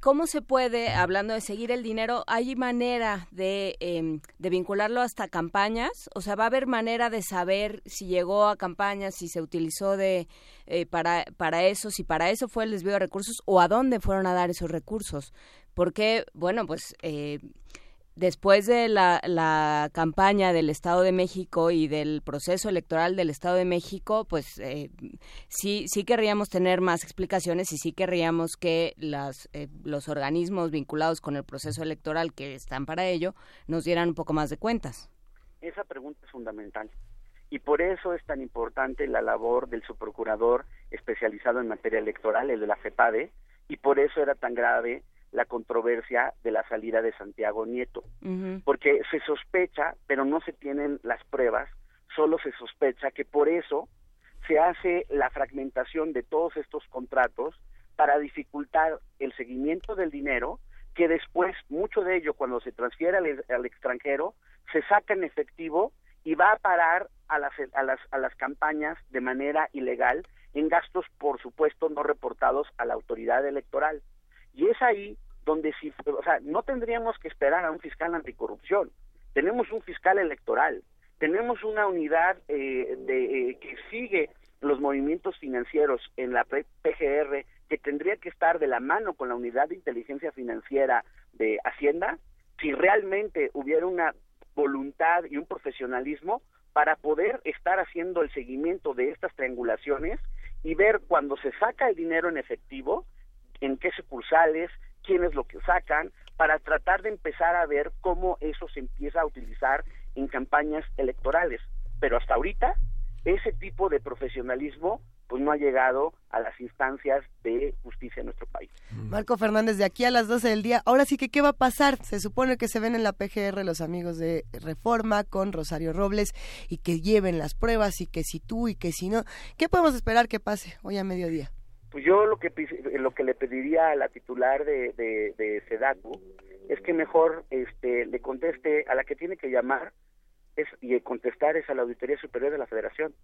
¿Cómo se puede, hablando de seguir el dinero, hay manera de, em, de, vincularlo hasta campañas? O sea, ¿va a haber manera de saber si llegó a campañas, si se utilizó de eh, para, para eso, si para eso fue el desvío de recursos o a dónde fueron a dar esos recursos? Porque, bueno, pues... Eh, después de la, campaña del Estado de México y del proceso electoral del Estado de México, pues eh, sí, sí querríamos tener más explicaciones y sí querríamos que las, eh, los organismos vinculados con el proceso electoral que están para ello nos dieran un poco más de cuentas. Esa pregunta es fundamental. Y por eso es tan importante la labor del subprocurador especializado en materia electoral, el de la FEPADE, y por eso era tan grave la controversia de la salida de Santiago Nieto, porque se sospecha, pero no se tienen las pruebas, solo se sospecha que por eso se hace la fragmentación de todos estos contratos para dificultar el seguimiento del dinero, que después mucho de ello cuando se transfiere al, extranjero se saca en efectivo y va a parar a las, a las, a las campañas de manera ilegal en gastos, por supuesto, no reportados a la autoridad electoral. Y es ahí donde si, o sea, no tendríamos que esperar a un fiscal anticorrupción. Tenemos un fiscal electoral, tenemos una unidad eh, de, eh, que sigue los movimientos financieros en la PGR que tendría que estar de la mano con la unidad de inteligencia financiera de Hacienda si realmente hubiera una voluntad y un profesionalismo para poder estar haciendo el seguimiento de estas triangulaciones y ver cuando se saca el dinero en efectivo en qué sucursales, quiénes lo que sacan, para tratar de empezar a ver cómo eso se empieza a utilizar en campañas electorales. Pero hasta ahorita, ese tipo de profesionalismo pues no ha llegado a las instancias de justicia en nuestro país. Mm. Marco Fernández, de aquí a las 12 del día, ahora sí que, ¿qué va a pasar? Se supone que se ven en la PGR los amigos de Reforma con Rosario Robles y que lleven las pruebas y que si tú y que si no. ¿Qué podemos esperar que pase hoy a mediodía? Pues yo lo que lo que le pediría a la titular de, de, de SEDACU es que mejor este le conteste a la que tiene que llamar es, y contestar es a la Auditoría Superior de la Federación.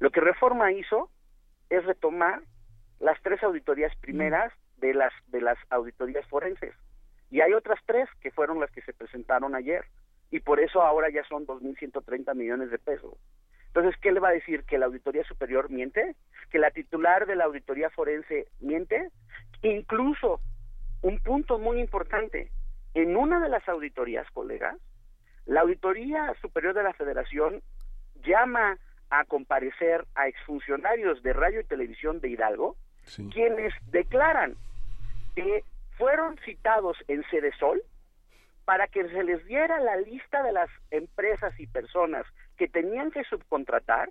Lo que Reforma hizo es retomar las tres auditorías primeras de las de las auditorías forenses y hay otras tres que fueron las que se presentaron ayer y por eso ahora ya son 2.130 millones de pesos. Entonces, ¿qué le va a decir? ¿Que la Auditoría Superior miente? ¿Que la titular de la Auditoría Forense miente? Incluso, un punto muy importante, en una de las auditorías, colegas, la Auditoría Superior de la Federación llama a comparecer a exfuncionarios de radio y televisión de Hidalgo, quienes declaran que fueron citados en Sede Sol para que se les diera la lista de las empresas y personas que tenían que subcontratar,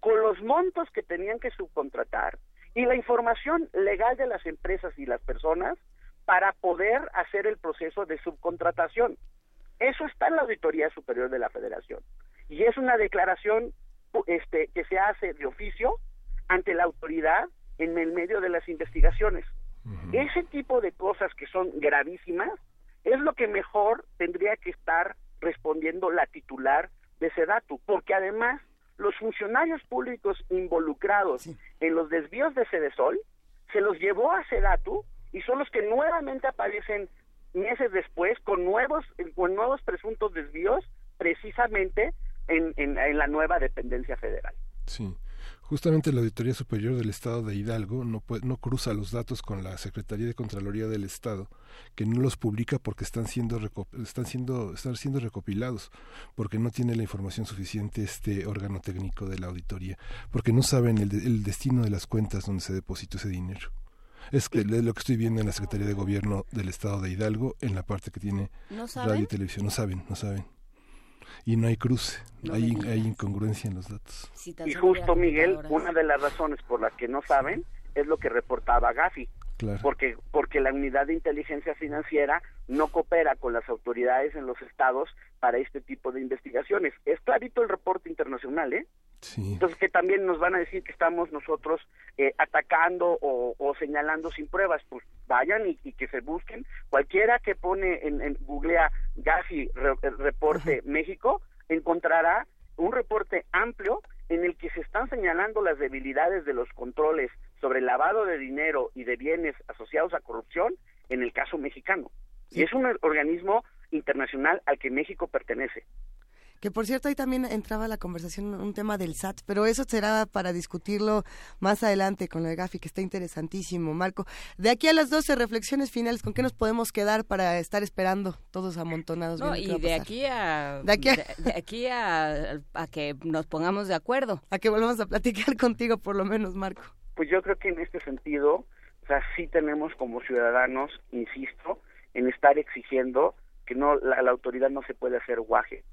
con los montos que tenían que subcontratar y la información legal de las empresas y las personas para poder hacer el proceso de subcontratación. Eso está en la Auditoría Superior de la Federación y es una declaración este, que se hace de oficio ante la autoridad en el medio de las investigaciones. Ese tipo de cosas que son gravísimas es lo que mejor tendría que estar respondiendo la titular de Sedatu, porque además los funcionarios públicos involucrados en los desvíos de Sedesol se los llevó a Sedatu y son los que nuevamente aparecen meses después con nuevos con nuevos presuntos desvíos precisamente en, en, en la nueva dependencia federal. Sí. Justamente la Auditoría Superior del Estado de Hidalgo no, no cruza los datos con la Secretaría de Contraloría del Estado, que no los publica porque están siendo, están siendo, están siendo recopilados, porque no tiene la información suficiente este órgano técnico de la auditoría, porque no saben el, el destino de las cuentas donde se depositó ese dinero. Es que lo que estoy viendo en la Secretaría de Gobierno del Estado de Hidalgo, en la parte que tiene radio y televisión, no saben, no saben y no hay cruce, hay, hay, incongruencia en los datos. y justo, Miguel, una de las razones por las que no saben es lo que reportaba Gafi, porque porque la unidad de inteligencia financiera no coopera con las autoridades en los estados para este tipo de investigaciones. Es clarito el reporte internacional, ¿eh? Entonces, que también nos van a decir que estamos nosotros eh, atacando o, señalando sin pruebas, pues vayan y, que se busquen. Cualquiera que pone en, en Googlea Gafi Reporte México encontrará un reporte amplio en el que se están señalando las debilidades de los controles sobre el lavado de dinero y de bienes asociados a corrupción en el caso mexicano. Y es un organismo internacional al que México pertenece. Que por cierto ahí también entraba la conversación un tema del SAT, pero eso será para discutirlo más adelante con el GAFI, que está interesantísimo. Marco, de aquí a las 12 reflexiones finales, ¿con qué nos podemos quedar para estar esperando todos amontonados? No, y de aquí a, de aquí, a, a que nos pongamos de acuerdo. A que volvamos a platicar contigo por lo menos, Marco. Pues yo creo que en este sentido, o sea, sí tenemos como ciudadanos, insisto, en estar exigiendo que no la, la autoridad no se puede hacer guaje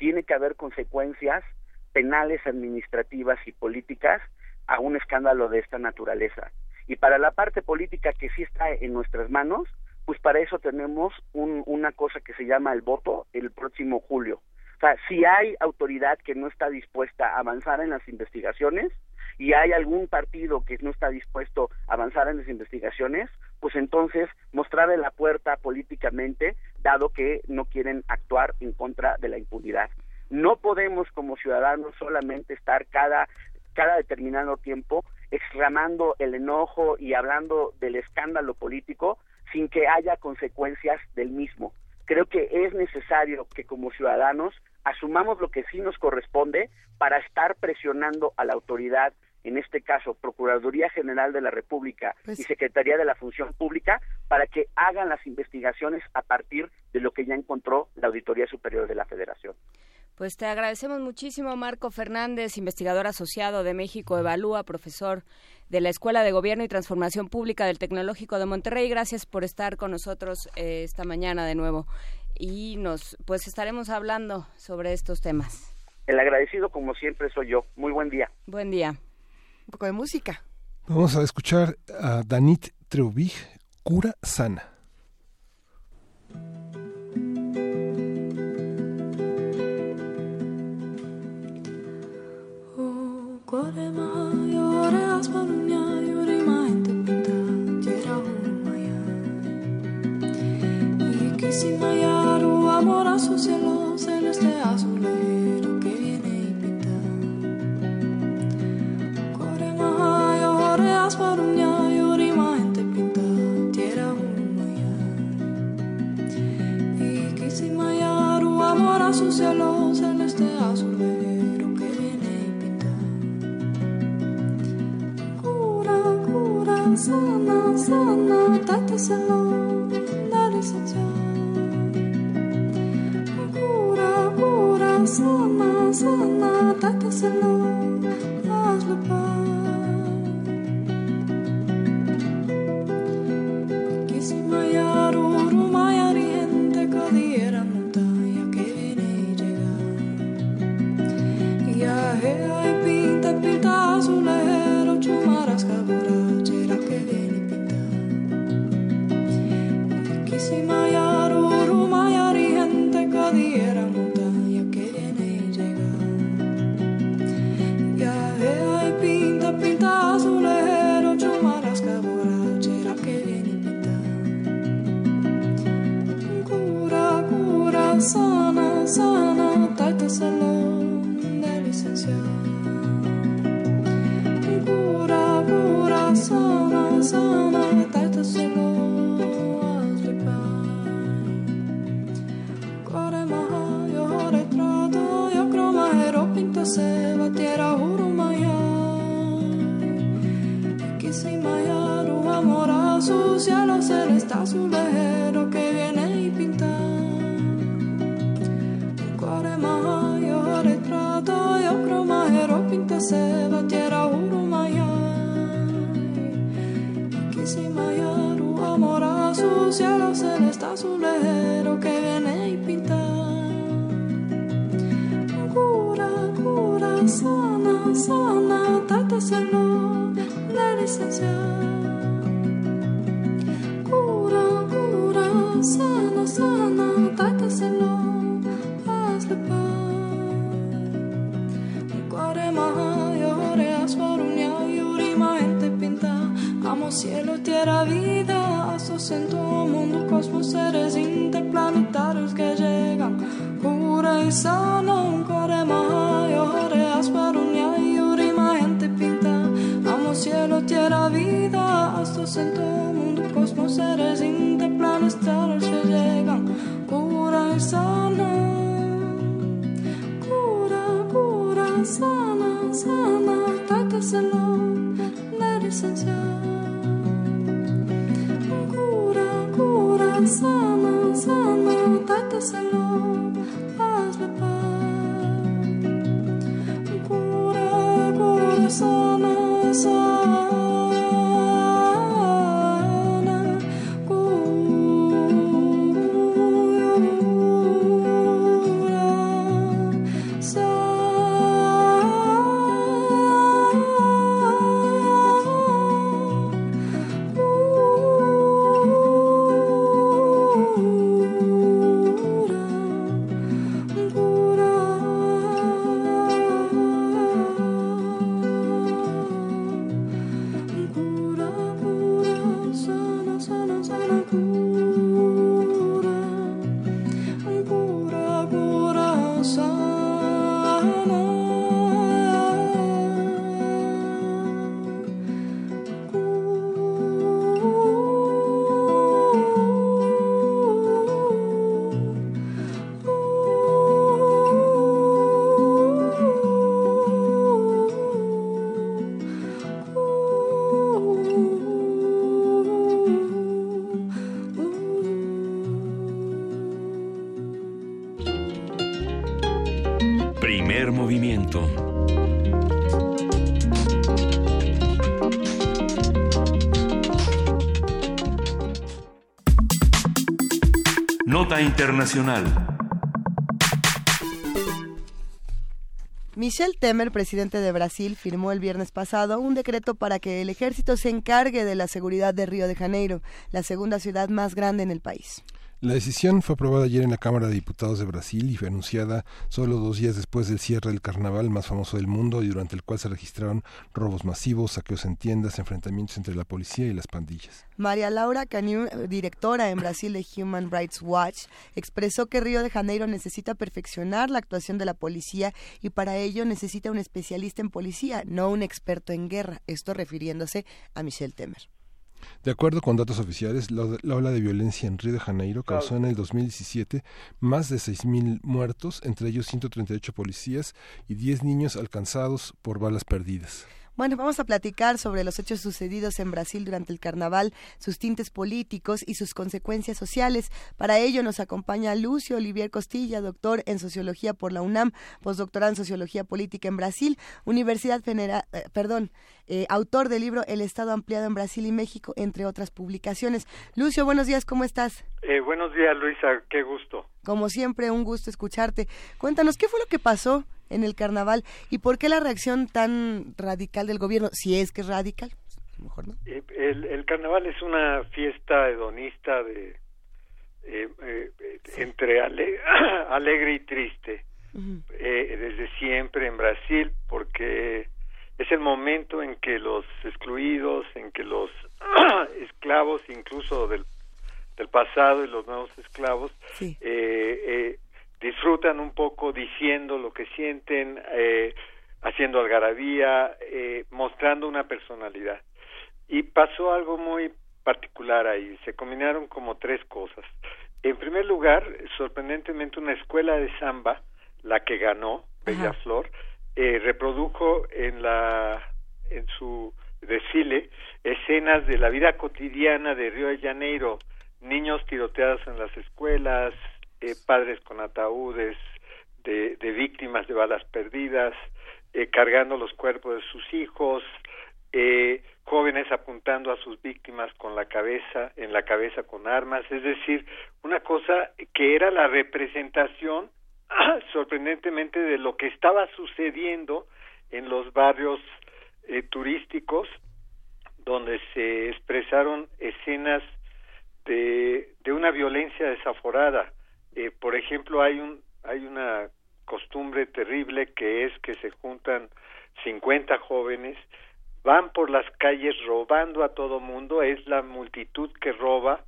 tiene que haber consecuencias penales, administrativas y políticas a un escándalo de esta naturaleza. Y para la parte política que sí está en nuestras manos, pues para eso tenemos una cosa que se llama el voto el próximo julio. O sea, si hay autoridad que no está dispuesta a avanzar en las investigaciones y hay algún partido que no está dispuesto a avanzar en las investigaciones, pues entonces mostrarle la puerta políticamente dado que no quieren actuar en contra de la impunidad. No podemos como ciudadanos solamente estar cada cada determinado tiempo exclamando el enojo y hablando del escándalo político sin que haya consecuencias del mismo. Creo que es necesario que como ciudadanos asumamos lo que sí nos corresponde para estar presionando a la autoridad en este caso Procuraduría General de la República pues y Secretaría de la Función Pública, para que hagan las investigaciones a partir de lo que ya encontró la Auditoría Superior de la Federación. Pues te agradecemos muchísimo, Marco Fernández, investigador asociado de México Evalúa, profesor de la Escuela de Gobierno y Transformación Pública del Tecnológico de Monterrey. Gracias por estar con nosotros eh, esta mañana de nuevo. Y nos, pues estaremos hablando sobre estos temas. El agradecido, como siempre, soy yo. Muy buen día. Buen día un poco de música. Vamos a escuchar a Danit Treubig, Cura Sana. Oh, humaya y quisimayaru amor a su cielo celeste Internacional. Michel Temer, presidente de Brasil, firmó el viernes pasado un decreto para que el ejército se encargue de la seguridad de Río de Janeiro, la segunda ciudad más grande en el país. La decisión fue aprobada ayer en la Cámara de Diputados de Brasil y fue anunciada solo dos días después del cierre del carnaval más famoso del mundo y durante el cual se registraron robos masivos, saqueos en tiendas, enfrentamientos entre la policía y las pandillas. María Laura Caniu, directora en Brasil de Human Rights Watch, expresó que Río de Janeiro necesita perfeccionar la actuación de la policía y para ello necesita un especialista en policía, no un experto en guerra, esto refiriéndose a Michel Temer. De acuerdo con datos oficiales, la, la ola de violencia en Río de Janeiro causó en el 2017 más de 6.000 muertos, entre ellos 138 policías y 10 niños alcanzados por balas perdidas. Bueno, vamos a platicar sobre los hechos sucedidos en Brasil durante el carnaval, sus tintes políticos y sus consecuencias sociales. Para ello nos acompaña Lucio Olivier Costilla, doctor en sociología por la UNAM, postdoctorado en sociología política en Brasil, Universidad Federal, eh, perdón, eh, autor del libro El Estado ampliado en Brasil y México, entre otras publicaciones. Lucio, buenos días, ¿cómo estás? Eh, buenos días, Luisa, qué gusto. Como siempre, un gusto escucharte. Cuéntanos, ¿qué fue lo que pasó en el carnaval y por qué la reacción tan radical del gobierno? Si es que es radical, mejor no. Eh, el, el, carnaval es una fiesta hedonista de eh, eh, entre ale, alegre y triste uh -huh. desde siempre en Brasil porque es el momento en que los excluidos, en que los esclavos, incluso del, del pasado y los nuevos esclavos, sí. eh, disfrutan un poco diciendo lo que sienten, eh, haciendo algarabía, eh, mostrando una personalidad. Y pasó algo muy particular ahí, se combinaron como tres cosas. En primer lugar, sorprendentemente una escuela de samba, la que ganó, Bella Flor, eh, reprodujo en la en su desfile escenas de la vida cotidiana de Río de Janeiro, niños tiroteados en las escuelas, eh, padres con ataúdes de, víctimas de balas perdidas, eh, cargando los cuerpos de sus hijos, eh, jóvenes apuntando a sus víctimas con la cabeza, en la cabeza con armas, es decir, una cosa que era la representación sorprendentemente de lo que estaba sucediendo en los barrios turísticos donde se expresaron escenas de, de una violencia desaforada. Eh, por ejemplo, hay un hay una costumbre terrible que es que se juntan 50 jóvenes, van por las calles robando a todo mundo, es la multitud que roba,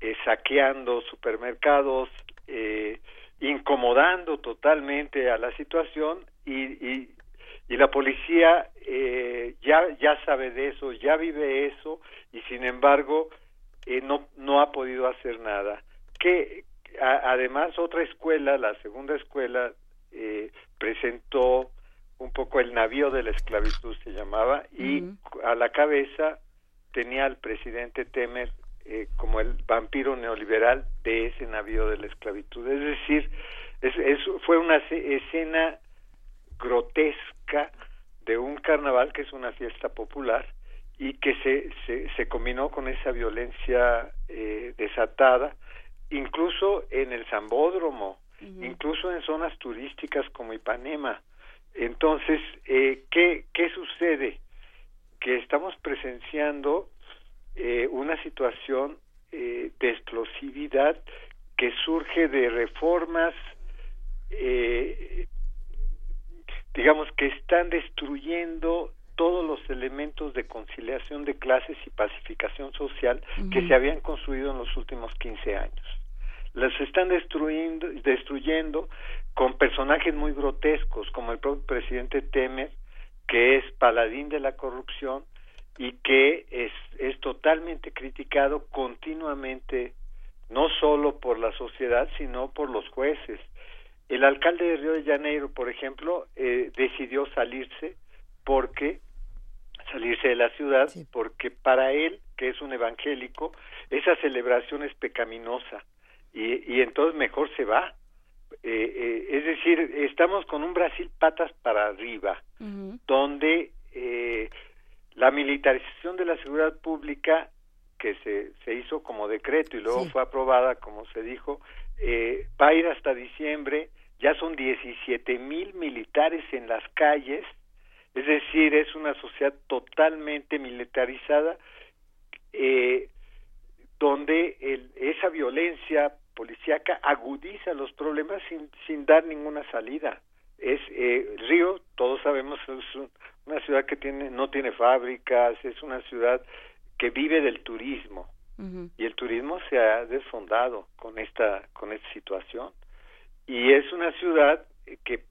eh, saqueando supermercados, eh, incomodando totalmente a la situación y, y, y la policía eh, ya ya sabe de eso, ya vive eso y sin embargo eh, no no ha podido hacer nada. Que a, además otra escuela, la segunda escuela eh, presentó un poco el navío de la esclavitud se llamaba y a la cabeza tenía al presidente Temer eh, como el vampiro neoliberal de ese navío de la esclavitud. Es decir, es, es, fue una escena grotesca de un carnaval que es una fiesta popular y que se, se, se combinó con esa violencia eh, desatada, incluso en el Zambódromo, incluso en zonas turísticas como Ipanema. Entonces, eh, ¿qué, ¿qué sucede? Que estamos presenciando eh, una situación eh, de explosividad que surge de reformas, eh, digamos, que están destruyendo todos los elementos de conciliación de clases y pacificación social que se habían construido en los últimos 15 años. Las están destruyendo, destruyendo con personajes muy grotescos, como el propio presidente Temer, que es paladín de la corrupción y que es, es totalmente criticado continuamente, no solo por la sociedad, sino por los jueces. El alcalde de Río de Janeiro, por ejemplo, eh, decidió salirse porque salirse de la ciudad porque para él, que es un evangélico, esa celebración es pecaminosa y, y entonces mejor se va. Eh, eh, es decir, estamos con un Brasil patas para arriba, donde eh, la militarización de la seguridad pública que se, se hizo como decreto y luego fue aprobada, como se dijo, eh, va a ir hasta diciembre, ya son 17 mil militares en las calles, es decir, es una sociedad totalmente militarizada, eh, donde el, esa violencia policíaca agudiza los problemas sin, sin dar ninguna salida. Es eh, Río, todos sabemos, es un, una ciudad que tiene no tiene fábricas, es una ciudad que vive del turismo. Y el turismo se ha desfondado con esta con esta situación. Y es una ciudad que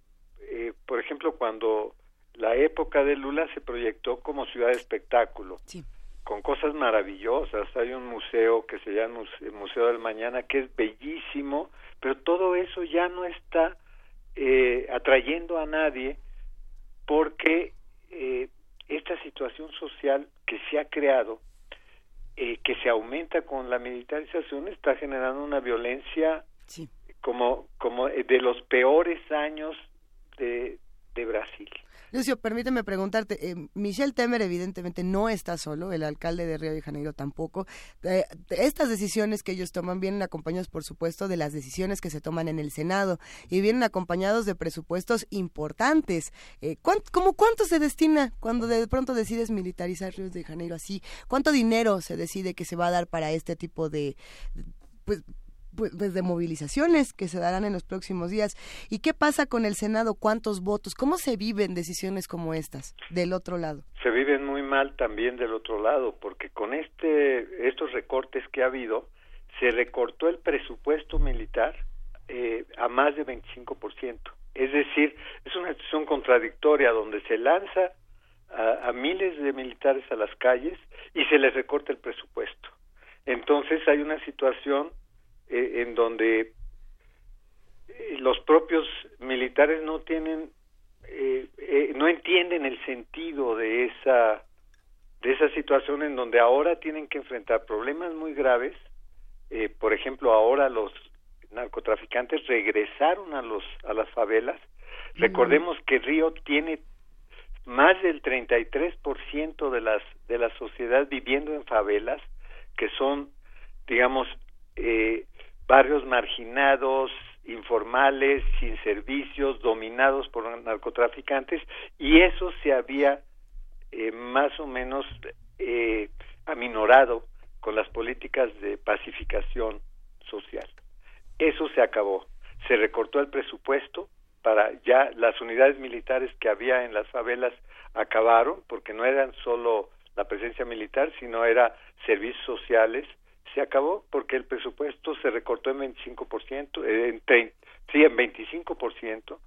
eh, por ejemplo cuando la época de Lula se proyectó como ciudad de espectáculo con cosas maravillosas. Hay un museo que se llama el Museo del Mañana que es bellísimo pero todo eso ya no está eh, atrayendo a nadie porque eh, esta situación social que se ha creado, eh, que se aumenta con la militarización, está generando una violencia como, como de los peores años de, de Brasil. Lucio, permíteme preguntarte, eh, Michel Temer evidentemente no está solo, el alcalde de Río de Janeiro tampoco. Eh, estas decisiones que ellos toman vienen acompañados, por supuesto, de las decisiones que se toman en el Senado y vienen acompañados de presupuestos importantes. Eh, ¿Cómo cuánto se destina cuando de pronto decides militarizar Río de Janeiro así? ¿Cuánto dinero se decide que se va a dar para este tipo de... Pues, pues, pues, de movilizaciones que se darán en los próximos días. ¿Y qué pasa con el Senado? ¿Cuántos votos? ¿Cómo se viven decisiones como estas del otro lado? Se viven muy mal también del otro lado, porque con este estos recortes que ha habido, se recortó el presupuesto militar eh, a más de 25%. Es decir, es una situación contradictoria donde se lanza a, a miles de militares a las calles y se les recorta el presupuesto. Entonces hay una situación eh, en donde eh, los propios militares no tienen eh, eh, no entienden el sentido de esa de esa situación en donde ahora tienen que enfrentar problemas muy graves. Eh, por ejemplo ahora los narcotraficantes regresaron a los a las favelas. Recordemos que Río tiene más del 33% de las de la sociedad viviendo en favelas que son digamos eh, barrios marginados, informales, sin servicios, dominados por narcotraficantes, y eso se había eh, más o menos eh, aminorado con las políticas de pacificación social. Eso se acabó. Se recortó el presupuesto para ya las unidades militares que había en las favelas acabaron porque no eran solo la presencia militar, sino era servicios sociales. Se acabó porque el presupuesto se recortó en 25%, eh, en 30, sí, en 25%,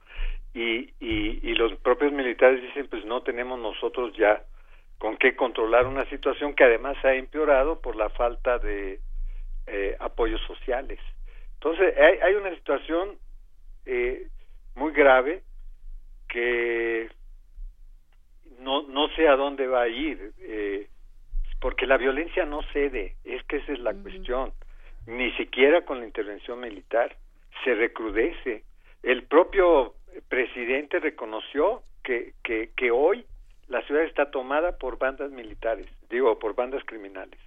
y, y, y los propios militares dicen, pues no tenemos nosotros ya con qué controlar una situación que además se ha empeorado por la falta de eh, apoyos sociales. Entonces, hay, hay una situación eh, muy grave que no, no sé a dónde va a ir, eh, porque la violencia no cede, es que esa es la cuestión, ni siquiera con la intervención militar, se recrudece. El propio presidente reconoció que, que, que hoy la ciudad está tomada por bandas militares, digo, por bandas criminales.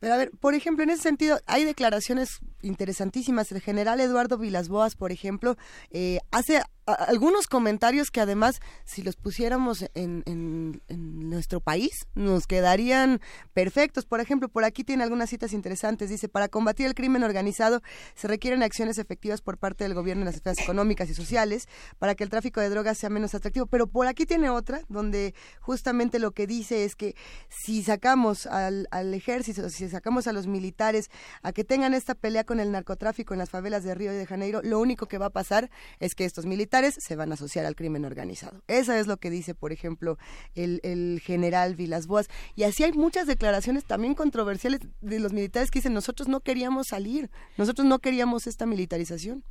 Pero a ver, por ejemplo, en ese sentido, hay declaraciones interesantísimas. El general Eduardo Vilasboas, por ejemplo, eh, hace algunos comentarios que además, si los pusiéramos en, en, nuestro país, nos quedarían perfectos. Por ejemplo, por aquí tiene algunas citas interesantes. Dice, para combatir el crimen organizado se requieren acciones efectivas por parte del gobierno en las esferas económicas y sociales para que el tráfico de drogas sea menos atractivo. Pero por aquí tiene otra, donde justamente lo que dice es que si sacamos al, al ejército, si sacamos a los militares a que tengan esta pelea con el narcotráfico en las favelas de Río de Janeiro, lo único que va a pasar es que estos militares se van a asociar al crimen organizado. Eso es lo que dice, por ejemplo, el, el general Vilas Boas. Y así hay muchas declaraciones también controversiales de los militares que dicen, nosotros no queríamos salir, nosotros no queríamos esta militarización.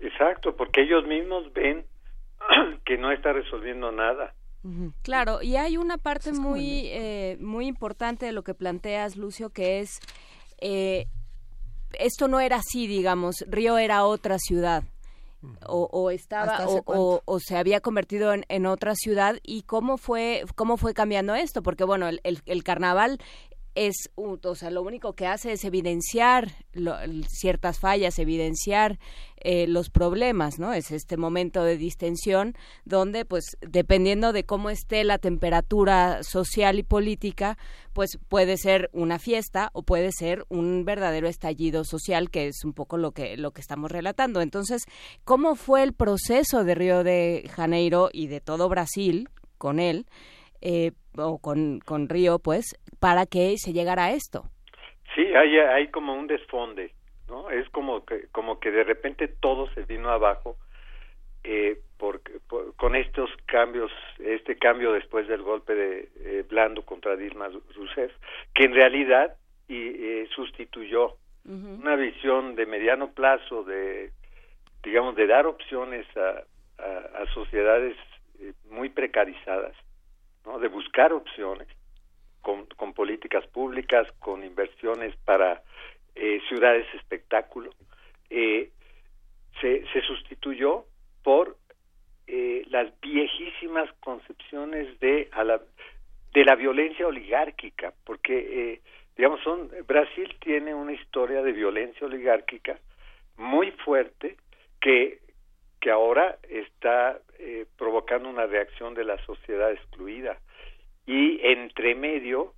Exacto, porque ellos mismos ven que no está resolviendo nada. Claro, y hay una parte muy, eh, muy importante de lo que planteas, Lucio, que es, eh, esto no era así, digamos, Río era otra ciudad o, estaba o, o, se había convertido en, en, otra ciudad y cómo fue cómo fue cambiando esto porque bueno el, el carnaval es, o sea, lo único que hace es evidenciar ciertas fallas, evidenciar eh, los problemas, ¿no? Es este momento de distensión donde, pues, dependiendo de cómo esté la temperatura social y política, pues puede ser una fiesta o puede ser un verdadero estallido social, que es un poco lo que lo que estamos relatando. Entonces, ¿cómo fue el proceso de Río de Janeiro y de todo Brasil con él? Eh, o con, con Río, pues, para que se llegara a esto. Sí, hay, hay como un desfonde, ¿no? Es como que, como que de repente todo se vino abajo eh, por, con estos cambios, este cambio después del golpe de eh, Blando contra Dilma Rousseff, que en realidad y, eh, sustituyó una visión de mediano plazo de, digamos, de dar opciones a, a, a sociedades eh, muy precarizadas, De buscar opciones con, políticas públicas, con inversiones para eh, ciudades espectáculo, eh, se, se, sustituyó por eh, las viejísimas concepciones de, a la, de la violencia oligárquica, porque, digamos, son, Brasil tiene una historia de violencia oligárquica muy fuerte que, que ahora está provocando una reacción de la sociedad excluida. Y entre medio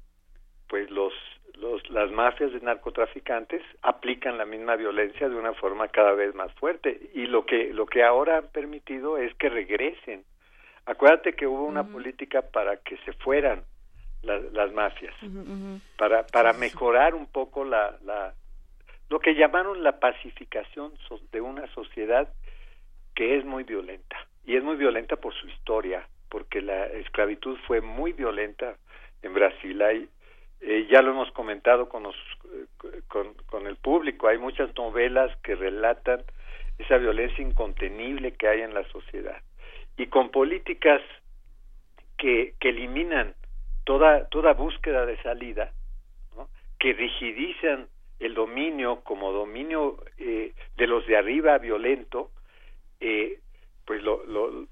pues los, los las mafias de narcotraficantes aplican la misma violencia de una forma cada vez más fuerte. Y lo que lo que ahora han permitido es que regresen. Acuérdate que hubo una política para que se fueran las mafias para para mejorar un poco la, la lo que llamaron la pacificación de una sociedad que es muy violenta y es muy violenta por su historia porque la esclavitud fue muy violenta en Brasil. Hay, eh, ya lo hemos comentado con, los, con, con el público, hay muchas novelas que relatan esa violencia incontenible que hay en la sociedad. Y con políticas que, que eliminan toda, toda búsqueda de salida, que rigidizan el dominio como dominio eh, de los de arriba violento, eh, pues lo, lo,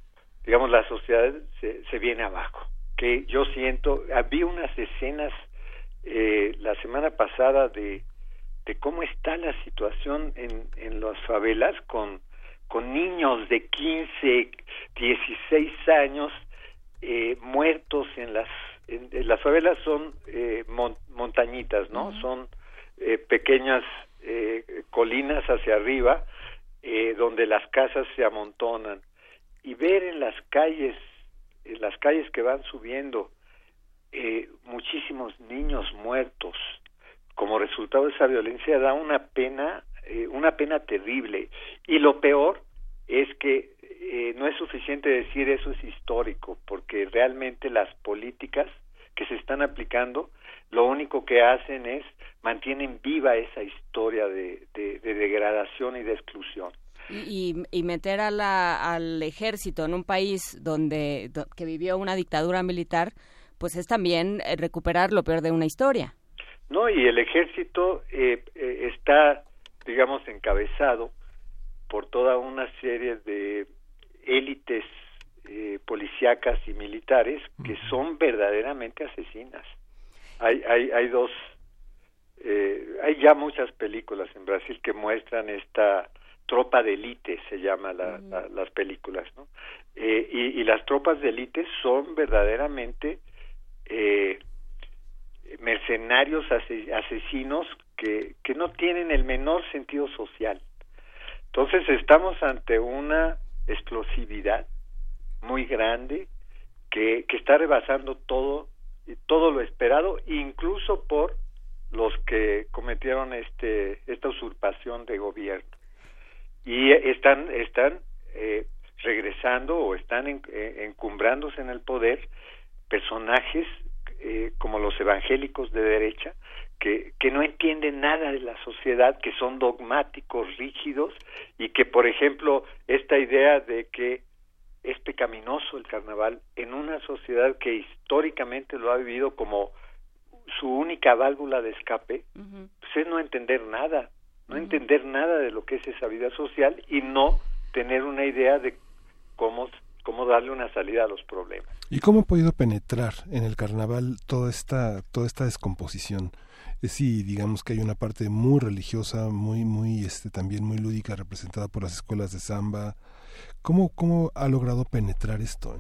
digamos, la sociedad se, se viene abajo. Que yo siento, había unas escenas eh, la semana pasada de, de cómo está la situación en, en las favelas con, con niños de 15, 16 años eh, muertos en las en- en las favelas son eh, mon- montañitas, ¿no? Son eh, pequeñas eh, colinas hacia arriba eh, donde las casas se amontonan y ver en las calles, en las calles que van subiendo, eh, muchísimos niños muertos como resultado de esa violencia da una pena, eh, una pena terrible. Y lo peor es que eh, no es suficiente decir eso es histórico, porque realmente las políticas que se están aplicando lo único que hacen es mantienen viva esa historia de, de- de degradación y de exclusión. Y, y meter a la- al ejército en un país donde do- que vivió una dictadura militar, pues es también eh, recuperar lo peor de una historia. No, y el ejército eh, eh, está, digamos, encabezado por toda una serie de élites eh, policíacas y militares que son verdaderamente asesinas. Hay, hay, hay dos, eh, hay ya muchas películas en Brasil que muestran esta tropa de élite, se llama la- la- las películas, ¿no? Eh, y, y las tropas de élite son verdaderamente eh, mercenarios ase- asesinos que, que no tienen el menor sentido social. Entonces estamos ante una explosividad muy grande que, que está rebasando todo todo lo esperado, incluso por los que cometieron este esta usurpación de gobierno y están están eh, regresando o están en- eh, encumbrándose en el poder personajes eh, como los evangélicos de derecha que, que no entienden nada de la sociedad, que son dogmáticos, rígidos y que, por ejemplo, esta idea de que es pecaminoso el carnaval en una sociedad que históricamente lo ha vivido como su única válvula de escape, pues es no entender nada, no entender nada de lo que es esa vida social y no tener una idea de cómo, cómo darle una salida a los problemas. ¿Y cómo ha podido penetrar en el carnaval toda esta, toda esta descomposición? Eh, Sí, digamos que hay una parte muy religiosa, muy, muy, este, también muy lúdica, representada por las escuelas de samba. ¿Cómo, cómo ha logrado penetrar esto?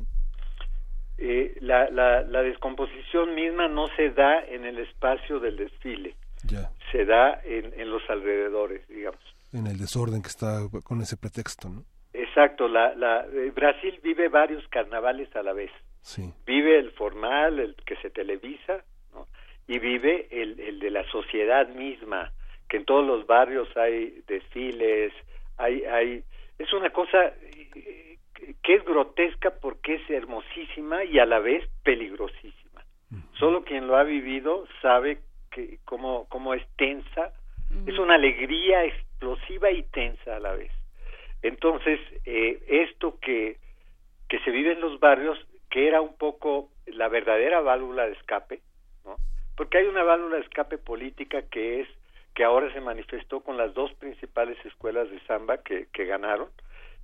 Eh, la, la, la descomposición misma no se da en el espacio del desfile, Ya, se da en, en los alrededores, digamos. en el desorden que está con ese pretexto, ¿no? Exacto, la, la, eh, Brasil vive varios carnavales a la vez. Sí. Vive el formal, el que se televisa, ¿no? y vive el, el de la sociedad misma, que en todos los barrios hay desfiles, hay, hay, es una cosa eh, que es grotesca porque es hermosísima y a la vez peligrosísima. Solo quien lo ha vivido sabe que cómo, cómo es tensa, es una alegría explosiva y tensa a la vez. Entonces, eh, esto que, que se vive en los barrios, que era un poco la verdadera válvula de escape, ¿no? Porque hay una válvula de escape política que es que ahora se manifestó con las dos principales escuelas de samba que, que ganaron,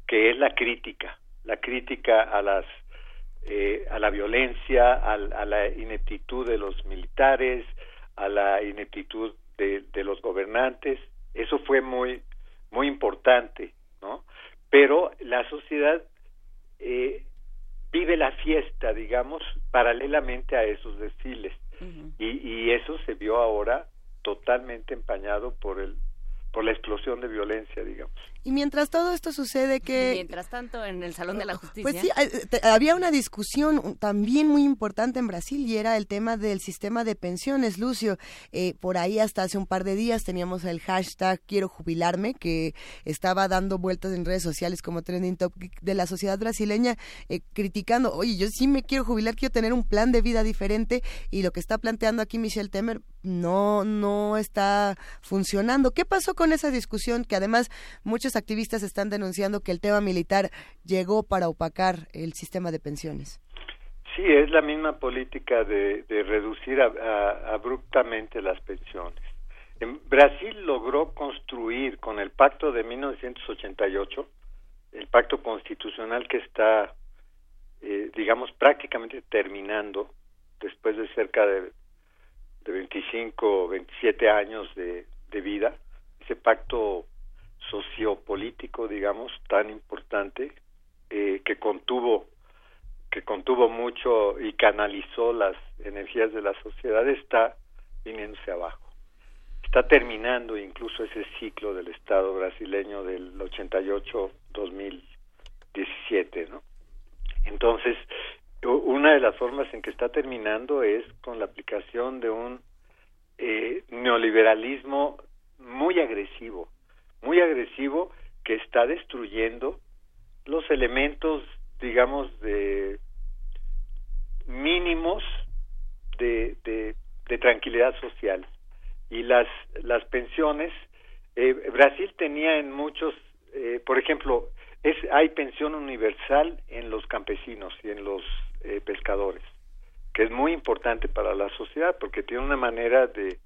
que es la crítica, la crítica a las eh, a la violencia, al- a, la ineptitud de los militares, a la ineptitud de, de los gobernantes. Eso fue muy muy importante, ¿no? Pero la sociedad eh, vive la fiesta, digamos, paralelamente a esos desfiles. y, y eso se vio ahora totalmente empañado por el por la explosión de violencia, digamos. Y mientras todo esto sucede que... Mientras tanto, en el Salón de la Justicia. Pues sí, te- había una discusión también muy importante en Brasil y era el tema del sistema de pensiones, Lucio. Eh, por ahí hasta hace un par de días teníamos el hashtag quiero jubilarme que estaba dando vueltas en redes sociales como trending topic de la sociedad brasileña eh, criticando, oye, yo sí me quiero jubilar, quiero tener un plan de vida diferente y lo que está planteando aquí Michelle Temer no, no está funcionando. ¿Qué pasó con esa discusión que además muchos activistas están denunciando que el tema militar llegó para opacar el sistema de pensiones? Sí, es la misma política de, de reducir a- a- abruptamente las pensiones. En Brasil logró construir con el pacto de 1988, el pacto constitucional que está, eh, digamos, prácticamente terminando después de cerca de, de 25 o 27 años de, de vida, ese pacto sociopolítico, digamos, tan importante, eh, que contuvo que contuvo mucho y canalizó las energías de la sociedad, está viniéndose abajo. Está terminando incluso ese ciclo del Estado brasileño del 88-2017, ¿no? Entonces, una de las formas en que está terminando es con la aplicación de un eh, neoliberalismo muy agresivo, muy agresivo que está destruyendo los elementos, digamos, de mínimos de, de, tranquilidad social. Y las, las pensiones, eh, Brasil tenía en muchos, eh, por ejemplo, es, hay pensión universal en los campesinos y en los eh, pescadores, que es muy importante para la sociedad porque tiene una manera de,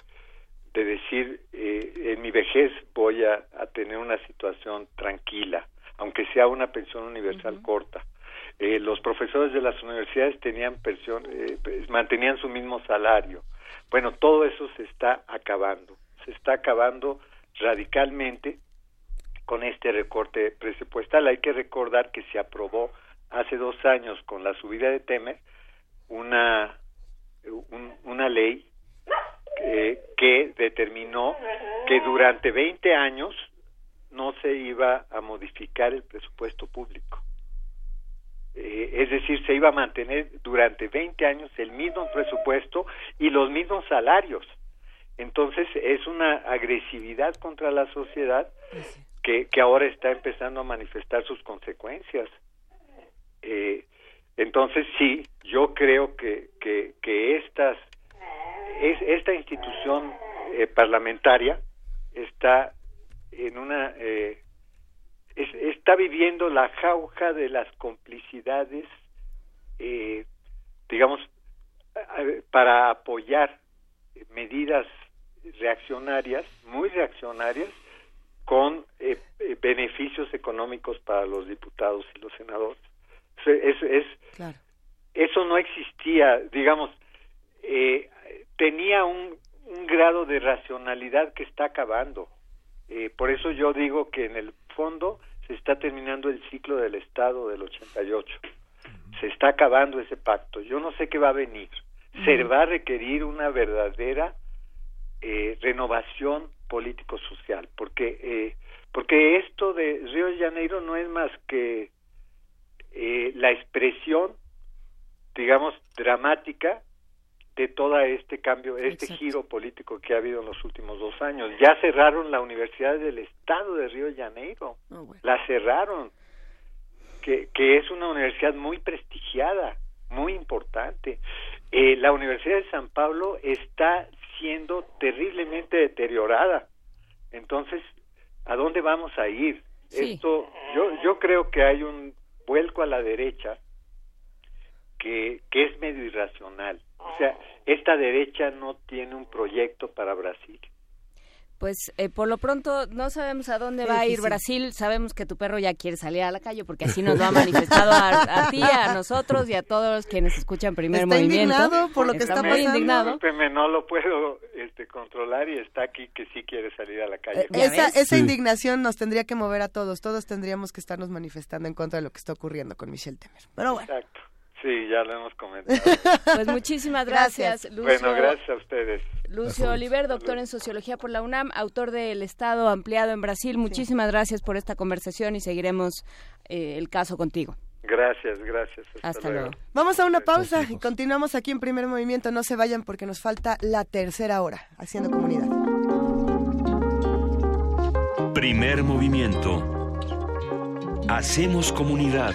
de decir, en mi vejez voy a, tener una situación tranquila, aunque sea una pensión universal corta. Eh, los profesores de las universidades tenían pensión, eh, mantenían su mismo salario. Bueno, todo eso se está acabando, se está acabando radicalmente con este recorte presupuestal. Hay que recordar que se aprobó hace dos años con la subida de Temer una, una ley eh, que determinó que durante 20 años no se iba a modificar el presupuesto público. Eh, es decir, se iba a mantener durante 20 años el mismo presupuesto y los mismos salarios. Entonces es una agresividad contra la sociedad que, que ahora está empezando a manifestar sus consecuencias. Eh, entonces sí, yo creo que, que, que estas, es, esta institución eh, parlamentaria está en una eh, está viviendo la jauja de las complicidades, eh, digamos, para apoyar medidas reaccionarias, muy reaccionarias, con eh, eh, beneficios económicos para los diputados y los senadores. Es, Eso no existía, digamos, tenía un, un grado de racionalidad que está acabando. por eso yo digo que en el fondo se está terminando el ciclo del Estado del 88. Se está acabando ese pacto. Yo no sé qué va a venir. Se va a requerir una verdadera eh, renovación político-social, porque eh, porque esto de Río de Janeiro no es más que eh, la expresión, digamos, dramática de todo este cambio, este giro político que ha habido en los últimos dos años. Ya cerraron la Universidad del Estado de Río de Janeiro, oh, la cerraron, que, que es una universidad muy prestigiada, muy importante. Eh, la Universidad de San Pablo está siendo terriblemente deteriorada. Entonces, ¿a dónde vamos a ir? Esto, yo, yo creo que hay un vuelco a la derecha que, que es medio irracional o sea, esta derecha no tiene un proyecto para Brasil. Pues eh, por lo pronto no sabemos a dónde va a ir Brasil. Sabemos que tu perro ya quiere salir a la calle porque así nos lo ha manifestado a, ti, a nosotros y a todos quienes escuchan Primer está Movimiento. indignado por lo que está, está muy indignado. no lo puedo este, controlar y está aquí que sí quiere salir a la calle. Eh, esa, esa indignación nos tendría que mover a todos. Todos tendríamos que estarnos manifestando en contra de lo que está ocurriendo con Michelle Temer. Pero bueno. Exacto. Sí, ya lo hemos comentado. Pues muchísimas gracias, Lucio. Bueno, gracias a ustedes. Lucio Oliver, doctor en Sociología por la UNAM, autor del Estado Ampliado en Brasil. Muchísimas gracias por esta conversación y seguiremos eh, el caso contigo. Gracias, gracias. Hasta, luego. Vamos a una pausa y continuamos aquí en Primer Movimiento. No se vayan porque nos falta la tercera hora haciendo comunidad. Primer Movimiento. Hacemos comunidad.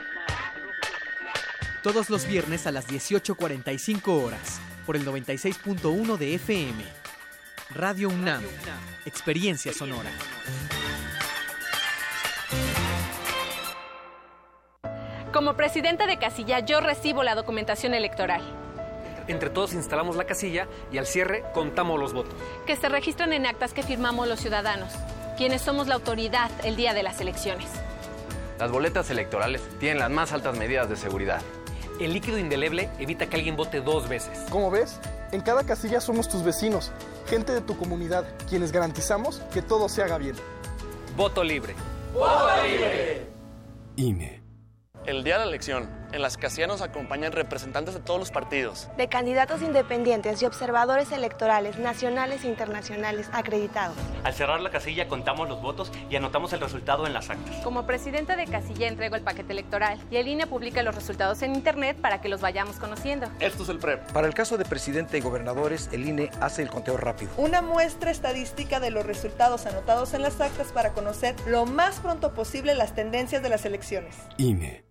todos los viernes a las 18.45 horas. por el 96.1 de FM. Radio UNAM, experiencia sonora. Como presidente de casilla, yo recibo la documentación electoral. Entre todos instalamos la casilla y al cierre contamos los votos. Que se registran en actas que firmamos los ciudadanos, quienes somos la autoridad el día de las elecciones. Las boletas electorales tienen las más altas medidas de seguridad. El líquido indeleble evita que alguien vote dos veces. Como ves, en cada casilla somos tus vecinos, gente de tu comunidad, quienes garantizamos que todo se haga bien. Voto libre. ¡Voto libre! INE. El día de la elección, en las casillas nos acompañan representantes de todos los partidos. De candidatos independientes y observadores electorales nacionales e internacionales acreditados. Al cerrar la casilla contamos los votos y anotamos el resultado en las actas. Como presidente de casilla entrego el paquete electoral y el INE publica los resultados en internet para que los vayamos conociendo. Esto es el PREP. Para el caso de presidente y gobernadores, el INE hace el conteo rápido. Una muestra estadística de los resultados anotados en las actas para conocer lo más pronto posible las tendencias de las elecciones. INE.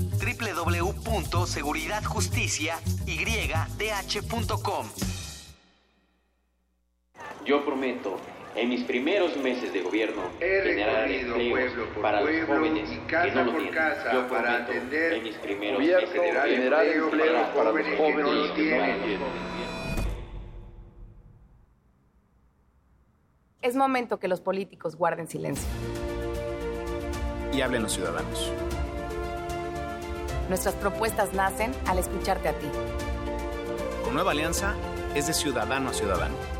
www.seguridadjusticiaydh.com. Yo prometo, en mis primeros meses de gobierno, generar empleos para los jóvenes que no lo tienen. Yo prometo, en mis primeros meses de gobierno, generar empleos para los jóvenes que no lo tienen. Es momento que los políticos guarden silencio. Y hablen los ciudadanos. Nuestras propuestas nacen al escucharte a ti. Con Nueva Alianza es de ciudadano a ciudadano.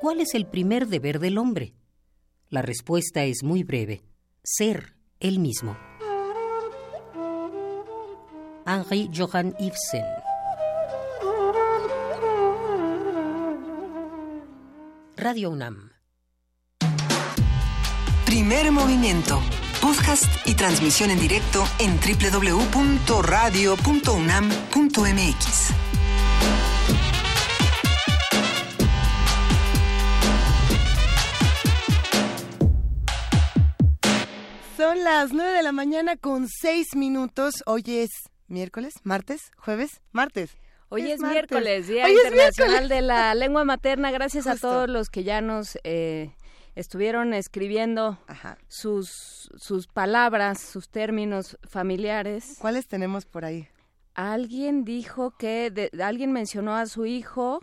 ¿Cuál es el primer deber del hombre? La respuesta es muy breve. Ser él mismo. Henri Johann Ibsen. Radio UNAM. Primer movimiento. Podcast y transmisión en directo en www.radio.unam.mx. Son las 9 de la mañana con 6 minutos. Hoy es miércoles, martes, jueves, martes. Hoy es, miércoles, Día Hoy es Internacional miércoles. de la Lengua Materna. Gracias Justo. a todos los que ya nos eh, estuvieron escribiendo sus sus palabras, sus términos familiares. ¿Cuáles tenemos por ahí? Alguien dijo que alguien mencionó a su hijo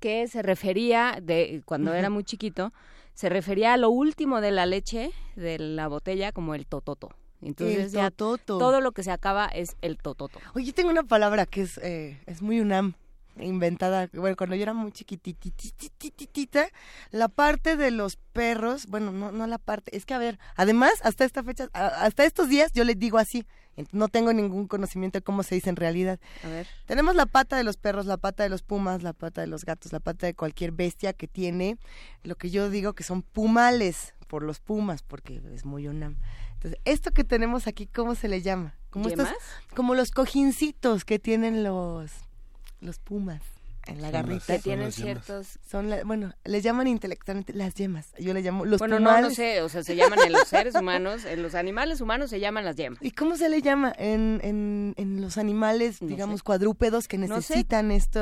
que se refería de cuando era muy chiquito, se refería a lo último de la leche de la botella como el tototo. Entonces ya todo lo que se acaba es el tototo. Oye, tengo una palabra que es, eh, es muy UNAM, inventada, bueno, cuando yo era muy chiquitititita, la parte de los perros, bueno, no, no la parte, es que a ver, además, hasta esta fecha, hasta estos días yo les digo así, no tengo ningún conocimiento de cómo se dice en realidad. A ver. Tenemos la pata de los perros, la pata de los pumas, la pata de los gatos, la pata de cualquier bestia que tiene lo que yo digo que son pumales por los pumas, porque es muy una entonces, esto que tenemos aquí, ¿cómo se le llama? Como estos, como los cojincitos que tienen los los pumas en la garrita. Que tienen ciertos... Son bueno, les llaman intelectualmente las yemas. Yo le llamo los bueno, no, no sé, o sea, se llaman en los seres humanos, en los animales humanos se llaman las yemas. ¿Y cómo se le llama en, en, en los animales, digamos, cuadrúpedos que necesitan esto,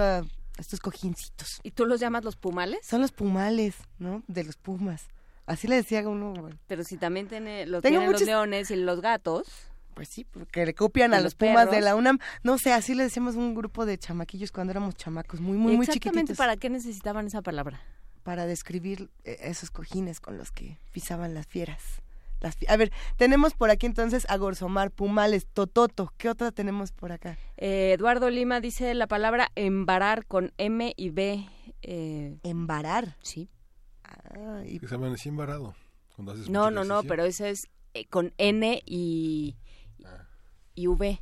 estos cojincitos? ¿Y tú los llamas los pumales? Son los pumales, ¿no? De los pumas. Así le decía uno. Pero si también tiene, los tienen los leones y los gatos. Pues sí, porque le copian a los, Pumas de la UNAM. No sé, así le decíamos un grupo de chamaquillos cuando éramos chamacos, muy, muy, muy chiquititos. Exactamente, ¿para qué necesitaban esa palabra? Para describir eh, esos cojines con los que pisaban las fieras. Las a ver, tenemos por aquí entonces a Gorzomar, Pumales, Tototo. ¿Qué otra tenemos por acá? Eh, Eduardo Lima dice la palabra embarar con M y B. Eh, ¿Embarar? Sí. Ah, y... Que se amanecía embarado. no, no, no, pero ese es eh, con N y y V.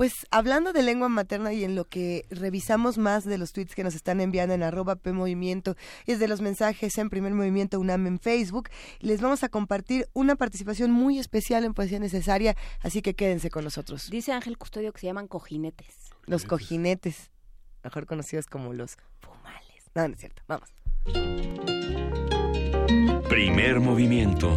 Pues hablando de lengua materna y en lo que revisamos más de los tweets que nos están enviando en arroba P Movimiento y de los mensajes en Primer Movimiento UNAM en Facebook, les vamos a compartir una participación muy especial en Poesía Necesaria, así que quédense con nosotros. Dice Ángel Custodio que se llaman cojinetes. Los cojinetes, mejor conocidos como los fumales. No, no es cierto, vamos. Primer Movimiento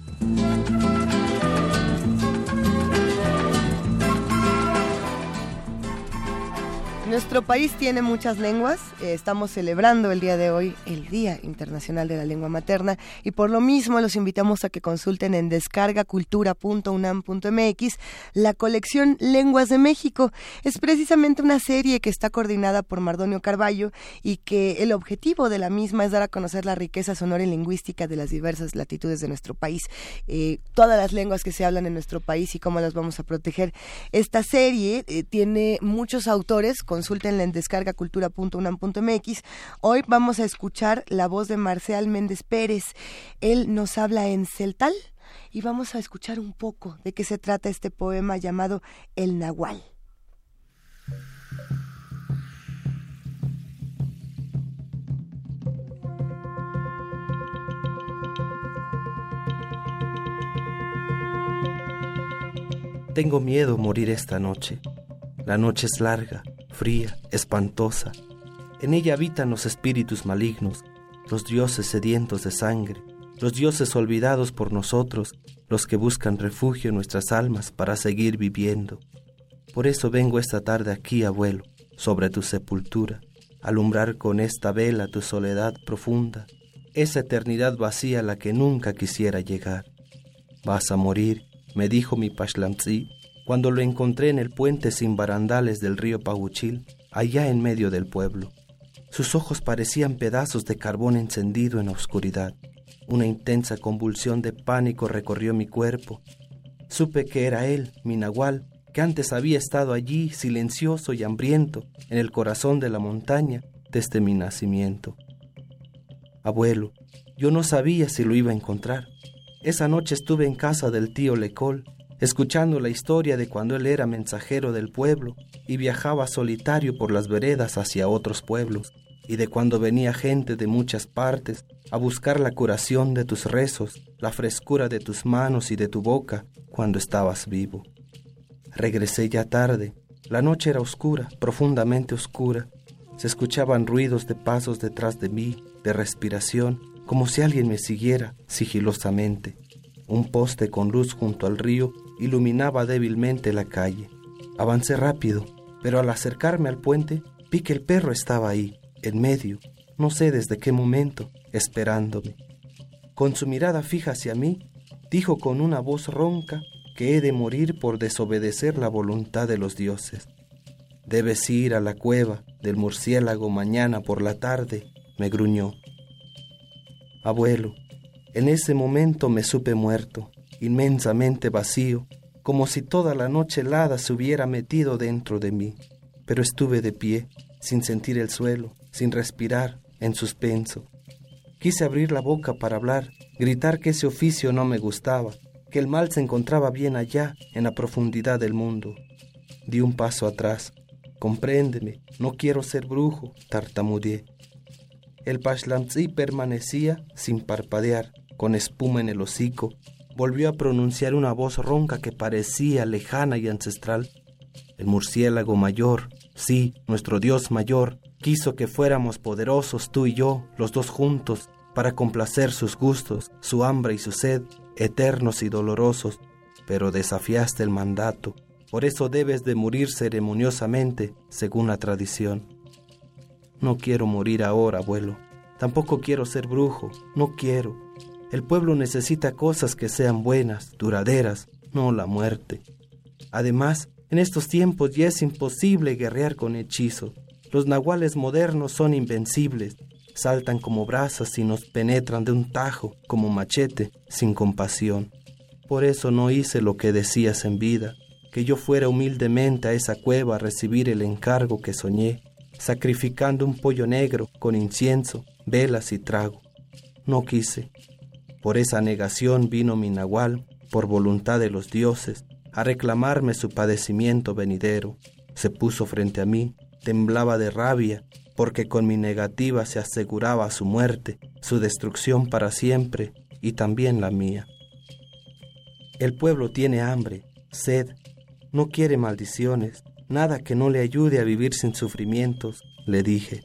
Nuestro país tiene muchas lenguas. Eh, estamos celebrando el día de hoy el Día Internacional de la Lengua Materna y por lo mismo los invitamos a que consulten en descargacultura.unam.mx la colección Lenguas de México. Es precisamente una serie que está coordinada por Mardonio Carballo y que el objetivo de la misma es dar a conocer la riqueza sonora y lingüística de las diversas latitudes de nuestro país, eh, todas las lenguas que se hablan en nuestro país y cómo las vamos a proteger. Esta serie eh, tiene muchos autores con consúltenla en descargacultura.unam.mx. Hoy vamos a escuchar la voz de Marcial Méndez Pérez. Él nos habla en celtal y vamos a escuchar un poco de qué se trata este poema llamado El Nahual. Tengo miedo morir esta noche. La noche es larga fría, espantosa. En ella habitan los espíritus malignos, los dioses sedientos de sangre, los dioses olvidados por nosotros, los que buscan refugio en nuestras almas para seguir viviendo. Por eso vengo esta tarde aquí, abuelo, sobre tu sepultura, alumbrar con esta vela tu soledad profunda, esa eternidad vacía a la que nunca quisiera llegar. Vas a morir, me dijo mi Pashlamtzi, cuando lo encontré en el puente sin barandales del río Pahuchil, allá en medio del pueblo. Sus ojos parecían pedazos de carbón encendido en la oscuridad. Una intensa convulsión de pánico recorrió mi cuerpo. Supe que era él, mi nahual, que antes había estado allí silencioso y hambriento en el corazón de la montaña desde mi nacimiento. Abuelo, yo no sabía si lo iba a encontrar. Esa noche estuve en casa del tío Lecol escuchando la historia de cuando él era mensajero del pueblo y viajaba solitario por las veredas hacia otros pueblos, y de cuando venía gente de muchas partes a buscar la curación de tus rezos, la frescura de tus manos y de tu boca cuando estabas vivo. Regresé ya tarde, la noche era oscura, profundamente oscura, se escuchaban ruidos de pasos detrás de mí, de respiración, como si alguien me siguiera sigilosamente. Un poste con luz junto al río iluminaba débilmente la calle. Avancé rápido, pero al acercarme al puente vi que el perro estaba ahí, en medio, no sé desde qué momento, esperándome. Con su mirada fija hacia mí, dijo con una voz ronca que he de morir por desobedecer la voluntad de los dioses. Debes ir a la cueva del murciélago mañana por la tarde, me gruñó. Abuelo, en ese momento me supe muerto, inmensamente vacío, como si toda la noche helada se hubiera metido dentro de mí. Pero estuve de pie, sin sentir el suelo, sin respirar, en suspenso. Quise abrir la boca para hablar, gritar que ese oficio no me gustaba, que el mal se encontraba bien allá, en la profundidad del mundo. Di un paso atrás. Compréndeme, no quiero ser brujo, tartamudeé. El pashlamtzi permanecía sin parpadear, con espuma en el hocico. Volvió a pronunciar una voz ronca que parecía lejana y ancestral. El murciélago mayor, sí, nuestro Dios mayor, quiso que fuéramos poderosos tú y yo, los dos juntos, para complacer sus gustos, su hambre y su sed, eternos y dolorosos, pero desafiaste el mandato, por eso debes de morir ceremoniosamente, según la tradición. No quiero morir ahora, abuelo, tampoco quiero ser brujo, no quiero. El pueblo necesita cosas que sean buenas, duraderas, no la muerte. Además, en estos tiempos ya es imposible guerrear con hechizo. Los nahuales modernos son invencibles, saltan como brasas y nos penetran de un tajo, como machete, sin compasión. Por eso no hice lo que decías en vida, que yo fuera humildemente a esa cueva a recibir el encargo que soñé, sacrificando un pollo negro con incienso, velas y trago. No quise. Por esa negación vino mi nahual, por voluntad de los dioses, a reclamarme su padecimiento venidero. Se puso frente a mí, temblaba de rabia, porque con mi negativa se aseguraba su muerte, su destrucción para siempre y también la mía. El pueblo tiene hambre, sed, no quiere maldiciones, nada que no le ayude a vivir sin sufrimientos, le dije.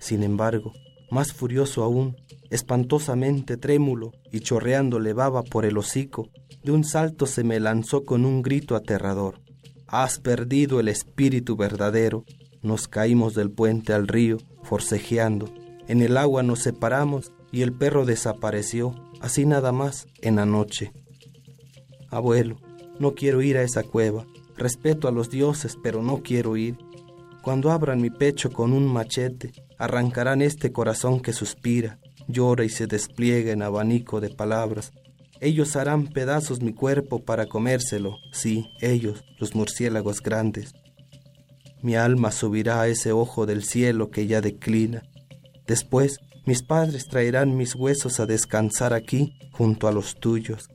Sin embargo, más furioso aún, espantosamente trémulo y chorreando levaba por el hocico, de un salto se me lanzó con un grito aterrador. Has perdido el espíritu verdadero, nos caímos del puente al río, forcejeando. En el agua nos separamos y el perro desapareció, así nada más, en la noche. Abuelo, no quiero ir a esa cueva. Respeto a los dioses, pero no quiero ir. Cuando abran mi pecho con un machete, arrancarán este corazón que suspira, llora y se despliega en abanico de palabras. Ellos harán pedazos mi cuerpo para comérselo, sí, ellos, los murciélagos grandes. Mi alma subirá a ese ojo del cielo que ya declina. Después mis padres traerán mis huesos a descansar aquí junto a los tuyos.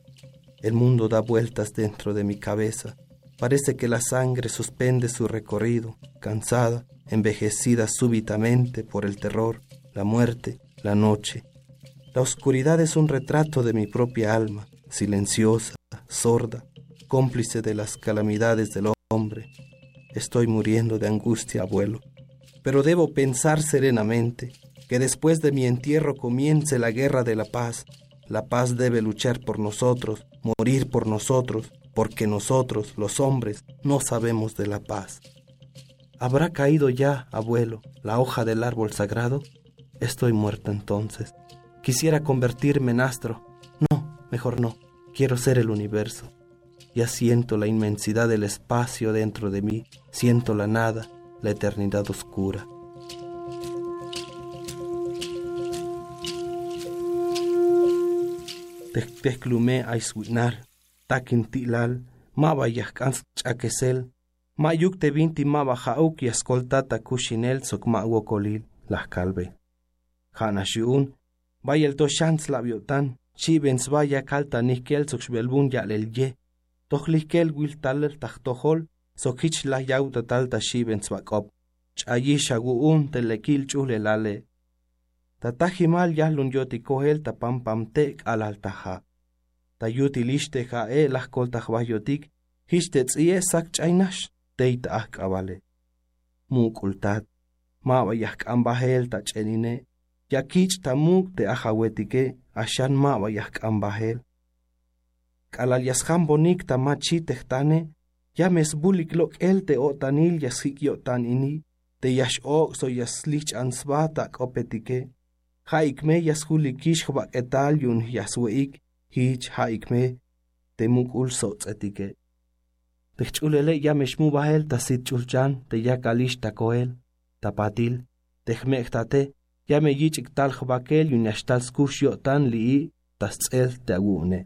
El mundo da vueltas dentro de mi cabeza. Parece que la sangre suspende su recorrido, cansada, envejecida súbitamente por el terror, la muerte, la noche. La oscuridad es un retrato de mi propia alma, silenciosa, sorda, cómplice de las calamidades del hombre. Estoy muriendo de angustia, abuelo. Pero debo pensar serenamente que después de mi entierro comience la guerra de la paz. La paz debe luchar por nosotros, morir por nosotros, porque nosotros, los hombres, no sabemos de la paz. ¿Habrá caído ya, abuelo, la hoja del árbol sagrado? Estoy muerto entonces. Quisiera convertirme en astro. No, mejor no. Quiero ser el universo. Ya siento la inmensidad del espacio dentro de mí, siento la nada, la eternidad oscura. Teclume aiswinar, takin tilal, maba yahkans chakesel, mayuk te vinti maba jauk y escoltata kushinel sok wokolil, las calve. Jana shiun, bayel to shans labiotan, chiben svaya kalta nihkel soxbelbun yalel ye, tohlihkel wil taler tahtohol, sokich la yauta talta chiben svakop, chayi shaguun telekil chuhlelale. Tatajimal yahlun yotikohel tapam pamtek alaltaja. Tayutiliste jae lahkol tahbayotik, hixtetzie sak chaynash, teita ahkabale. Mukultat, mawayahkambahel tachenine. yakich tamuk te ahawetike ashan mawa yahk'ambajel k'alal yasjan bonik tamachi tehtane yamesbulik lok'el te o'tanil yasjik yo'tanini te yax'ok' so yaslich ansbaj tak'opetike ja ikme yasjulikix jwak'etal yun yaswe'ik jich ja ikme temuk'ul so'tz'etike techch'ulele' yamexmubajel tasitch'ulchan te yakalix takoel tapatil tejme'jtate ya me yich iktal khbakel yun yashtal skush yotan li tasel te agune.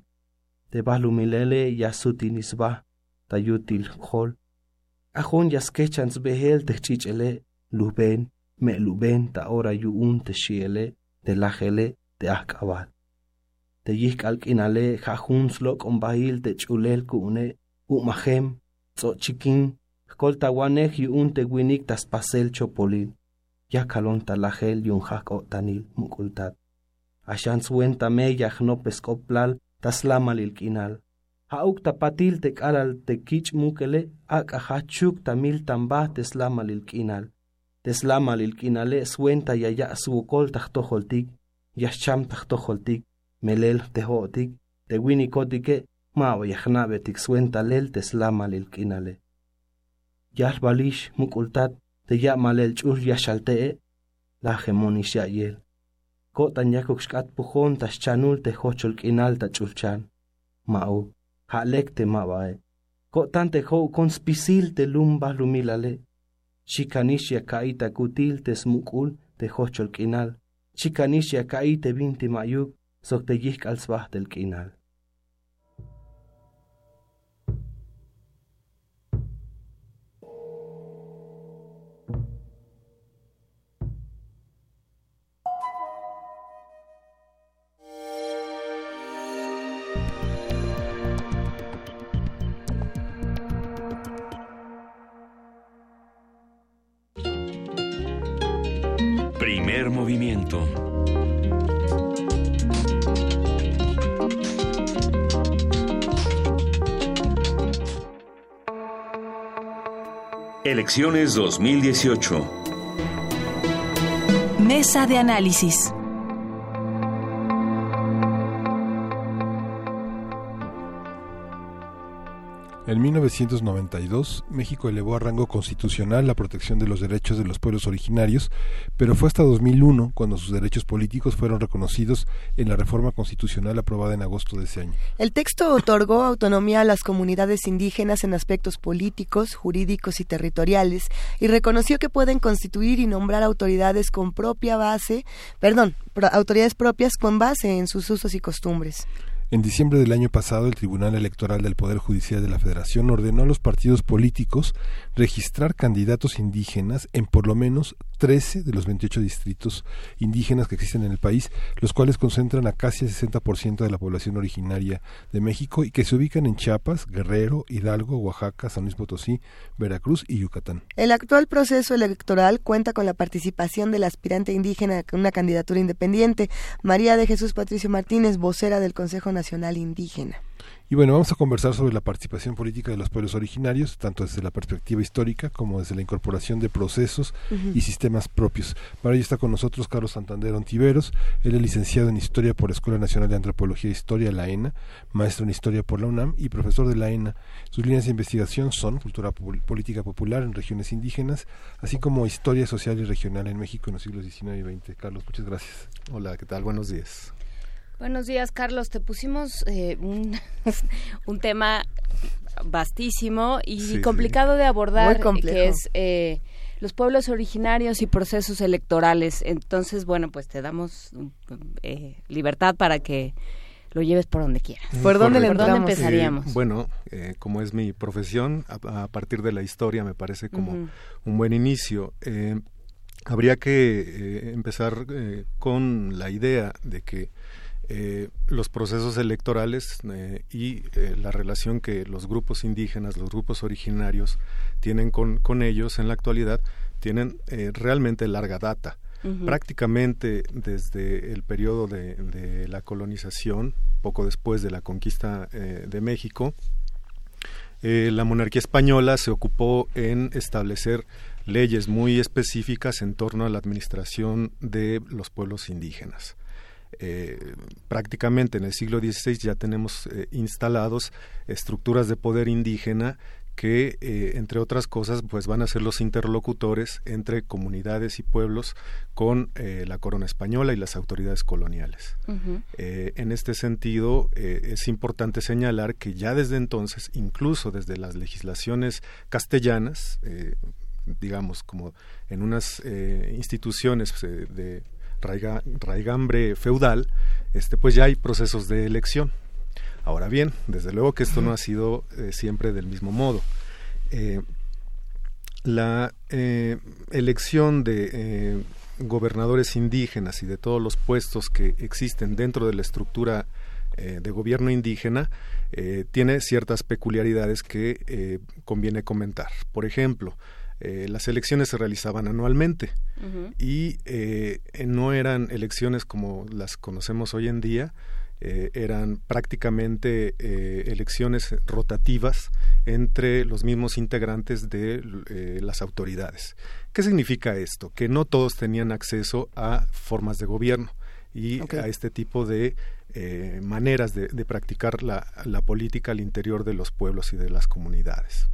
Te balumilele ya sutinisba tayutil khol ajon yaskechans behel techchichele luben me luben ta ora yu un te shiele te lajele te akabal te yik alkinale jajun slok on bahil te chulel kune umahem tzochikin kol tawanej yu un te winik tas pasel chopolil ya kalon talajel yun jak tanil mukultat. Ashan suen tame yaj no pescoplal tas lamalil kinal. Hauk tapatil te kalal te kich mukele ak ahachuk tamil tamba teslamalil kinal. Teslamalil kinale suenta yaya suukol tajtojoltik yashcham tajtojoltik melel tehotik te winikotike mawa yajnabetik suenta lel teslamalil kinale. Yal balish mukultat te ya malel chur yashaltee la gemonish yayel kotan yakuk shkat pujon tas chanul te hochol kinal ta chulchan. Mau halek te mabae. Kotan te ho te lumba lumilale. Kaita kutil te smukul te hochol kinal. Chikanishia kaite binti mayuk sok te yik alsbah del kinal Primer movimiento. Elecciones 2018. Mesa de análisis. En 1992, México elevó a rango constitucional la protección de los derechos de los pueblos originarios, pero fue hasta 2001 cuando sus derechos políticos fueron reconocidos en la reforma constitucional aprobada en agosto de ese año. El texto otorgó autonomía a las comunidades indígenas en aspectos políticos, jurídicos y territoriales y reconoció que pueden constituir y nombrar autoridades con propia base, perdón, autoridades propias con base en sus usos y costumbres. En diciembre del año pasado, el Tribunal Electoral del Poder Judicial de la Federación ordenó a los partidos políticos registrar candidatos indígenas en por lo menos 13 de los 28 distritos indígenas que existen en el país, los cuales concentran a casi el 60% de la población originaria de México y que se ubican en Chiapas, Guerrero, Hidalgo, Oaxaca, San Luis Potosí, Veracruz y Yucatán. El actual proceso electoral cuenta con la participación del aspirante indígena con una candidatura independiente, María de Jesús Patricio Martínez, vocera del Consejo Nacional Indígena. Y bueno, vamos a conversar sobre la participación política de los pueblos originarios, tanto desde la perspectiva histórica como desde la incorporación de procesos uh -huh. y sistemas propios. Para ello está con nosotros Carlos Santander Ontiveros, él es licenciado en Historia por la Escuela Nacional de Antropología e Historia, la ENA, maestro en Historia por la UNAM y profesor de la ENA. Sus líneas de investigación son Cultura Política Popular en regiones indígenas, así como Historia Social y Regional en México en los siglos XIX y XX. Carlos, muchas gracias. Hola, ¿qué tal? Buenos días. Buenos días, Carlos. Te pusimos eh, un, un, tema vastísimo y sí, complicado sí. de abordar, que es eh, los pueblos originarios y procesos electorales. Entonces, bueno, pues te damos eh, libertad para que lo lleves por donde quieras. ¿Por dónde, le ¿Por dónde empezaríamos? bueno, como es mi profesión, a, a, partir de la historia me parece como uh -huh. un buen inicio. habría que empezar con la idea de que eh, los procesos electorales eh, y eh, la relación que los grupos indígenas, los grupos originarios tienen con, con ellos en la actualidad, tienen realmente larga data. Uh -huh. Prácticamente desde el periodo de, de, la colonización, poco después de la conquista de México, la monarquía española se ocupó en establecer leyes muy específicas en torno a la administración de los pueblos indígenas. Eh, prácticamente en el siglo XVI ya tenemos eh, instalados estructuras de poder indígena que, eh, entre otras cosas, pues van a ser los interlocutores entre comunidades y pueblos con la corona española y las autoridades coloniales. en este sentido, es importante señalar que ya desde entonces, incluso desde las legislaciones castellanas, digamos, como en unas instituciones de raigambre feudal, este, pues ya hay procesos de elección. Ahora bien, desde luego que esto no ha sido eh, siempre del mismo modo. Eh, la eh, elección de gobernadores indígenas y de todos los puestos que existen dentro de la estructura de gobierno indígena tiene ciertas peculiaridades que conviene comentar. Por ejemplo, eh, las elecciones se realizaban anualmente y eh, no eran elecciones como las conocemos hoy en día, eh, eran prácticamente elecciones rotativas entre los mismos integrantes de las autoridades. ¿Qué significa esto? Que no todos tenían acceso a formas de gobierno y a este tipo de maneras de, practicar la, política al interior de los pueblos y de las comunidades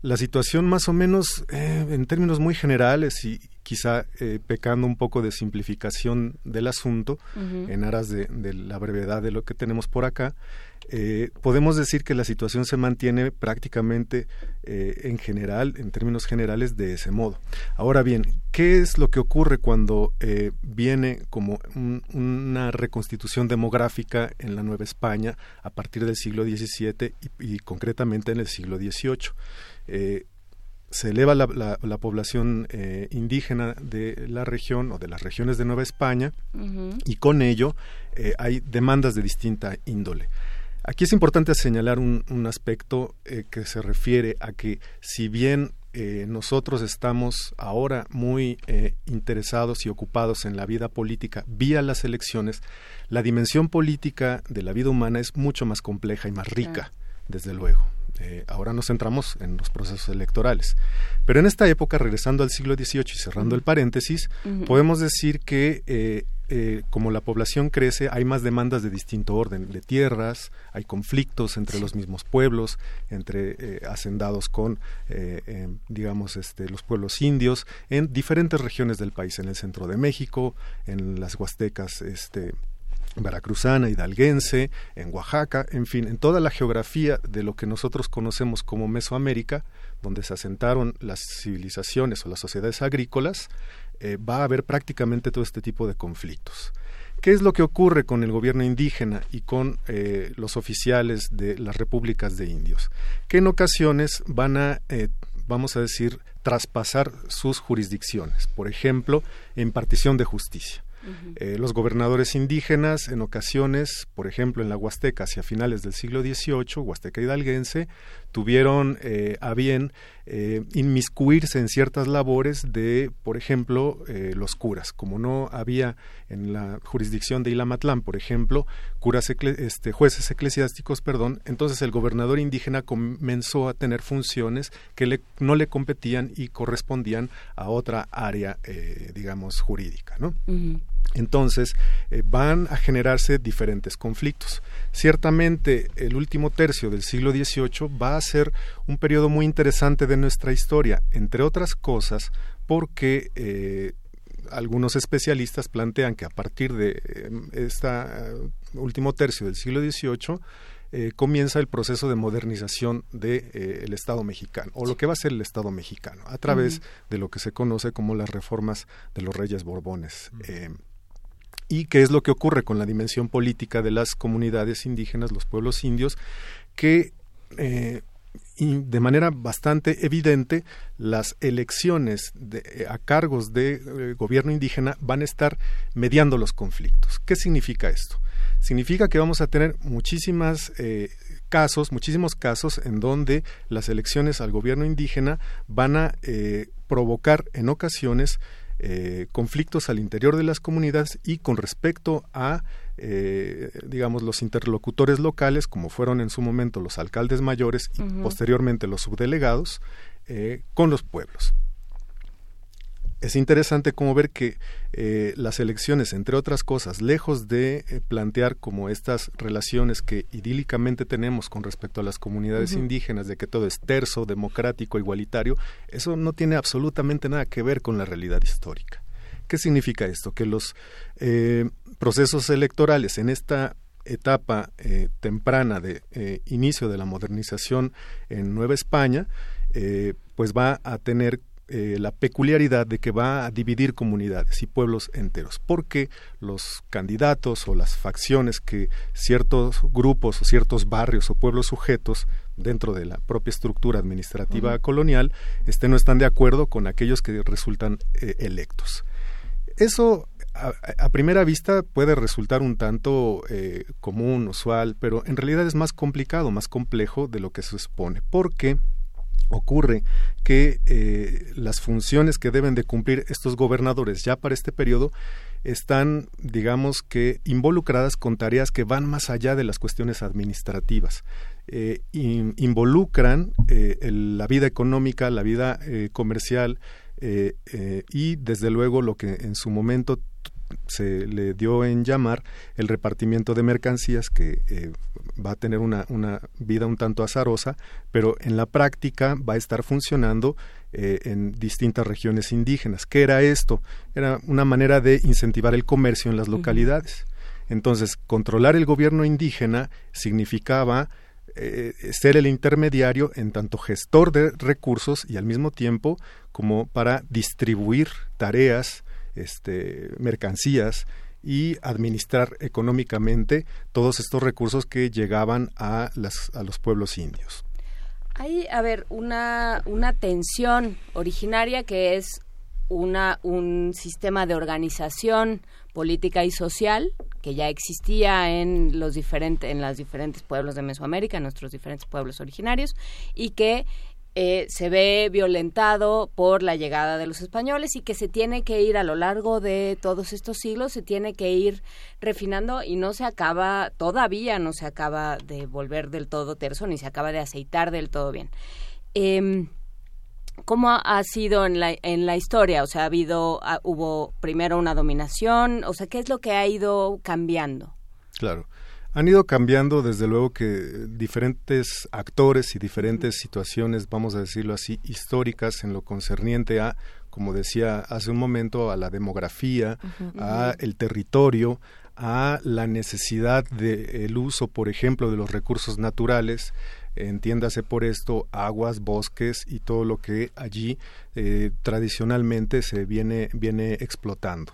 la situación más o menos eh, en términos muy generales y quizá eh, pecando un poco de simplificación del asunto en aras de, la brevedad de lo que tenemos por acá, eh, podemos decir que la situación se mantiene prácticamente en general, en términos generales, de ese modo. Ahora bien, ¿qué es lo que ocurre cuando viene como una reconstitución demográfica en la Nueva España a partir del siglo XVII y, y concretamente en el siglo XVIII? Eh, se eleva la, población eh, indígena de la región o de las regiones de Nueva España y con ello eh, hay demandas de distinta índole. Aquí es importante señalar un, aspecto que se refiere a que si bien nosotros estamos ahora muy interesados y ocupados en la vida política vía las elecciones, la dimensión política de la vida humana es mucho más compleja y más rica, desde luego. Eh, ahora nos centramos en los procesos electorales. Pero en esta época, regresando al siglo XVIII y cerrando el paréntesis, podemos decir que eh, eh, como la población crece, hay más demandas de distinto orden, de tierras, hay conflictos entre los mismos pueblos, entre hacendados con, digamos, este, los pueblos indios, en diferentes regiones del país, en el centro de México, en las Huastecas, este, veracruzana, hidalguense, en Oaxaca, en fin, en toda la geografía de lo que nosotros conocemos como Mesoamérica, donde se asentaron las civilizaciones o las sociedades agrícolas, eh, va a haber prácticamente todo este tipo de conflictos. ¿Qué es lo que ocurre con el gobierno indígena y con eh, los oficiales de las repúblicas de indios? Que en ocasiones van a, eh, vamos a decir, traspasar sus jurisdicciones, por ejemplo, en partición de justicia. Eh, los gobernadores indígenas, en ocasiones, por ejemplo, en la Huasteca, hacia finales del siglo XVIII, Huasteca hidalguense, tuvieron eh, a bien eh, inmiscuirse en ciertas labores de, por ejemplo, los curas. Como no había en la jurisdicción de Ilamatlán, por ejemplo, curas este, jueces eclesiásticos, perdón, entonces el gobernador indígena comenzó a tener funciones que no le competían y correspondían a otra área, digamos, jurídica, ¿no? Entonces, eh, van a generarse diferentes conflictos. Ciertamente, el último tercio del siglo XVIII va a ser un periodo muy interesante de nuestra historia, entre otras cosas, porque eh, algunos especialistas plantean que a partir de este último tercio del siglo XVIII comienza el proceso de modernización del Estado mexicano, o lo que va a ser el Estado mexicano, a través de lo que se conoce como las reformas de los reyes Borbones y qué es lo que ocurre con la dimensión política de las comunidades indígenas, los pueblos indios, que eh, de manera bastante evidente las elecciones de, a cargos de eh, gobierno indígena van a estar mediando los conflictos. ¿Qué significa esto? Significa que vamos a tener muchísimas eh, casos, muchísimos casos en donde las elecciones al gobierno indígena van a provocar en ocasiones eh, conflictos al interior de las comunidades y con respecto a eh, digamos, los interlocutores locales, como fueron en su momento los alcaldes mayores y posteriormente los subdelegados, eh, con los pueblos. Es interesante como ver que eh, las elecciones, entre otras cosas, lejos de plantear como estas relaciones que idílicamente tenemos con respecto a las comunidades indígenas, de que todo es terso, democrático, igualitario, eso no tiene absolutamente nada que ver con la realidad histórica. ¿Qué significa esto? Que los eh, procesos electorales en esta etapa eh, temprana de eh, inicio de la modernización en Nueva España, pues va a tener la peculiaridad de que va a dividir comunidades y pueblos enteros, porque los candidatos o las facciones que ciertos grupos o ciertos barrios o pueblos sujetos dentro de la propia estructura administrativa colonial este, no están de acuerdo con aquellos que resultan electos. Eso a, primera vista puede resultar un tanto eh, común, usual, pero en realidad es más complicado, más complejo de lo que se supone, porque ocurre que eh, las funciones que deben de cumplir estos gobernadores ya para este periodo están, digamos que, involucradas con tareas que van más allá de las cuestiones administrativas. Eh, involucran la vida económica, la vida comercial, eh, eh, y desde luego lo que en su momento se le dio en llamar el repartimiento de mercancías que eh, va a tener una, una, vida un tanto azarosa, pero en la práctica va a estar funcionando en distintas regiones indígenas. ¿Qué era esto? Era una manera de incentivar el comercio en las localidades. Entonces, controlar el gobierno indígena significaba ser el intermediario en tanto gestor de recursos y al mismo tiempo como para distribuir tareas, este, mercancías y administrar económicamente todos estos recursos que llegaban a, las, a los pueblos indios. Hay, a ver, una, una tensión originaria que es una, un sistema de organización política y social que ya existía en los diferentes en los diferentes pueblos de Mesoamérica, en nuestros diferentes pueblos originarios y que eh, se ve violentado por la llegada de los españoles y que se tiene que ir a lo largo de todos estos siglos, se tiene que ir refinando y no se acaba, todavía no se acaba de volver del todo terso ni se acaba de aceitar del todo bien. Em, ¿Cómo ha sido en la, en la historia? O sea, ha habido, hubo primero una dominación, o sea, ¿qué es lo que ha ido cambiando? Claro han ido cambiando desde luego que diferentes actores y diferentes situaciones, vamos a decirlo así, históricas en lo concerniente a, como decía hace un momento, a la demografía, a el territorio, a la necesidad del uso, por ejemplo, de los recursos naturales, entiéndase por esto aguas, bosques y todo lo que allí eh, tradicionalmente se viene, viene explotando.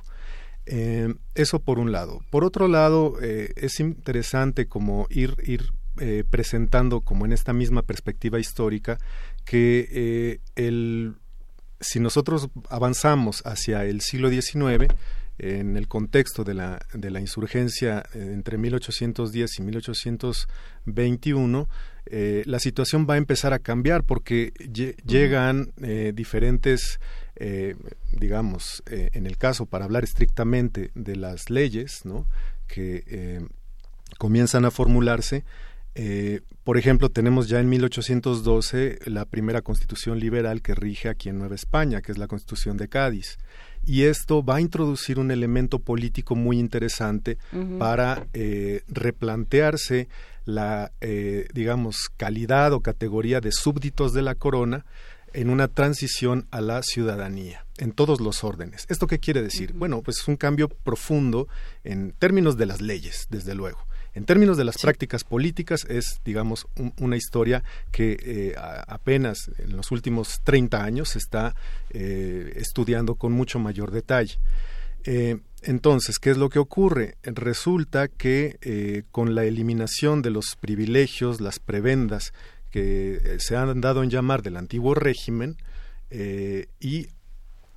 Eh, eso por un lado. Por otro lado, eh, es interesante como ir, ir eh, presentando como en esta misma perspectiva histórica que el, si nosotros avanzamos hacia el siglo XIX, en el contexto de la, de la insurgencia entre 1810 y 1821, la situación va a empezar a cambiar porque llegan diferentes eh, digamos, eh, en el caso, para hablar estrictamente de las leyes, ¿no? que eh, comienzan a formularse, por ejemplo, tenemos ya en 1812 la primera constitución liberal que rige aquí en Nueva España, que es la constitución de Cádiz. Y esto va a introducir un elemento político muy interesante para replantearse la, digamos, calidad o categoría de súbditos de la corona en una transición a la ciudadanía en todos los órdenes. ¿Esto qué quiere decir? Bueno, pues es un cambio profundo en términos de las leyes, desde luego. En términos de las prácticas políticas es, digamos, una historia que eh, apenas en los últimos 30 años se está eh, estudiando con mucho mayor detalle. Eh, entonces, ¿qué es lo que ocurre? Resulta que con la eliminación de los privilegios, las prebendas que eh, se han dado en llamar del antiguo régimen eh, y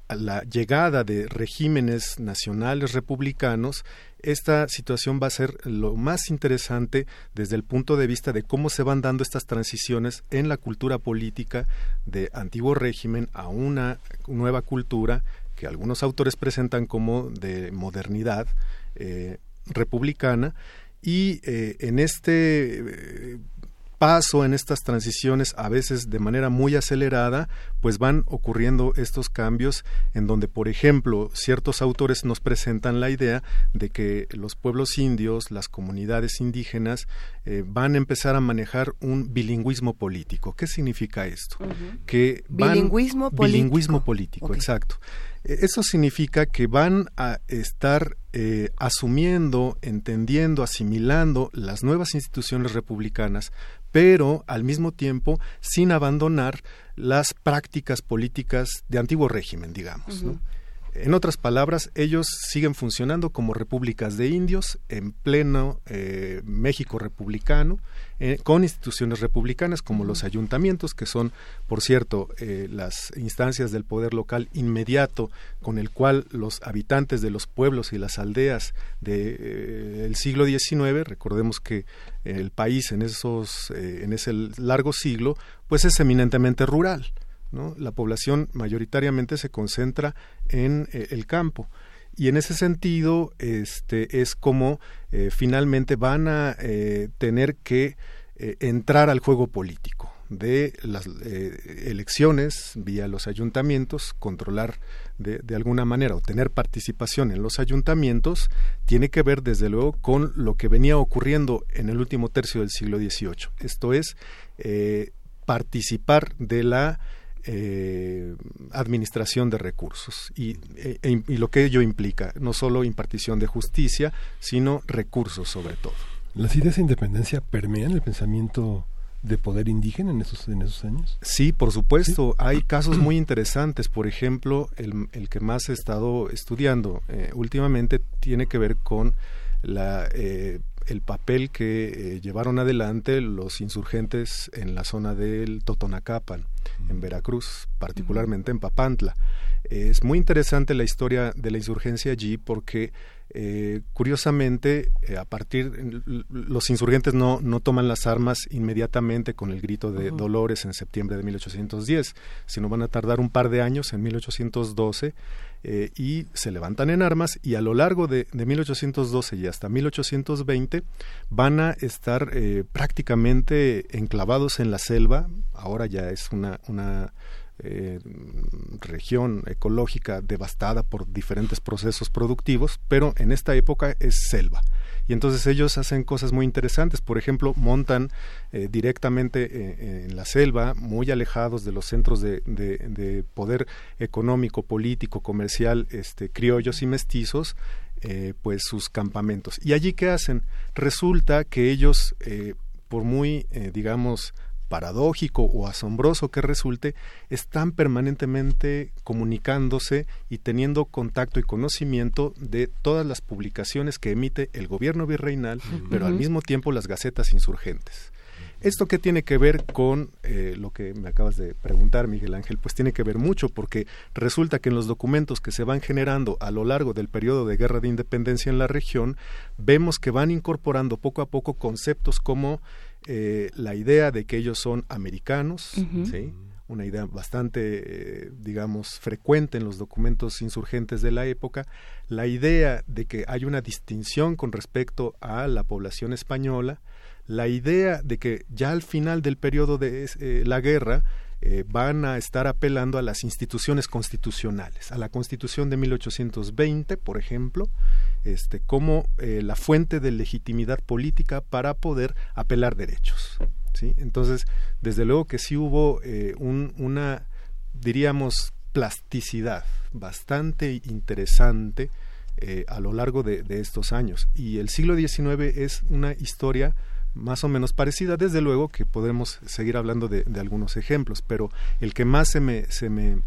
la llegada de regímenes nacionales republicanos, esta situación va a ser lo más interesante desde el punto de vista de cómo se van dando estas transiciones en la cultura política de antiguo régimen a una nueva cultura que algunos autores presentan como de modernidad, eh, republicana y en este paso en estas transiciones, a veces de manera muy acelerada, pues van ocurriendo estos cambios en donde, por ejemplo, ciertos autores nos presentan la idea de que los pueblos indios, las comunidades indígenas, eh, van a empezar a manejar un bilingüismo político. ¿Qué significa esto? Que bilingüismo político. Bilingüismo político, exacto. E, eso significa que van a estar eh, asumiendo, entendiendo, asimilando las nuevas instituciones republicanas pero al mismo tiempo sin abandonar las prácticas políticas de antiguo régimen, digamos. ¿no? En otras palabras, ellos siguen funcionando como repúblicas de indios en pleno eh, México republicano, eh, con instituciones republicanas como los ayuntamientos, que son, por cierto, eh, las instancias del poder local inmediato con el cual los habitantes de los pueblos y las aldeas del siglo XIX, recordemos que el país en, esos, en ese largo siglo, pues es eminentemente rural. La población mayoritariamente se concentra en eh, el campo. Y en ese sentido, este, es como eh, finalmente van a eh, tener que entrar al juego político de las elecciones vía los ayuntamientos, controlar de, de, alguna manera o tener participación en los ayuntamientos, tiene que ver desde luego con lo que venía ocurriendo en el último tercio del siglo XVIII. Esto es participar de la eh, administración de recursos y, e, e, y, lo que ello implica, no solo impartición de justicia, sino recursos sobre todo. ¿Las ideas de independencia permean el pensamiento de poder indígena en esos, en esos años? Sí, por supuesto. Hay casos muy interesantes. Por ejemplo, el, el que más he estado estudiando eh, últimamente tiene que ver con la eh, el papel que eh, llevaron adelante los insurgentes en la zona del Totonacapan, en Veracruz, particularmente en Papantla. Es muy interesante la historia de la insurgencia allí porque eh, curiosamente, eh, a partir, los insurgentes no, no toman las armas inmediatamente con el grito de Dolores en septiembre de 1810, sino van a tardar un par de años en 1812 eh, y se levantan en armas y a lo largo de, de 1812 y hasta 1820 van a estar prácticamente enclavados en la selva, ahora ya es una, una eh, región ecológica devastada por diferentes procesos productivos, pero en esta época es selva. Y entonces ellos hacen cosas muy interesantes, por ejemplo, montan eh, directamente eh, en la selva, muy alejados de los centros de, de, poder económico, político, comercial, este, criollos y mestizos, pues sus campamentos. ¿Y allí qué hacen? Resulta que ellos, por muy, digamos, paradójico o asombroso que resulte, están permanentemente comunicándose y teniendo contacto y conocimiento de todas las publicaciones que emite el gobierno virreinal, pero al mismo tiempo las gacetas insurgentes. ¿Esto qué tiene que ver con eh, lo que me acabas de preguntar, Miguel Ángel? Pues tiene que ver mucho porque resulta que en los documentos que se van generando a lo largo del periodo de guerra de independencia en la región, vemos que van incorporando poco a poco conceptos como eh, la idea de que ellos son americanos, ¿sí? una idea bastante, eh, digamos, frecuente en los documentos insurgentes de la época, la idea de que hay una distinción con respecto a la población española, la idea de que ya al final del periodo de eh, la guerra eh, van a estar apelando a las instituciones constitucionales, a la Constitución de 1820, por ejemplo, este, como eh, la fuente de legitimidad política para poder apelar derechos. ¿sí? Entonces, desde luego que sí hubo eh, una, diríamos, plasticidad bastante interesante a lo largo de, de estos años. Y el siglo XIX es una historia más o menos parecida. Desde luego que podemos seguir hablando de, algunos ejemplos, pero el que más se me, se me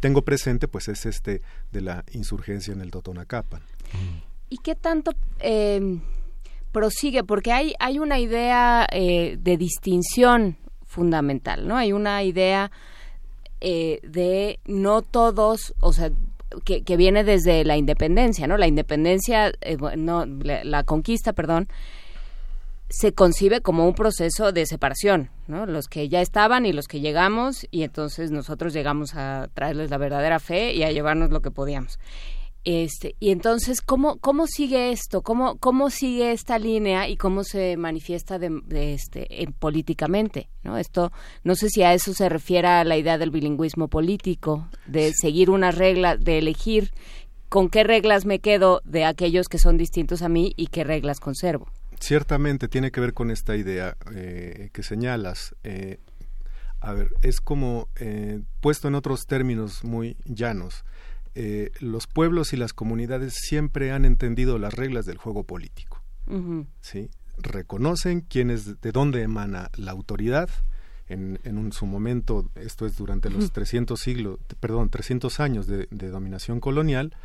tengo presente pues es este de la insurgencia en el Totonacapan. ¿Y qué tanto em, prosigue? Porque hay, hay una idea eh, de distinción fundamental, ¿no? Hay una idea eh, de no todos, o sea, que, que, viene desde la independencia, ¿no? La independencia, eh, no, la, conquista, perdón, se concibe como un proceso de separación, ¿no? Los que ya estaban y los que llegamos y entonces nosotros llegamos a traerles la verdadera fe y a llevarnos lo que podíamos. Este, y entonces, ¿cómo, cómo sigue esto? ¿Cómo, ¿Cómo sigue esta línea y cómo se manifiesta de, este, en, políticamente? ¿no? Esto, no sé si a eso se refiere a la idea del bilingüismo político, de seguir una regla, de elegir con qué reglas me quedo de aquellos que son distintos a mí y qué reglas conservo. Ciertamente tiene que ver con esta idea eh, que señalas. Eh, a ver, es como, eh, puesto en otros términos muy llanos, eh, los pueblos y las comunidades siempre han entendido las reglas del juego político. ¿sí? Reconocen quién es, de dónde emana la autoridad. En, en su momento, esto es durante los 300 siglos, perdón, 300 años de, dominación colonial,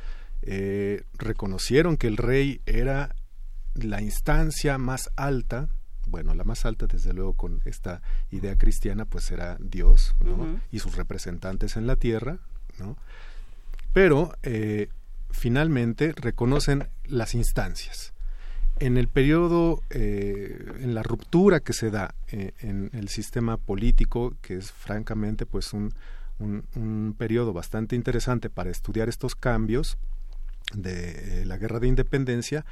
eh, reconocieron que el rey era la instancia más alta bueno, la más alta, desde luego, con esta idea cristiana, pues era Dios y sus representantes en la tierra, ¿no? pero eh, finalmente reconocen las instancias. En el periodo, eh, en la ruptura que se da eh, en el sistema político, que es francamente pues un, un, periodo bastante interesante para estudiar estos cambios de la guerra de independencia,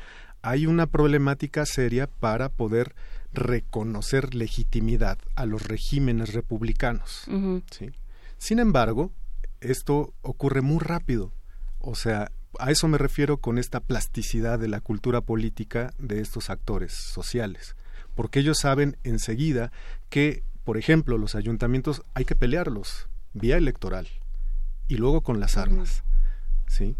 hay una problemática seria para poder reconocer legitimidad a los regímenes republicanos. ¿sí? Sin embargo, esto ocurre muy rápido. O sea, a eso me refiero con esta plasticidad de la cultura política de estos actores sociales, porque ellos saben enseguida que, por ejemplo, los ayuntamientos hay que pelearlos vía electoral y luego con las armas, ¿sí?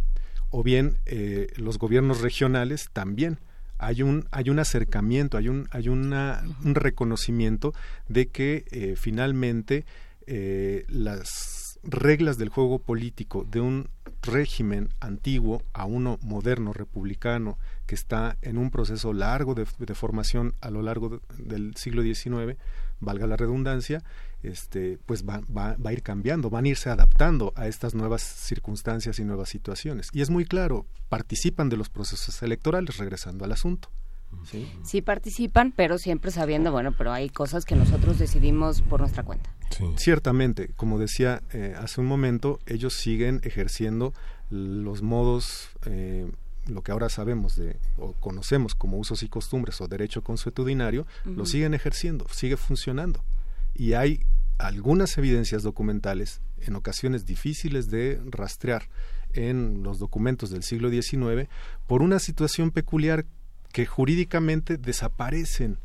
O bien eh, los gobiernos regionales también. Hay un hay un acercamiento, hay un hay una, un reconocimiento de que eh, finalmente eh, las reglas del juego político de un régimen antiguo a uno moderno republicano que está en un proceso largo de, formación a lo largo del siglo XIX, valga la redundancia, este, pues va, va, va, a ir cambiando, van a irse adaptando a estas nuevas circunstancias y nuevas situaciones. Y es muy claro, participan de los procesos electorales, regresando al asunto. Sí. participan, pero siempre sabiendo, bueno, pero hay cosas que nosotros decidimos por nuestra cuenta. Ciertamente, como decía eh, hace un momento, ellos siguen ejerciendo los modos, eh, lo que ahora sabemos de, o conocemos como usos y costumbres o derecho consuetudinario, lo siguen ejerciendo, sigue funcionando. Y hay algunas evidencias documentales, en ocasiones difíciles de rastrear en los documentos del siglo XIX, por una situación peculiar que jurídicamente desaparecen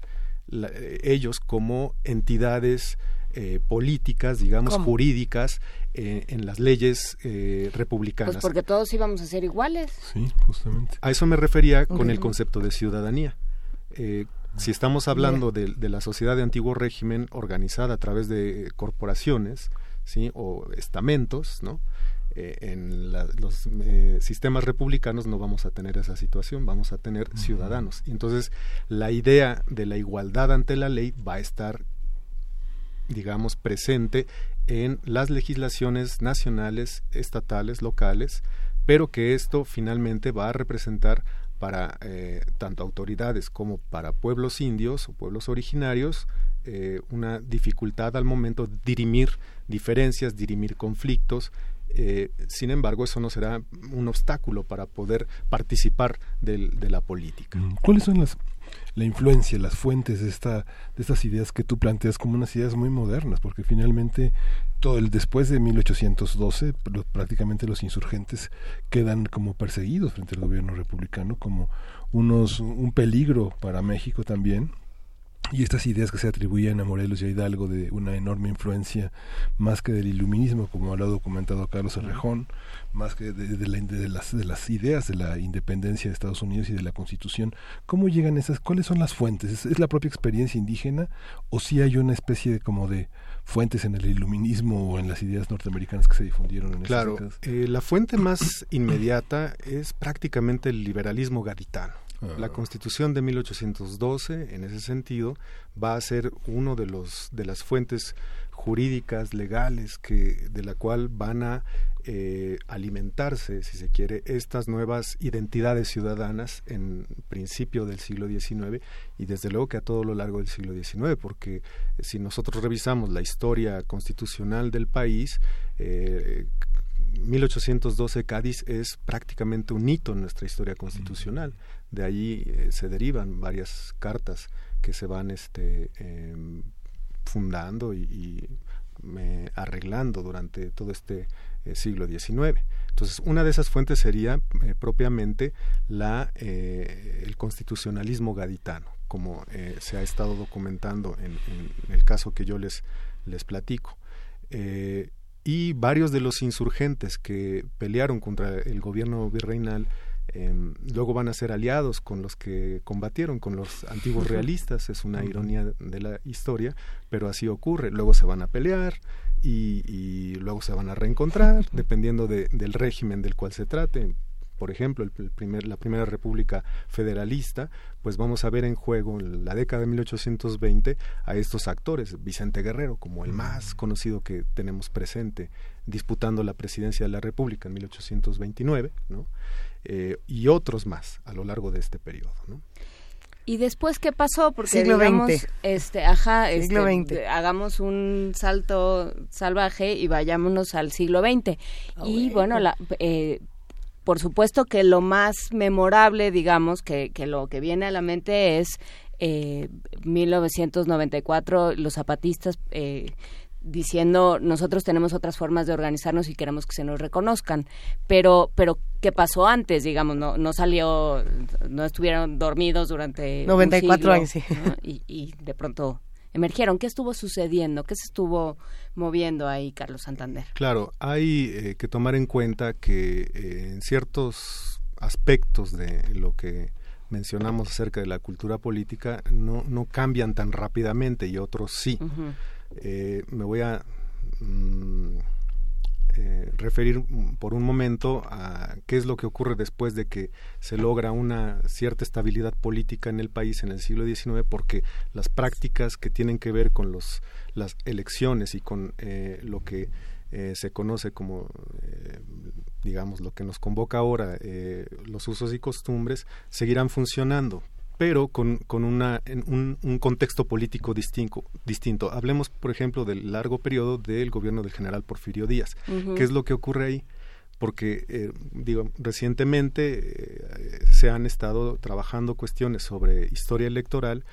eh, ellos como entidades eh, políticas, digamos, jurídicas eh, en las leyes republicanas. Pues porque todos íbamos a ser iguales. Sí, justamente. A eso me refería con el concepto de ciudadanía. si estamos hablando de, de, la sociedad de antiguo régimen organizada a través de corporaciones, ¿sí? o estamentos, ¿no? Eh, en los eh, sistemas republicanos no vamos a tener esa situación, vamos a tener ciudadanos. Y entonces la idea de la igualdad ante la ley va a estar, digamos, presente en las legislaciones nacionales, estatales, locales, pero que esto finalmente va a representar para eh, tanto autoridades como para pueblos indios o pueblos originarios una dificultad al momento de dirimir diferencias, dirimir conflictos eh, sin embargo, eso no será un obstáculo para poder participar de la política. Mm, ¿Cuáles son las la influencia, las fuentes de esta de estas ideas que tú planteas como unas ideas muy modernas, porque finalmente todo el después de 1812 prácticamente los insurgentes quedan como perseguidos frente al gobierno republicano como unos un peligro para México también y estas ideas que se atribuían a Morelos y a Hidalgo de una enorme influencia, más que del iluminismo, como lo ha documentado Carlos Arrejón, más que de, las, de las ideas de la independencia de Estados Unidos y de la Constitución, ¿cómo llegan esas? ¿Cuáles son las fuentes? ¿Es, la propia experiencia indígena o si hay una especie de como de fuentes en el iluminismo o en las ideas norteamericanas que se difundieron en claro, eh, la fuente más inmediata es prácticamente el liberalismo gaditano la ah. Constitución de 1812, en ese sentido, va a ser uno de los de las fuentes jurídicas legales que de la cual van a eh, alimentarse, si se quiere, estas nuevas identidades ciudadanas en principio del siglo XIX y desde luego que a todo lo largo del siglo XIX, porque si nosotros revisamos la historia constitucional del país, eh, 1812 Cádiz es prácticamente un hito en nuestra historia constitucional. De allí eh, se derivan varias cartas que se van este, em, fundando y, arreglando durante todo este eh, siglo XIX. Entonces, una de esas fuentes sería eh, propiamente la, el constitucionalismo gaditano, como se ha estado documentando en, el caso que yo les, les platico y varios de los insurgentes que pelearon contra el gobierno virreinal em, luego van a ser aliados con los que combatieron, con los antiguos realistas, es una ironía de la historia, pero así ocurre, luego se van a pelear y, luego se van a reencontrar, dependiendo del régimen del cual se trate, por ejemplo, el, primer, la primera república federalista, pues vamos a ver en juego en la década de 1820 a estos actores, Vicente Guerrero como el más conocido que tenemos presente, disputando la presidencia de la república en 1829, ¿no? Eh, y otros más a lo largo de este periodo, ¿no? ¿Y después qué pasó? Porque siglo digamos, XX. este, ajá, siglo este, hagamos un salto salvaje y vayámonos al siglo XX. Ah, y bueno, la, eh, por supuesto que lo más memorable, digamos, que, que lo que viene a la mente es eh, 1994, los zapatistas eh, diciendo nosotros tenemos otras formas de organizarnos y queremos que se nos reconozcan pero pero qué pasó antes digamos no no salió no estuvieron dormidos durante 94 años sí. y, y de pronto emergieron. ¿Qué estuvo sucediendo? ¿Qué se estuvo moviendo ahí, Carlos Santander? Claro, hay eh, que tomar en cuenta que eh, en ciertos aspectos de lo que mencionamos acerca de la cultura política no, no cambian tan rápidamente y otros sí. Eh, me voy a... Mm, eh, referir por un momento a qué es lo que ocurre después de que se logra una cierta estabilidad política en el país en el siglo XIX, porque las prácticas que tienen que ver con los, las elecciones y con eh, lo que eh, se conoce como, digamos, lo que nos convoca ahora, los usos y costumbres, seguirán funcionando pero con, con una, un, un, contexto político distinto, distinto. Hablemos, por ejemplo, del largo periodo del gobierno del general Porfirio Díaz. ¿Qué es lo que ocurre ahí? Porque, eh, digo, recientemente eh, se han estado trabajando cuestiones sobre historia electoral,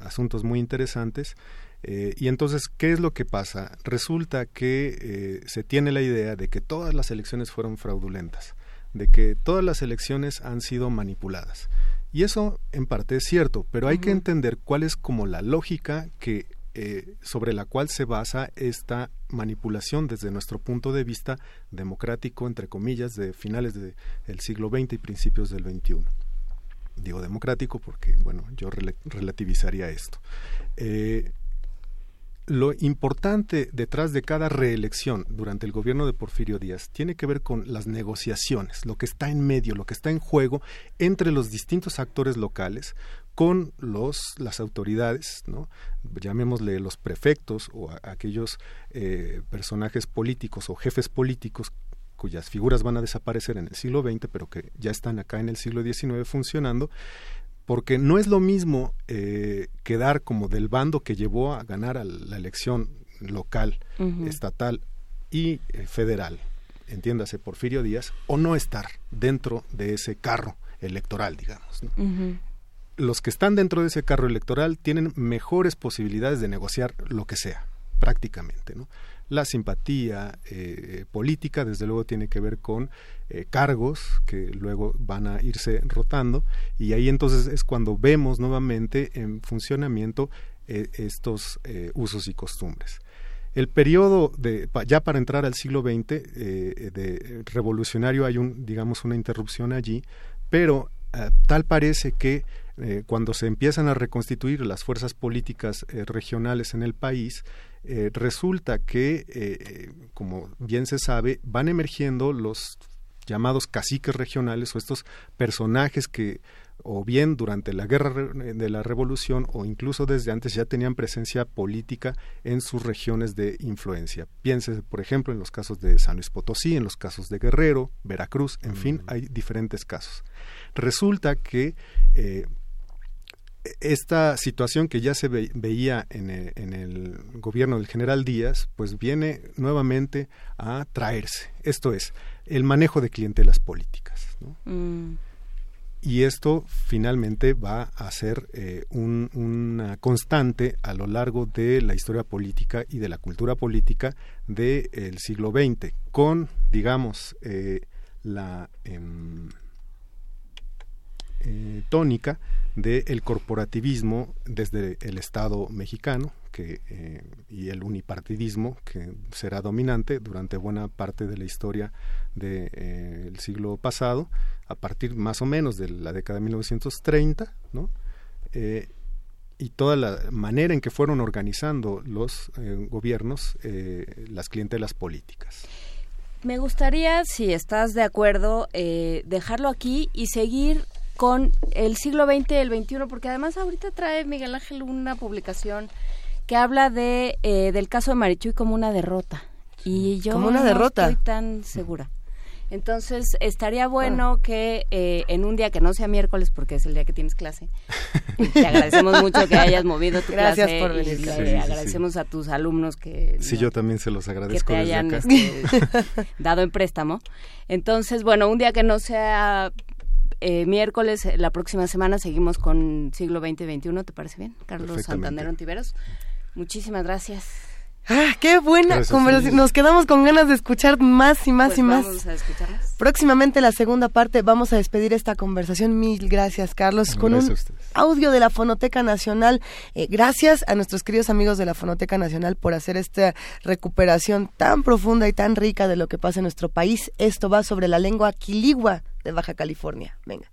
asuntos muy interesantes, eh, y entonces, ¿qué es lo que pasa? Resulta que se tiene la idea de que todas las elecciones fueron fraudulentas, de que todas las elecciones han sido manipuladas. Y eso en parte es cierto, pero hay que entender cuál es como la lógica que eh, sobre la cual se basa esta manipulación desde nuestro punto de vista democrático, entre comillas, de finales del siglo XX y principios del XXI. Digo democrático porque, bueno, yo relativizaría esto. Eh, lo importante detrás de cada reelección durante el gobierno de Porfirio Díaz tiene que ver con las negociaciones, lo que está en medio, lo que está en juego entre los distintos actores locales con los las autoridades, ¿no? llamémosle los prefectos o aquellos eh, personajes políticos o jefes políticos cuyas figuras van a desaparecer en el siglo XX, pero que ya están acá en el siglo XIX funcionando, porque no es lo mismo eh, quedar como del bando que llevó a ganar a la elección local, estatal y eh, federal, entiéndase Porfirio Díaz, o no estar dentro de ese carro electoral, digamos. Los que están dentro de ese carro electoral tienen mejores posibilidades de negociar lo que sea, prácticamente, ¿no? La simpatía eh, política, desde luego, tiene que ver con eh, cargos que luego van a irse rotando y ahí entonces es cuando vemos nuevamente en funcionamiento eh, estos usos y costumbres. El periodo de ya para entrar al siglo XX de revolucionario hay un digamos una interrupción allí, pero tal parece que cuando se empiezan a reconstituir las fuerzas políticas regionales en el país, eh, resulta que, eh, como bien se sabe, van emergiendo los llamados caciques regionales o estos personajes que o bien durante la guerra de la revolución o incluso desde antes ya tenían presencia política en sus regiones de influencia. Piense, por ejemplo, en los casos de San Luis Potosí, en los casos de Guerrero, Veracruz, en fin, hay diferentes casos. Resulta que eh, esta situación que ya se veía en el, gobierno del general Díaz, pues viene nuevamente a traerse. Esto es, el manejo de clientelas políticas. Mm. Y esto finalmente va a ser eh, una constante a lo largo de la historia política y de la cultura política del siglo XX, con, digamos, eh, la em, eh, tónica del corporativismo desde el Estado mexicano eh, y el unipartidismo que será dominante durante buena parte de la historia del eh, siglo pasado, a partir más o menos de la década de 1930, ¿no? y toda la manera en que fueron organizando los gobiernos las clientelas políticas. Me gustaría, si estás de acuerdo, dejarlo aquí y seguir con el siglo XX y el XXI, porque además ahorita trae Miguel Ángel una publicación que habla de eh, del caso de Marichuy como una derrota. Y yo como una derrota. no estoy tan segura. Entonces, estaría bueno que eh, en un día que no sea miércoles, porque es el día que tienes clase, te agradecemos mucho que hayas movido tu Gracias clase. por venir. Y agradecemos a tus alumnos que... Sí, yo también se los agradezco que te hayan este, dado en préstamo. Entonces, bueno, un día que no sea eh, miércoles, eh, la próxima semana, seguimos con siglo XX y XXI. ¿Te parece bien? Carlos Santander Ontiveros. Muchísimas gracias. Ah, qué buena conversación. Nos quedamos con ganas de escuchar más y más pues y más. Vamos a escucharlas. Próximamente la segunda parte vamos a despedir esta conversación. Mil gracias, Carlos, con un audio de la Fonoteca Nacional. Eh, gracias a nuestros queridos amigos de la Fonoteca Nacional por hacer esta recuperación tan profunda y tan rica de lo que pasa en nuestro país. Esto va sobre la lengua quiligua de Baja California. Venga.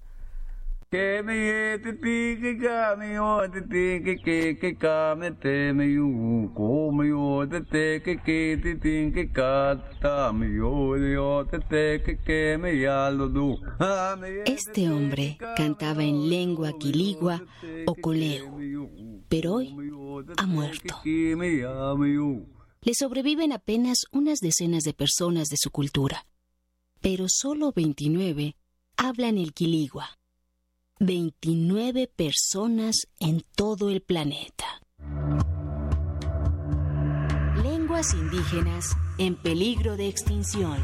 que me ye te ti que ka me yo te ti que que que ka me te me yu ko me yo te te que que te ti que ka ta me yo yo te te que que me ya lo du Este hombre cantaba en lengua quiligua o coleo, pero hoy ha muerto. Le sobreviven apenas unas decenas de personas de su cultura, pero solo 29 hablan el quiligua 29 personas en todo el planeta. Lenguas indígenas en peligro de extinción.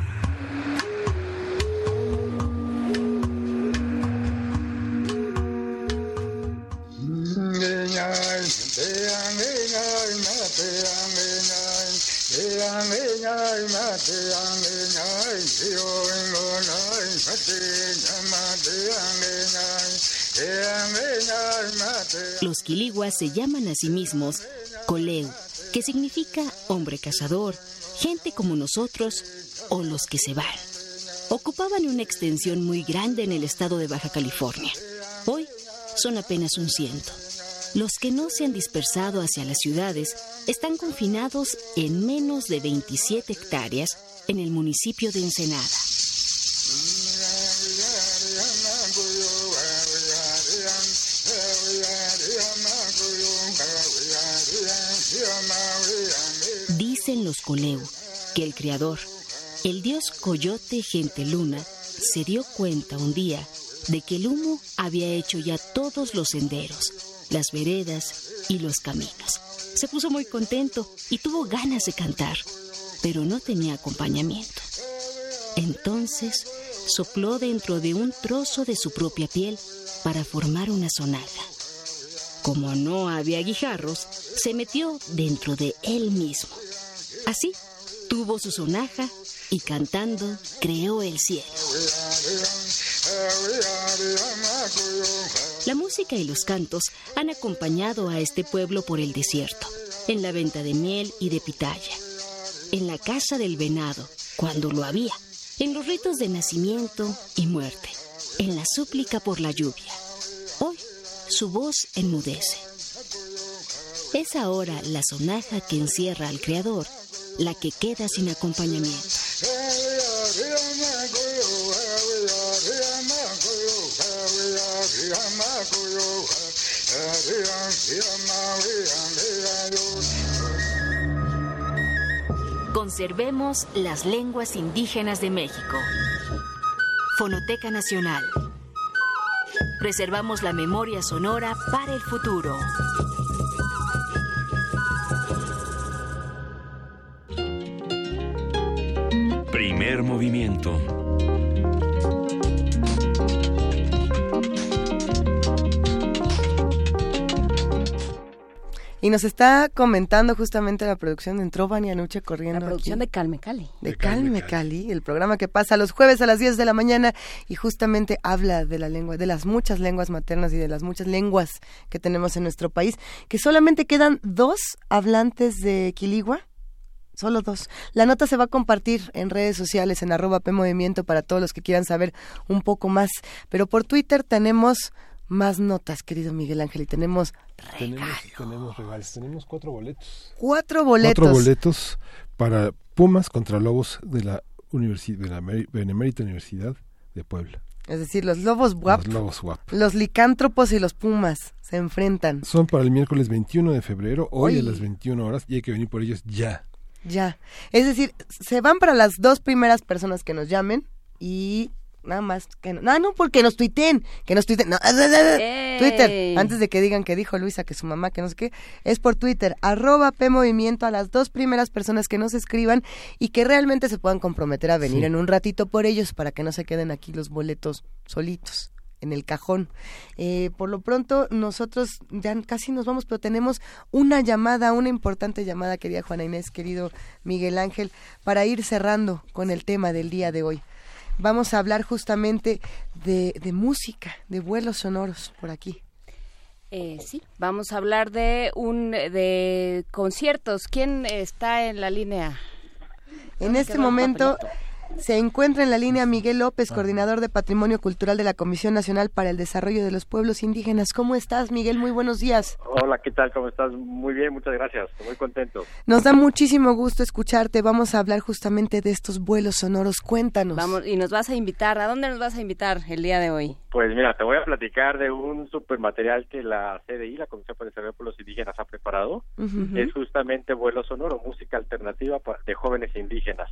Los quiliguas se llaman a sí mismos coleu, que significa hombre cazador, gente como nosotros o los que se van. Ocupaban una extensión muy grande en el estado de Baja California. Hoy son apenas un ciento. Los que no se han dispersado hacia las ciudades están confinados en menos de 27 hectáreas en el municipio de Ensenada. Dicen los Coleu que el Creador, el dios Coyote Gente Luna, se dio cuenta un día de que el humo había hecho ya todos los senderos, las veredas y los caminos. Se puso muy contento y tuvo ganas de cantar, pero no tenía acompañamiento. Entonces sopló dentro de un trozo de su propia piel para formar una sonaja. Como no había guijarros, se metió dentro de él mismo. Así tuvo su sonaja y cantando creó el cielo. La música y los cantos han acompañado a este pueblo por el desierto, en la venta de miel y de pitaya, en la casa del venado, cuando lo había, en los ritos de nacimiento y muerte, en la súplica por la lluvia. Hoy su voz enmudece. Es ahora la sonaja que encierra al Creador la que queda sin acompañamiento. Conservemos las lenguas indígenas de México. Fonoteca Nacional. Preservamos la memoria sonora para el futuro. Primer movimiento. Y nos está comentando justamente la producción, entró Vania Nuche corriendo. La producción aquí. de Calme Cali. De Calme Cali, el programa que pasa los jueves a las 10 de la mañana y justamente habla de la lengua, de las muchas lenguas maternas y de las muchas lenguas que tenemos en nuestro país, que solamente quedan dos hablantes de Quiligua. Solo dos. La nota se va a compartir en redes sociales en arroba P Movimiento para todos los que quieran saber un poco más. Pero por Twitter tenemos más notas, querido Miguel Ángel, y tenemos Tenemos, tenemos regalos, tenemos cuatro boletos. cuatro boletos. Cuatro boletos para Pumas contra Lobos de la, universi- de la Benemérita Universidad de Puebla. Es decir, los lobos guap, Los Lobos WAP. los licántropos y los pumas se enfrentan. Son para el miércoles 21 de febrero, hoy Hoy. a las 21 horas, y hay que venir por ellos ya. Ya. Es decir, se van para las dos primeras personas que nos llamen y nada más que no, no, no porque nos tuiteen, que nos tuiteen, no, ¡Ey! Twitter, antes de que digan que dijo Luisa que su mamá, que no sé qué, es por Twitter, arroba P Movimiento a las dos primeras personas que nos escriban y que realmente se puedan comprometer a venir Sí. en un ratito por ellos para que no se queden aquí los boletos solitos en el cajón. Eh, por lo pronto, nosotros ya casi nos vamos, pero tenemos una llamada, una importante llamada, querida Juana Inés, querido Miguel Ángel, para ir cerrando con el tema del día de hoy. Vamos a hablar justamente de, de música, de vuelos sonoros por aquí. Eh, sí, vamos a hablar de un de conciertos. ¿Quién está en la línea? En ¿Dónde este momento? Se encuentra en la línea Miguel López, coordinador de Patrimonio Cultural de la Comisión Nacional para el Desarrollo de los Pueblos Indígenas. ¿Cómo estás, Miguel? Muy buenos días. Hola, ¿qué tal? ¿Cómo estás? Muy bien, muchas gracias. Muy contento. Nos da muchísimo gusto escucharte. Vamos a hablar justamente de estos vuelos sonoros. Cuéntanos. Vamos, y nos vas a invitar. ¿A dónde nos vas a invitar el día de hoy? Pues mira, te voy a platicar de un super material que la CDI, la Comisión para el Desarrollo de Pueblos Indígenas, ha preparado. Ujú. Es justamente Vuelo Sonoro, música alternativa de jóvenes indígenas,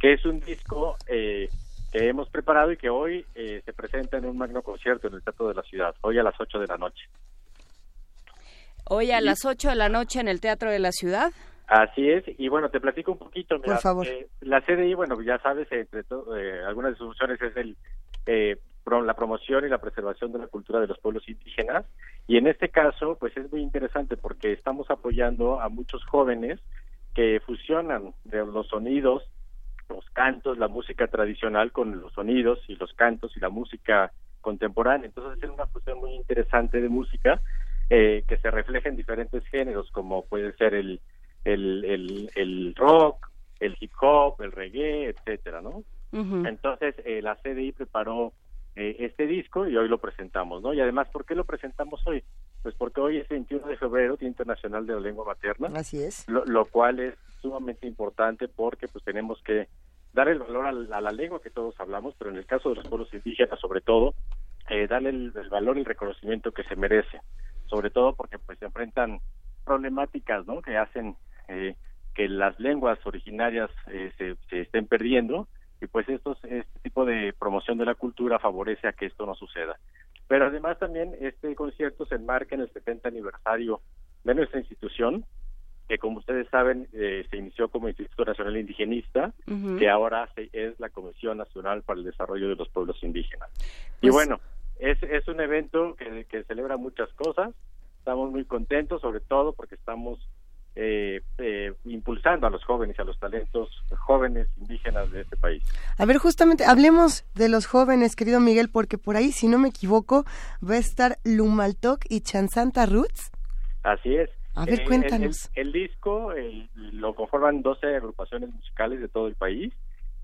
que es un disco eh, que hemos preparado y que hoy eh, se presenta en un magno concierto en el Teatro de la Ciudad, hoy a las 8 de la noche. Hoy a las 8 de la noche en el Teatro de la Ciudad. Así es, y bueno, te platico un poquito. Mira, Por favor. eh, la CDI, bueno, ya sabes, entre eh, algunas de sus funciones es el, eh, pro- la promoción y la preservación de la cultura de los pueblos indígenas, y en este caso, pues es muy interesante porque estamos apoyando a muchos jóvenes que fusionan de los sonidos, los cantos, la música tradicional con los sonidos y los cantos y la música contemporánea. Entonces es una fusión muy interesante de música eh, que se refleja en diferentes géneros, como puede ser el, el, el, el rock, el hip hop, el reggae, etcétera, ¿no? Entonces eh, la CDI preparó eh, este disco y hoy lo presentamos, ¿no? Y además, ¿por qué lo presentamos hoy? Pues porque hoy es 21 de febrero, Día Internacional de la Lengua Materna. Así es. Lo, lo cual es sumamente importante porque pues tenemos que dar el valor a la, a la lengua que todos hablamos, pero en el caso de los pueblos indígenas sobre todo, eh, darle el, el valor y el reconocimiento que se merece, sobre todo porque pues se enfrentan problemáticas, ¿no? Que hacen eh, que las lenguas originarias eh, se, se estén perdiendo y pues estos, este tipo de promoción de la cultura favorece a que esto no suceda. Pero además también este concierto se enmarca en el 70 aniversario de nuestra institución, que como ustedes saben eh, se inició como Instituto Nacional Indigenista, que ahora se- es la Comisión Nacional para el Desarrollo de los Pueblos Indígenas. y Pues- bueno, es, es un evento que, que celebra muchas cosas, estamos muy contentos, sobre todo porque estamos eh, eh, impulsando a los jóvenes a los talentos jóvenes indígenas de este país. A ver, justamente, hablemos de los jóvenes, querido Miguel, porque por ahí, si no me equivoco, va a estar Lumaltok y Chansanta Roots. Así es. A ver, Eh, el- cuéntanos. El, el disco lo conforman 12 agrupaciones musicales de todo el país,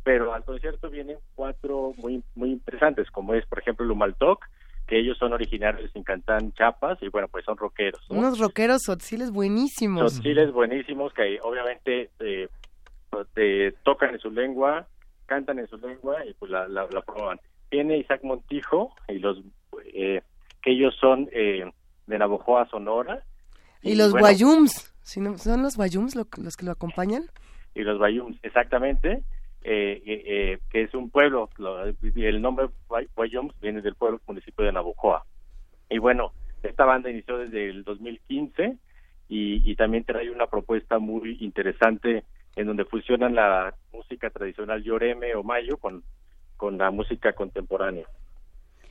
pero al concierto vienen cuatro muy muy interesantes, como es, por ejemplo, Lumaltok, que ellos son originarios de Sincantán, Chiapas, y bueno, pues son rockeros. ¿no? Unos rockeros sotziles buenísimos. Son chiles buenísimos que obviamente eh, eh, tocan en su lengua, cantan en su lengua y pues la, la, la promuevan. Viene Isaac Montijo y los eh, que ellos son eh, de Navojoa, Sonora. Y los bueno, Guayums, ¿son los Guayums lo- los que lo acompañan? y los Bayums, exactamente, eh, eh, eh, que es un pueblo, lo- el nombre Viene del pueblo municipio de Navojoa. Y bueno, esta banda inició desde el 2015 y, y también trae una propuesta muy interesante en donde fusionan la música tradicional Yoreme o Mayo con, con la música contemporánea.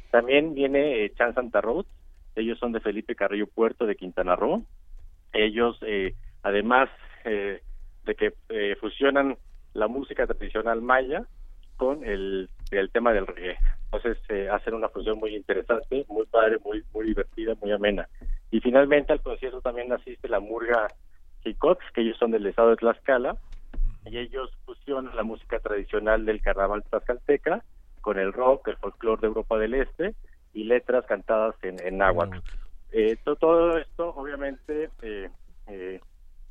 También viene eh, Chan Santa Rosa, ellos son de Felipe Carrillo Puerto de Quintana Roo. Ellos, eh, además eh, de que eh, fusionan la música tradicional maya con el, el tema del reggae. Entonces eh, hacen una fusión muy interesante, muy padre, muy muy divertida, muy amena. Y finalmente al concierto también asiste la Murga Jicox, que ellos son del estado de Tlaxcala, y ellos fusionan la música tradicional del carnaval tlaxcalteca con el rock, el folclore de Europa del Este y letras cantadas en, en náhuatl. Eh, to- todo esto, obviamente, eh, eh,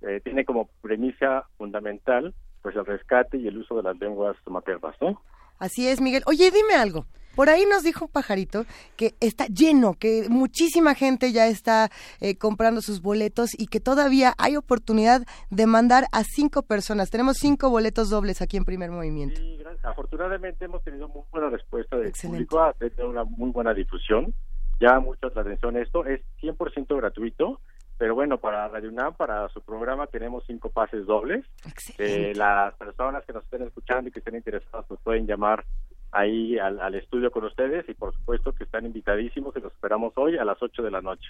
eh, tiene como premisa fundamental pues el rescate y el uso de las lenguas maternas, ¿no? Así es, Miguel. Oye, dime algo. Por ahí nos dijo un pajarito que está lleno, que muchísima gente ya está eh, comprando sus boletos y que todavía hay oportunidad de mandar a cinco personas. Tenemos cinco boletos dobles aquí en Primer Movimiento. Gracias. Afortunadamente hemos tenido muy buena respuesta del Excelente. público, ha tenido una muy buena difusión, llama mucho la atención esto, es 100% gratuito, pero bueno, para Radio UNAM, para su programa tenemos cinco pases dobles. Eh, las personas que nos estén escuchando y que estén interesadas nos pueden llamar ahí al, al estudio con ustedes y por supuesto que están invitadísimos y los esperamos hoy a las 8 de la noche.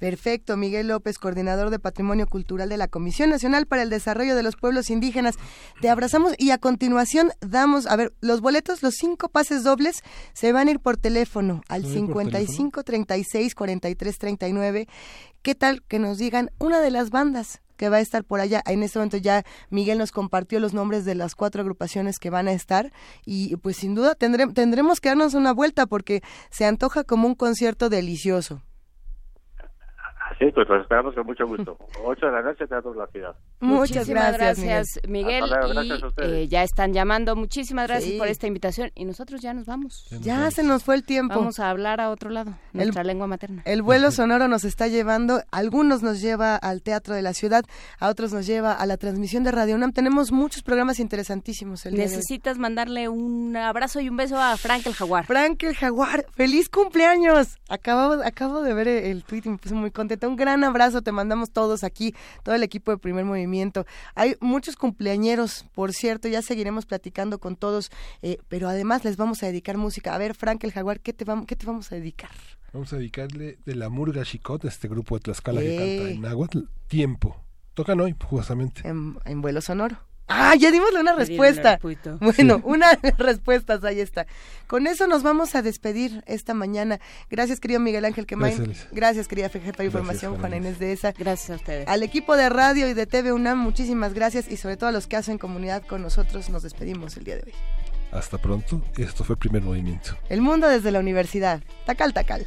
Perfecto, Miguel López, coordinador de Patrimonio Cultural de la Comisión Nacional para el Desarrollo de los Pueblos Indígenas. Te abrazamos y a continuación damos, a ver, los boletos, los cinco pases dobles se van a ir por teléfono al ¿Se van a ir por 55 36 43 39. ¿Qué tal que nos digan una de las bandas? que va a estar por allá. En este momento ya Miguel nos compartió los nombres de las cuatro agrupaciones que van a estar y pues sin duda tendré- tendremos que darnos una vuelta porque se antoja como un concierto delicioso. Así pues los esperamos con mucho gusto. 8 de la noche, Teatro de la Ciudad. Muchas Muchísimas gracias, gracias, Miguel. Y eh, ya están llamando. Muchísimas gracias Sí. por esta invitación. Y nosotros ya nos vamos. Ya se nos fue el tiempo. Vamos a hablar a otro lado, nuestra lengua materna. El vuelo sonoro nos está llevando, algunos nos lleva al Teatro de la Ciudad, a otros nos lleva a la transmisión de Radio UNAM. Tenemos muchos programas interesantísimos el. Necesitas mandarle un abrazo y un beso a Frank el Jaguar. Frank el Jaguar, feliz cumpleaños. Acabo, acabo de ver el tweet y me puse muy contenta. Un gran abrazo, te mandamos todos aquí, todo el equipo de Primer Movimiento. Hay muchos cumpleañeros, por cierto, ya seguiremos platicando con todos, eh, pero además les vamos a dedicar música. A ver, Frank el Jaguar, ¿qué te, vam- qué te vamos a dedicar? Vamos a dedicarle de la Murga Chicot, este grupo de Tlaxcala que Eh. canta en náhuatl, tiempo. Tocan hoy, justamente. En, en vuelo sonoro. Ah, ya dimosle una respuesta. Bueno, Sí. una de las respuestas, ahí está. Con eso nos vamos a despedir esta mañana. Gracias, querido Miguel Ángel Quemain. Gracias. Gracias, querida de información, Juana Inés de esa. Gracias a ustedes. Al equipo de radio y de TV UNAM, muchísimas gracias y sobre todo a los que hacen comunidad con nosotros, nos despedimos el día de hoy. Hasta pronto. Esto fue el primer movimiento. El mundo desde la universidad. Tacal, tacal.